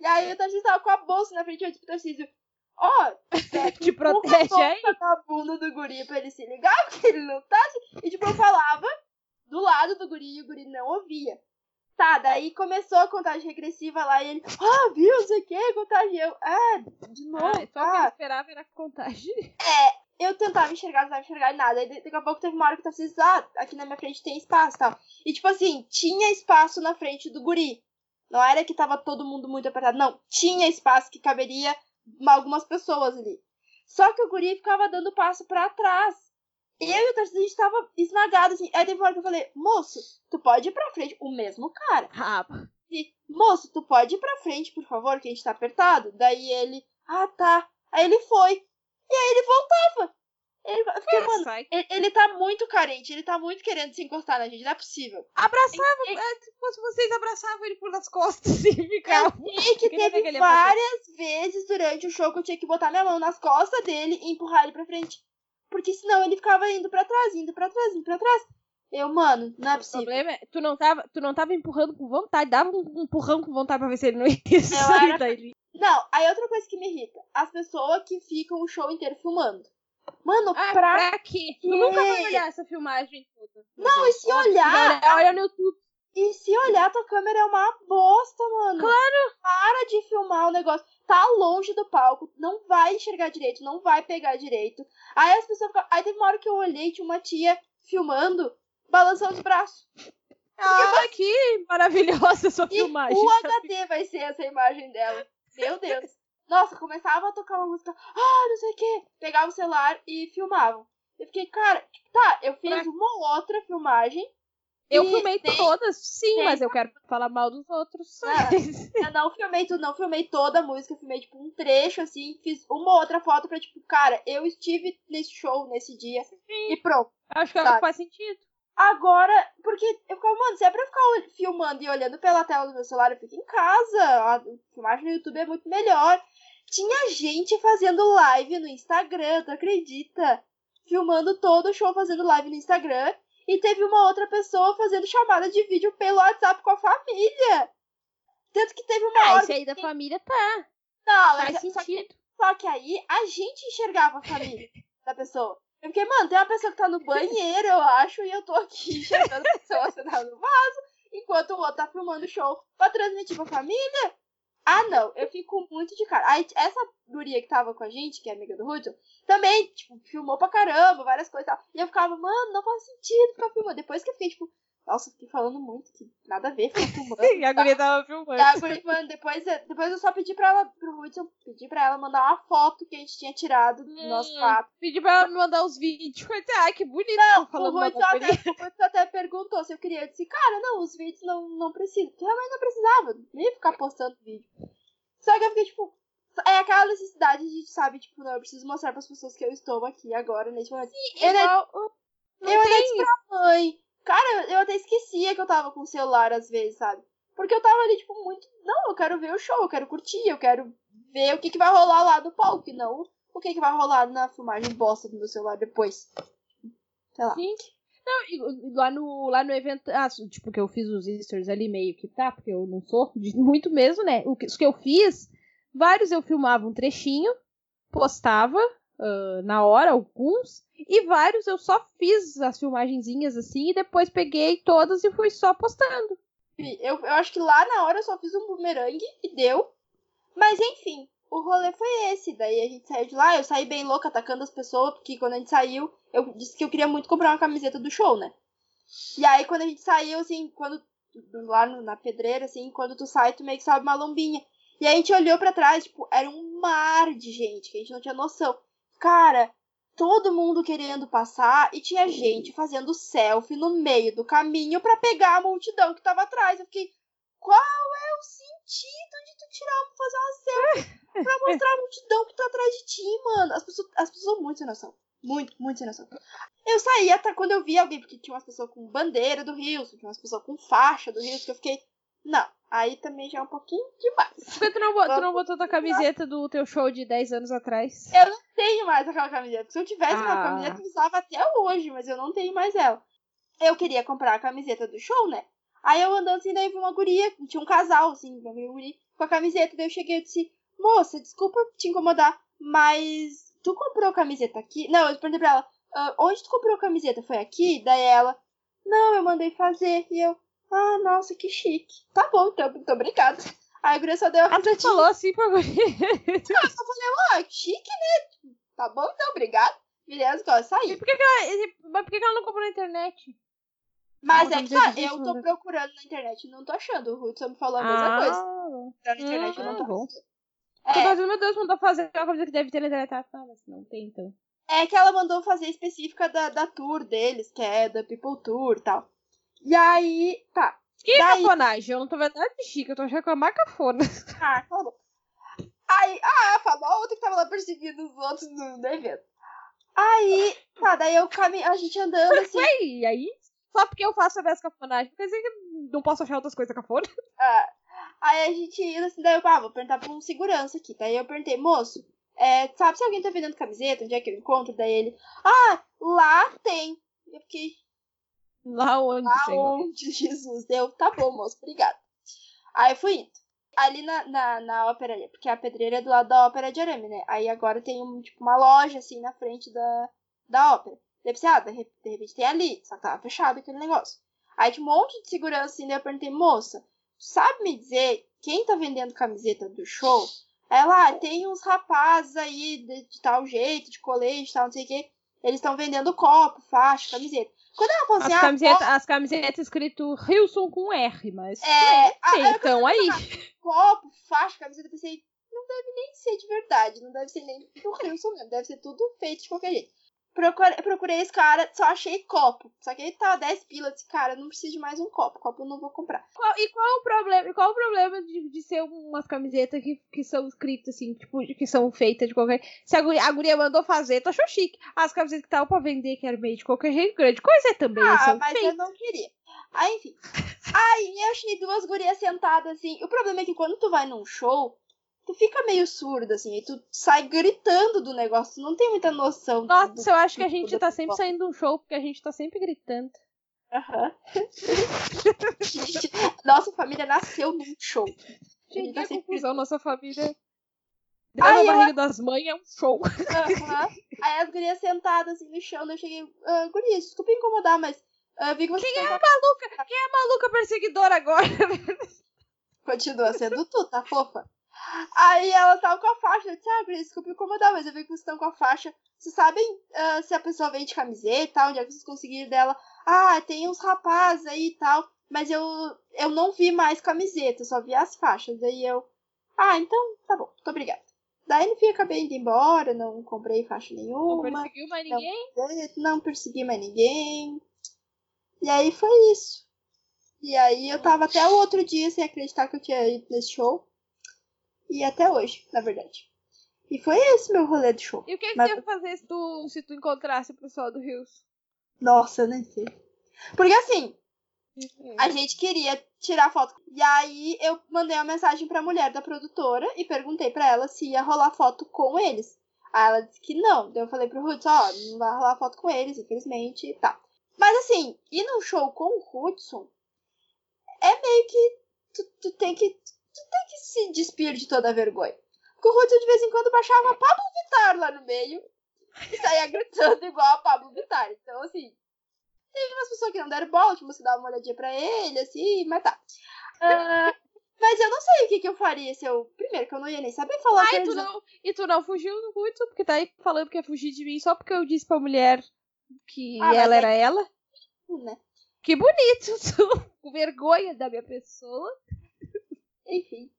E aí o Tarcísio tava com a bolsa na frente do Tarcísio. Ó, oh, te protege aí. na bunda do guri pra ele se ligar, porque ele não tá. E tipo, eu falava do lado do guri e o guri não ouvia. Tá, daí começou a contagem regressiva lá e ele, ah, viu, não sei o que, contagem. Eu, é, de novo. Ah, só ah. que esperava era a contagem. É, eu tentava enxergar, não tentava enxergar nada. Aí daqui a pouco teve uma hora que tava assim, ah, aqui na minha frente tem espaço e tal. E tipo assim, tinha espaço na frente do guri. Não era que tava todo mundo muito apertado, não. Tinha espaço que caberia algumas pessoas ali. Só que o guri ficava dando passo para trás. Eu e o Tarcísio, a gente tava esmagado, assim. Aí teve uma hora que eu falei, moço, tu pode ir pra frente. O mesmo cara. Ah. E, moço, tu pode ir pra frente, por favor, que a gente tá apertado? Daí ele, ah, tá. Aí ele foi. E aí ele voltava. Ele, porque, mano, ele, ele, tá muito carente, ele tá muito querendo se encostar na gente, não é possível. Abraçava, ele, é, tipo, se vocês abraçavam ele por nas costas e ficavam. Eu sei que teve que várias vezes durante o show que eu tinha que botar minha mão nas costas dele e empurrar ele pra frente. Porque senão ele ficava indo pra trás, indo pra trás, indo pra trás. Eu, mano, não é possível. O problema é, tu não tava, tu não tava empurrando com vontade, dava um empurrão com vontade pra ver se ele não ia sair daí. Não, aí outra coisa que me irrita, as pessoas que ficam o show inteiro filmando. Mano, ah, pra, pra quê? Tu nunca vai olhar essa filmagem toda. Não, e se olhar. Olha no YouTube. E se olhar, tua câmera é uma bosta, mano. Claro! Para de filmar o negócio. Tá longe do palco, não vai enxergar direito, não vai pegar direito. Aí as pessoas ficam. Aí teve uma hora que eu olhei, tinha uma tia filmando, balançando os braços. Ah, que maravilhosa sua filmagem. O HD vai ser essa imagem dela. Meu Deus. Nossa, começava a tocar uma música, ah, não sei o quê. Pegava o celular e filmavam. Eu fiquei, cara, tá, eu fiz pra... uma ou outra filmagem. Eu filmei tem, todas, sim, tem, mas eu quero falar mal dos outros. eu não filmei tudo, não filmei toda a música, filmei tipo um trecho, assim, fiz uma ou outra foto pra, tipo, cara, eu estive nesse show nesse dia sim. e pronto. Acho que sabe? faz sentido. Agora, porque eu ficava, mano, se é pra ficar filmando e olhando pela tela do meu celular, eu fico em casa. A filmagem no YouTube é muito melhor. Tinha gente fazendo live no Instagram, tu acredita? Filmando todo o show fazendo live no Instagram. E teve uma outra pessoa fazendo chamada de vídeo pelo WhatsApp com a família. Tanto que teve uma ah, hora. Esse aí da família tá. Não, faz sentido. Só que, só que aí a gente enxergava a família da pessoa. Eu fiquei, mano, tem uma pessoa que tá no banheiro, eu acho, e eu tô aqui enxergando a pessoa sentada no vaso, enquanto o outro tá filmando o show pra transmitir pra família. Ah, não, eu fico muito de cara. Aí, essa guria que tava com a gente, que é amiga do Hudson, também, tipo, filmou pra caramba, várias coisas e tal. E eu ficava, mano, não faz sentido ficar filmando. Depois que eu fiquei, tipo, nossa, fiquei falando muito, que nada a ver ficar filmando. e a guria tava filmando. Guria, mano, depois, depois eu só pedi pra ela, pro Hudson, pedi pra ela mandar uma foto que a gente tinha tirado do Hum, nosso quarto. Pedi pra ela me mandar os vídeos. Eu Ai, que bonito. Não, tá falando o Hudson até, o Hudson até perguntou se eu queria. Eu disse, cara, não, os vídeos não, não precisam. Porque realmente não precisava. Nem ficar postando vídeo. Só que eu fiquei, tipo, é aquela necessidade de, sabe, tipo, não, eu preciso mostrar pras pessoas que eu estou aqui agora, nesse momento. eu ainda, Igual- não eu disse pra mãe. Cara, eu até esquecia que eu tava com o celular às vezes, sabe? Porque eu tava ali, tipo, muito. Não, eu quero ver o show, eu quero curtir, eu quero ver o que, que vai rolar lá do palco, não o que, que vai rolar na filmagem bosta do meu celular depois. Sei lá. Gente. Não, lá no, lá no evento. Ah, tipo, que eu fiz os stories ali meio que tá, porque eu não sou muito mesmo, né? O que, os que eu fiz, vários eu filmava um trechinho, postava ah, na hora, alguns, e vários eu só fiz as filmagenzinhas assim, e depois peguei todas e fui só postando. Eu, eu acho que lá na hora eu só fiz um bumerangue e deu. Mas enfim, o rolê foi esse. Daí a gente saiu de lá, eu saí bem louca atacando as pessoas, porque quando a gente saiu, eu disse que eu queria muito comprar uma camiseta do show, né? E aí quando a gente saiu, assim, quando. Lá na pedreira, assim, quando tu sai, tu meio que sobe uma lombinha. E aí a gente olhou pra trás, tipo, era um mar de gente, que a gente não tinha noção. Cara, todo mundo querendo passar e tinha gente fazendo selfie no meio do caminho pra pegar a multidão que tava atrás. Eu fiquei, qual é o sentido de tu tirar fazer uma selfie pra mostrar a multidão que tá atrás de ti, mano? As pessoas, as pessoas são muito sem noção. Muito, muito sem noção. Eu saí até quando eu vi alguém, porque tinha umas pessoas com bandeira do Rio, tinha umas pessoas com faixa do Rio, que eu fiquei, não, aí também já é um pouquinho demais. Por que tu não, bo- tu não botou tua camiseta do teu show de 10 anos atrás? Eu não tenho mais aquela camiseta. porque Se eu tivesse aquela Ah. camiseta, eu usava até hoje, mas eu não tenho mais ela. Eu queria comprar a camiseta do show, né? Aí eu andando assim, daí vi uma guria, tinha um casal, assim, uma guria com a camiseta. Daí eu cheguei e disse, moça, desculpa te incomodar, mas tu comprou a camiseta aqui? Não, eu perguntei pra ela, "Ah, onde tu comprou a camiseta? Foi aqui? Daí ela, não, eu mandei fazer. E eu, ah, nossa, que chique. Tá bom, então, muito obrigada. Aí a guria só deu uma Ah, tu falou assim pra guria. Eu só falei, ah, que chique, né? Tá bom, então, obrigado. Virei as costas, E saí. por que, que ela, mas por que, que ela não comprou na internet? Mas Não, é que tá, eu tô né? procurando na internet e não tô achando. O Hudson me falou a mesma coisa. Ah, Na internet eu não tô bom. achando. Tô É, fazendo, meu Deus, mandou fazer uma coisa que deve ter na internet. Ah, tá, mas não tem, então. é que ela mandou fazer específica da, da tour deles, que é da People Tour e tal. E aí, tá. Que Daí- cafonagem? Eu não tô vendo nada de chique, eu tô achando que é uma cafona. Ah, a boca. Aí, ah, falou a outra que tava lá perseguindo os outros no, evento. Aí, tá, daí eu caminho, a gente andando assim. Ué, e aí? Só porque eu faço essa cafonagem, quer dizer que não posso achar outras coisas cafona? Ah, aí a gente indo assim, daí eu, ah, vou perguntar pra um segurança aqui. Daí eu perguntei, moço, é, sabe se alguém tá vendendo camiseta? Onde é que eu encontro? Daí ele, ah, lá tem. Eu fiquei, Lá onde, lá Senhor? onde, Jesus? Deu, tá bom, moço, obrigado. Aí fui indo. Ali na, na, na ópera, porque a pedreira é do lado da ópera de arame, né? Aí agora tem um, tipo, uma loja assim na frente da, da ópera. Deve ser, ah, de repente tem ali, só que tava fechado aquele negócio. Aí tinha um monte de segurança assim, daí eu perguntei, moça, sabe me dizer quem tá vendendo camiseta do show? Ela, ah, tem uns rapazes aí de, de tal jeito, de colete, tal, não sei o quê. Eles estão vendendo copo, faixa, camiseta. Quando ela falou As, assim, ah, camisetas, as camisetas escrito Wilson com R, mas. É, Sim, ah, então aí. copo, faixa, camiseta, eu pensei, não deve nem ser de verdade, não deve ser nem do Wilson mesmo, deve ser tudo feito de qualquer jeito. Procurei, procurei esse cara, só achei copo. Só que ele tava 10 pilas, disse, cara, não preciso de mais um copo, copo eu não vou comprar. Qual- e qual o problema? Qual o problema de, de ser umas camisetas que, que são escritas assim, tipo, que são feitas de qualquer. Se a guria, a guria mandou fazer, tu achou chique. As camisetas que estavam pra vender, que eram meio de qualquer jeito, grande coisa também. Ah, mas feitas. eu não queria. Aí, enfim. Aí eu achei duas gurias sentadas assim. O problema é que quando tu vai num show, tu fica meio surdo, assim, e tu sai gritando do negócio, tu não tem muita noção. do- Nossa, eu acho que a do- gente do- tá sempre saindo de um show, porque a gente tá sempre gritando. Aham. Gente, Nossa família nasceu num show. Gente, tá sempre confusão, nossa família. Da eu- barriga das mães é um show. Aham. Aí as gurias sentadas assim no chão, eu cheguei, ah, gurias, desculpa incomodar, mas ah, vi que Quem é estão a maluca? Quem é a maluca perseguidora agora? Continua sendo tu, tá fofa? Aí ela tava com a faixa. Eu disse, ah, desculpa incomodar, mas eu vi que vocês estão com a faixa. Vocês sabem ah, se a pessoa vende camiseta e tal? Onde é que vocês conseguiram dela? Ah, tem uns rapazes aí e tal. Mas eu, eu não vi mais camiseta, só vi as faixas. Daí eu, ah, então tá bom, muito obrigada. Daí no fim acabei indo embora, não comprei faixa Não nenhuma. perseguiu mais ninguém? Não persegui mais ninguém. E aí foi isso. E aí eu tava até o outro dia sem acreditar que eu tinha ido nesse show. E até hoje, na verdade. E foi esse meu rolê de show. E o que, que Mas- ia fazer se tu, se tu encontrasse o pessoal do Rios? Nossa, eu nem sei. Porque assim, a gente queria tirar foto. E aí eu mandei uma mensagem pra mulher da produtora e perguntei pra ela se ia rolar foto com eles. Aí ela disse que não. Daí eu falei pro Hudson, ó, não vai rolar foto com eles, infelizmente, e tá. Mas assim, ir num show com o Hudson é meio que tu, tu tem que tu tem que se despir de toda a vergonha. Porque o Hudson de vez em quando baixava Pablo Vittar lá no meio e saía gritando igual a Pablo Vittar. Então, assim, teve umas pessoas que não deram bola, tipo, você dava uma olhadinha pra ele, assim, mas tá. Ah, mas eu não sei o que, que eu faria se eu. Primeiro, que eu não ia nem saber falar Ai, tu não, e tu não fugiu do Hudson, porque tá aí falando que ia fugir de mim só porque eu disse pra mulher que Ah, ela é era ela. né? Que bonito, tu, com vergonha da minha pessoa. Enfim.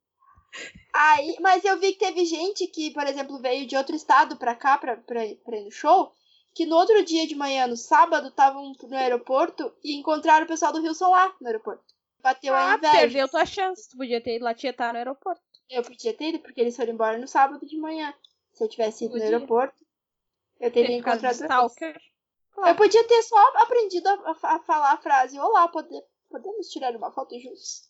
Aí, mas eu vi que teve gente que, por exemplo, veio de outro estado pra cá pra, pra, pra ir no show, que no outro dia de manhã, no sábado, estavam no aeroporto e encontraram o pessoal do Rio Solar no aeroporto. Bateu a Ah, inveja. perdeu tua chance. Tu podia ter ido lá tietar no aeroporto. Eu podia ter ido, porque eles foram embora no sábado de manhã. Se eu tivesse ido no Podia. aeroporto, eu Ter teria de encontrado stalker. Eu podia ter só aprendido a, a- a falar a frase Olá, pode- podemos tirar uma foto juntos?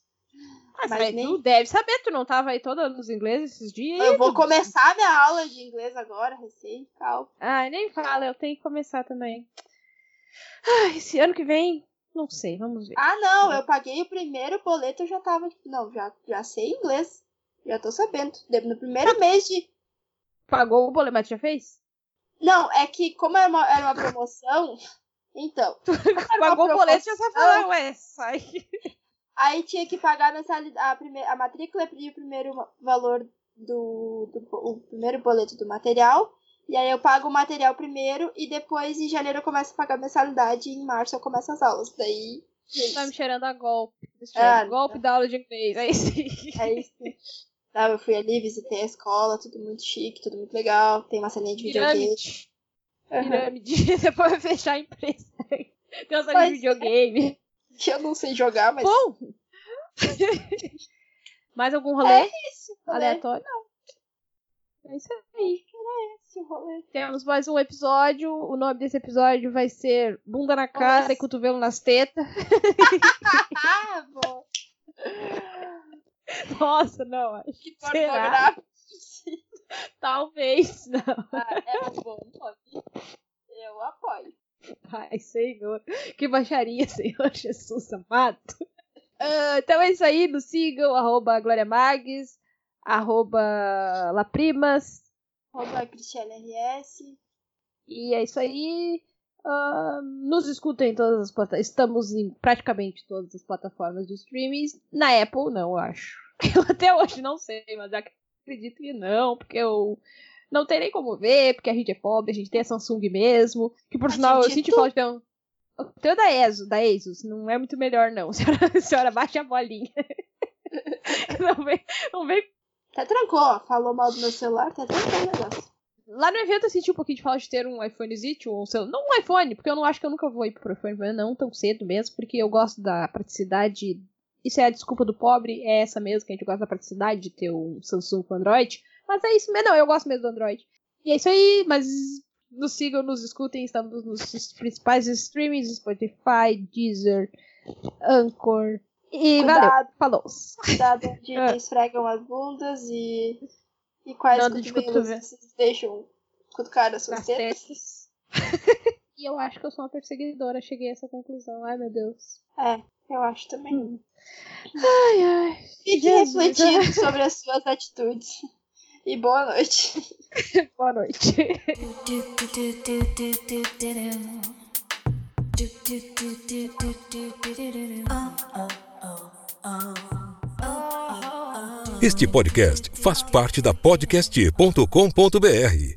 Mas, Mas aí nem- tu deve saber, tu não tava aí toda nos ingleses esses dias? Eu vou começar minha aula de inglês agora, recém, calma. Ai, nem fala, eu tenho que começar também. Ai, esse ano que vem, não sei, vamos ver. Ah, não, eu paguei o primeiro boleto, eu já tava, não, já, já sei inglês. Já tô sabendo. No primeiro mês de. Pagou o boleto, mas já fez? Não, é que como era uma, era uma promoção, então. Pagou o boleto, já vai falar, ué, sai. Aí tinha que pagar a, mensalidade, a, matrícula e o primeiro valor do, do o primeiro boleto do material. E aí eu pago o material primeiro e depois em janeiro eu começo a pagar a mensalidade e em março eu começo as aulas. Daí. é Tá me cheirando a golpe. Ah, golpe da aula de inglês, aí sim. É isso. Tá, eu fui ali, visitei a escola, tudo muito chique, tudo muito legal. Tem uma salinha de videogame. Pirâmide. Aham. Pirâmide. Depois vai fechar a empresa. Tem uma sala Pois de é. Que eu não sei jogar, mas. Bom. Mais algum rolê É isso, rolê. aleatório? É isso aí. Esse rolê. Temos mais um episódio. O nome desse episódio vai ser Bunda na cara Nossa. e cotovelo nas tetas. Ah, bom. Nossa, não, acho. Que pornográfico. Talvez não. Ah, é um bom nome. Eu apoio. Ai, Senhor. Que baixaria, Senhor Jesus amado. Ah, então é isso aí. Nos sigam. Arroba Glória Mags. Arroba Laprimas. Arroba Cristiane RS. E é isso aí. Ah, nos escutem em todas as plataformas. Estamos em praticamente todas as plataformas de streaming. Na Apple, não, eu acho. Eu até hoje não sei, mas acredito que não, porque eu não tem nem como ver, porque a gente é pobre, a gente tem a Samsung mesmo. Que por sinal, eu senti tu- falta de ter um. O teu da ESO, da Asus, não é muito melhor, não. Senhora, senhora baixa a bolinha. Não vem, não vem Até trancou, ó. Falou mal do meu celular, tá trancando o negócio. Lá no evento eu senti um pouquinho de falta de ter um iPhonezito, ou um celu- não um iPhone, porque eu não acho que eu nunca vou ir pro iPhone, mas não tão cedo mesmo, porque eu gosto da praticidade. Isso é a desculpa do pobre, é essa mesmo, que a gente gosta da praticidade de ter um Samsung com Android. Mas é isso mesmo, não, eu gosto mesmo do Android. E é isso aí, mas nos sigam, nos escutem, estamos nos principais streamings, Spotify, Deezer, Anchor. E valeu, Cuidado, falou. cuidado onde esfregam as bundas e. E quais Nada de cotovelos cotovelo. vocês deixam cutucar as suas tetas. tetas. E eu acho que eu sou uma perseguidora, cheguei a essa conclusão. Ai, meu Deus. É, eu acho também. Hum. Ai, ai. Fique Jesus. refletindo sobre as suas atitudes e boa noite. boa noite. Este podcast faz parte da podcast.com.br.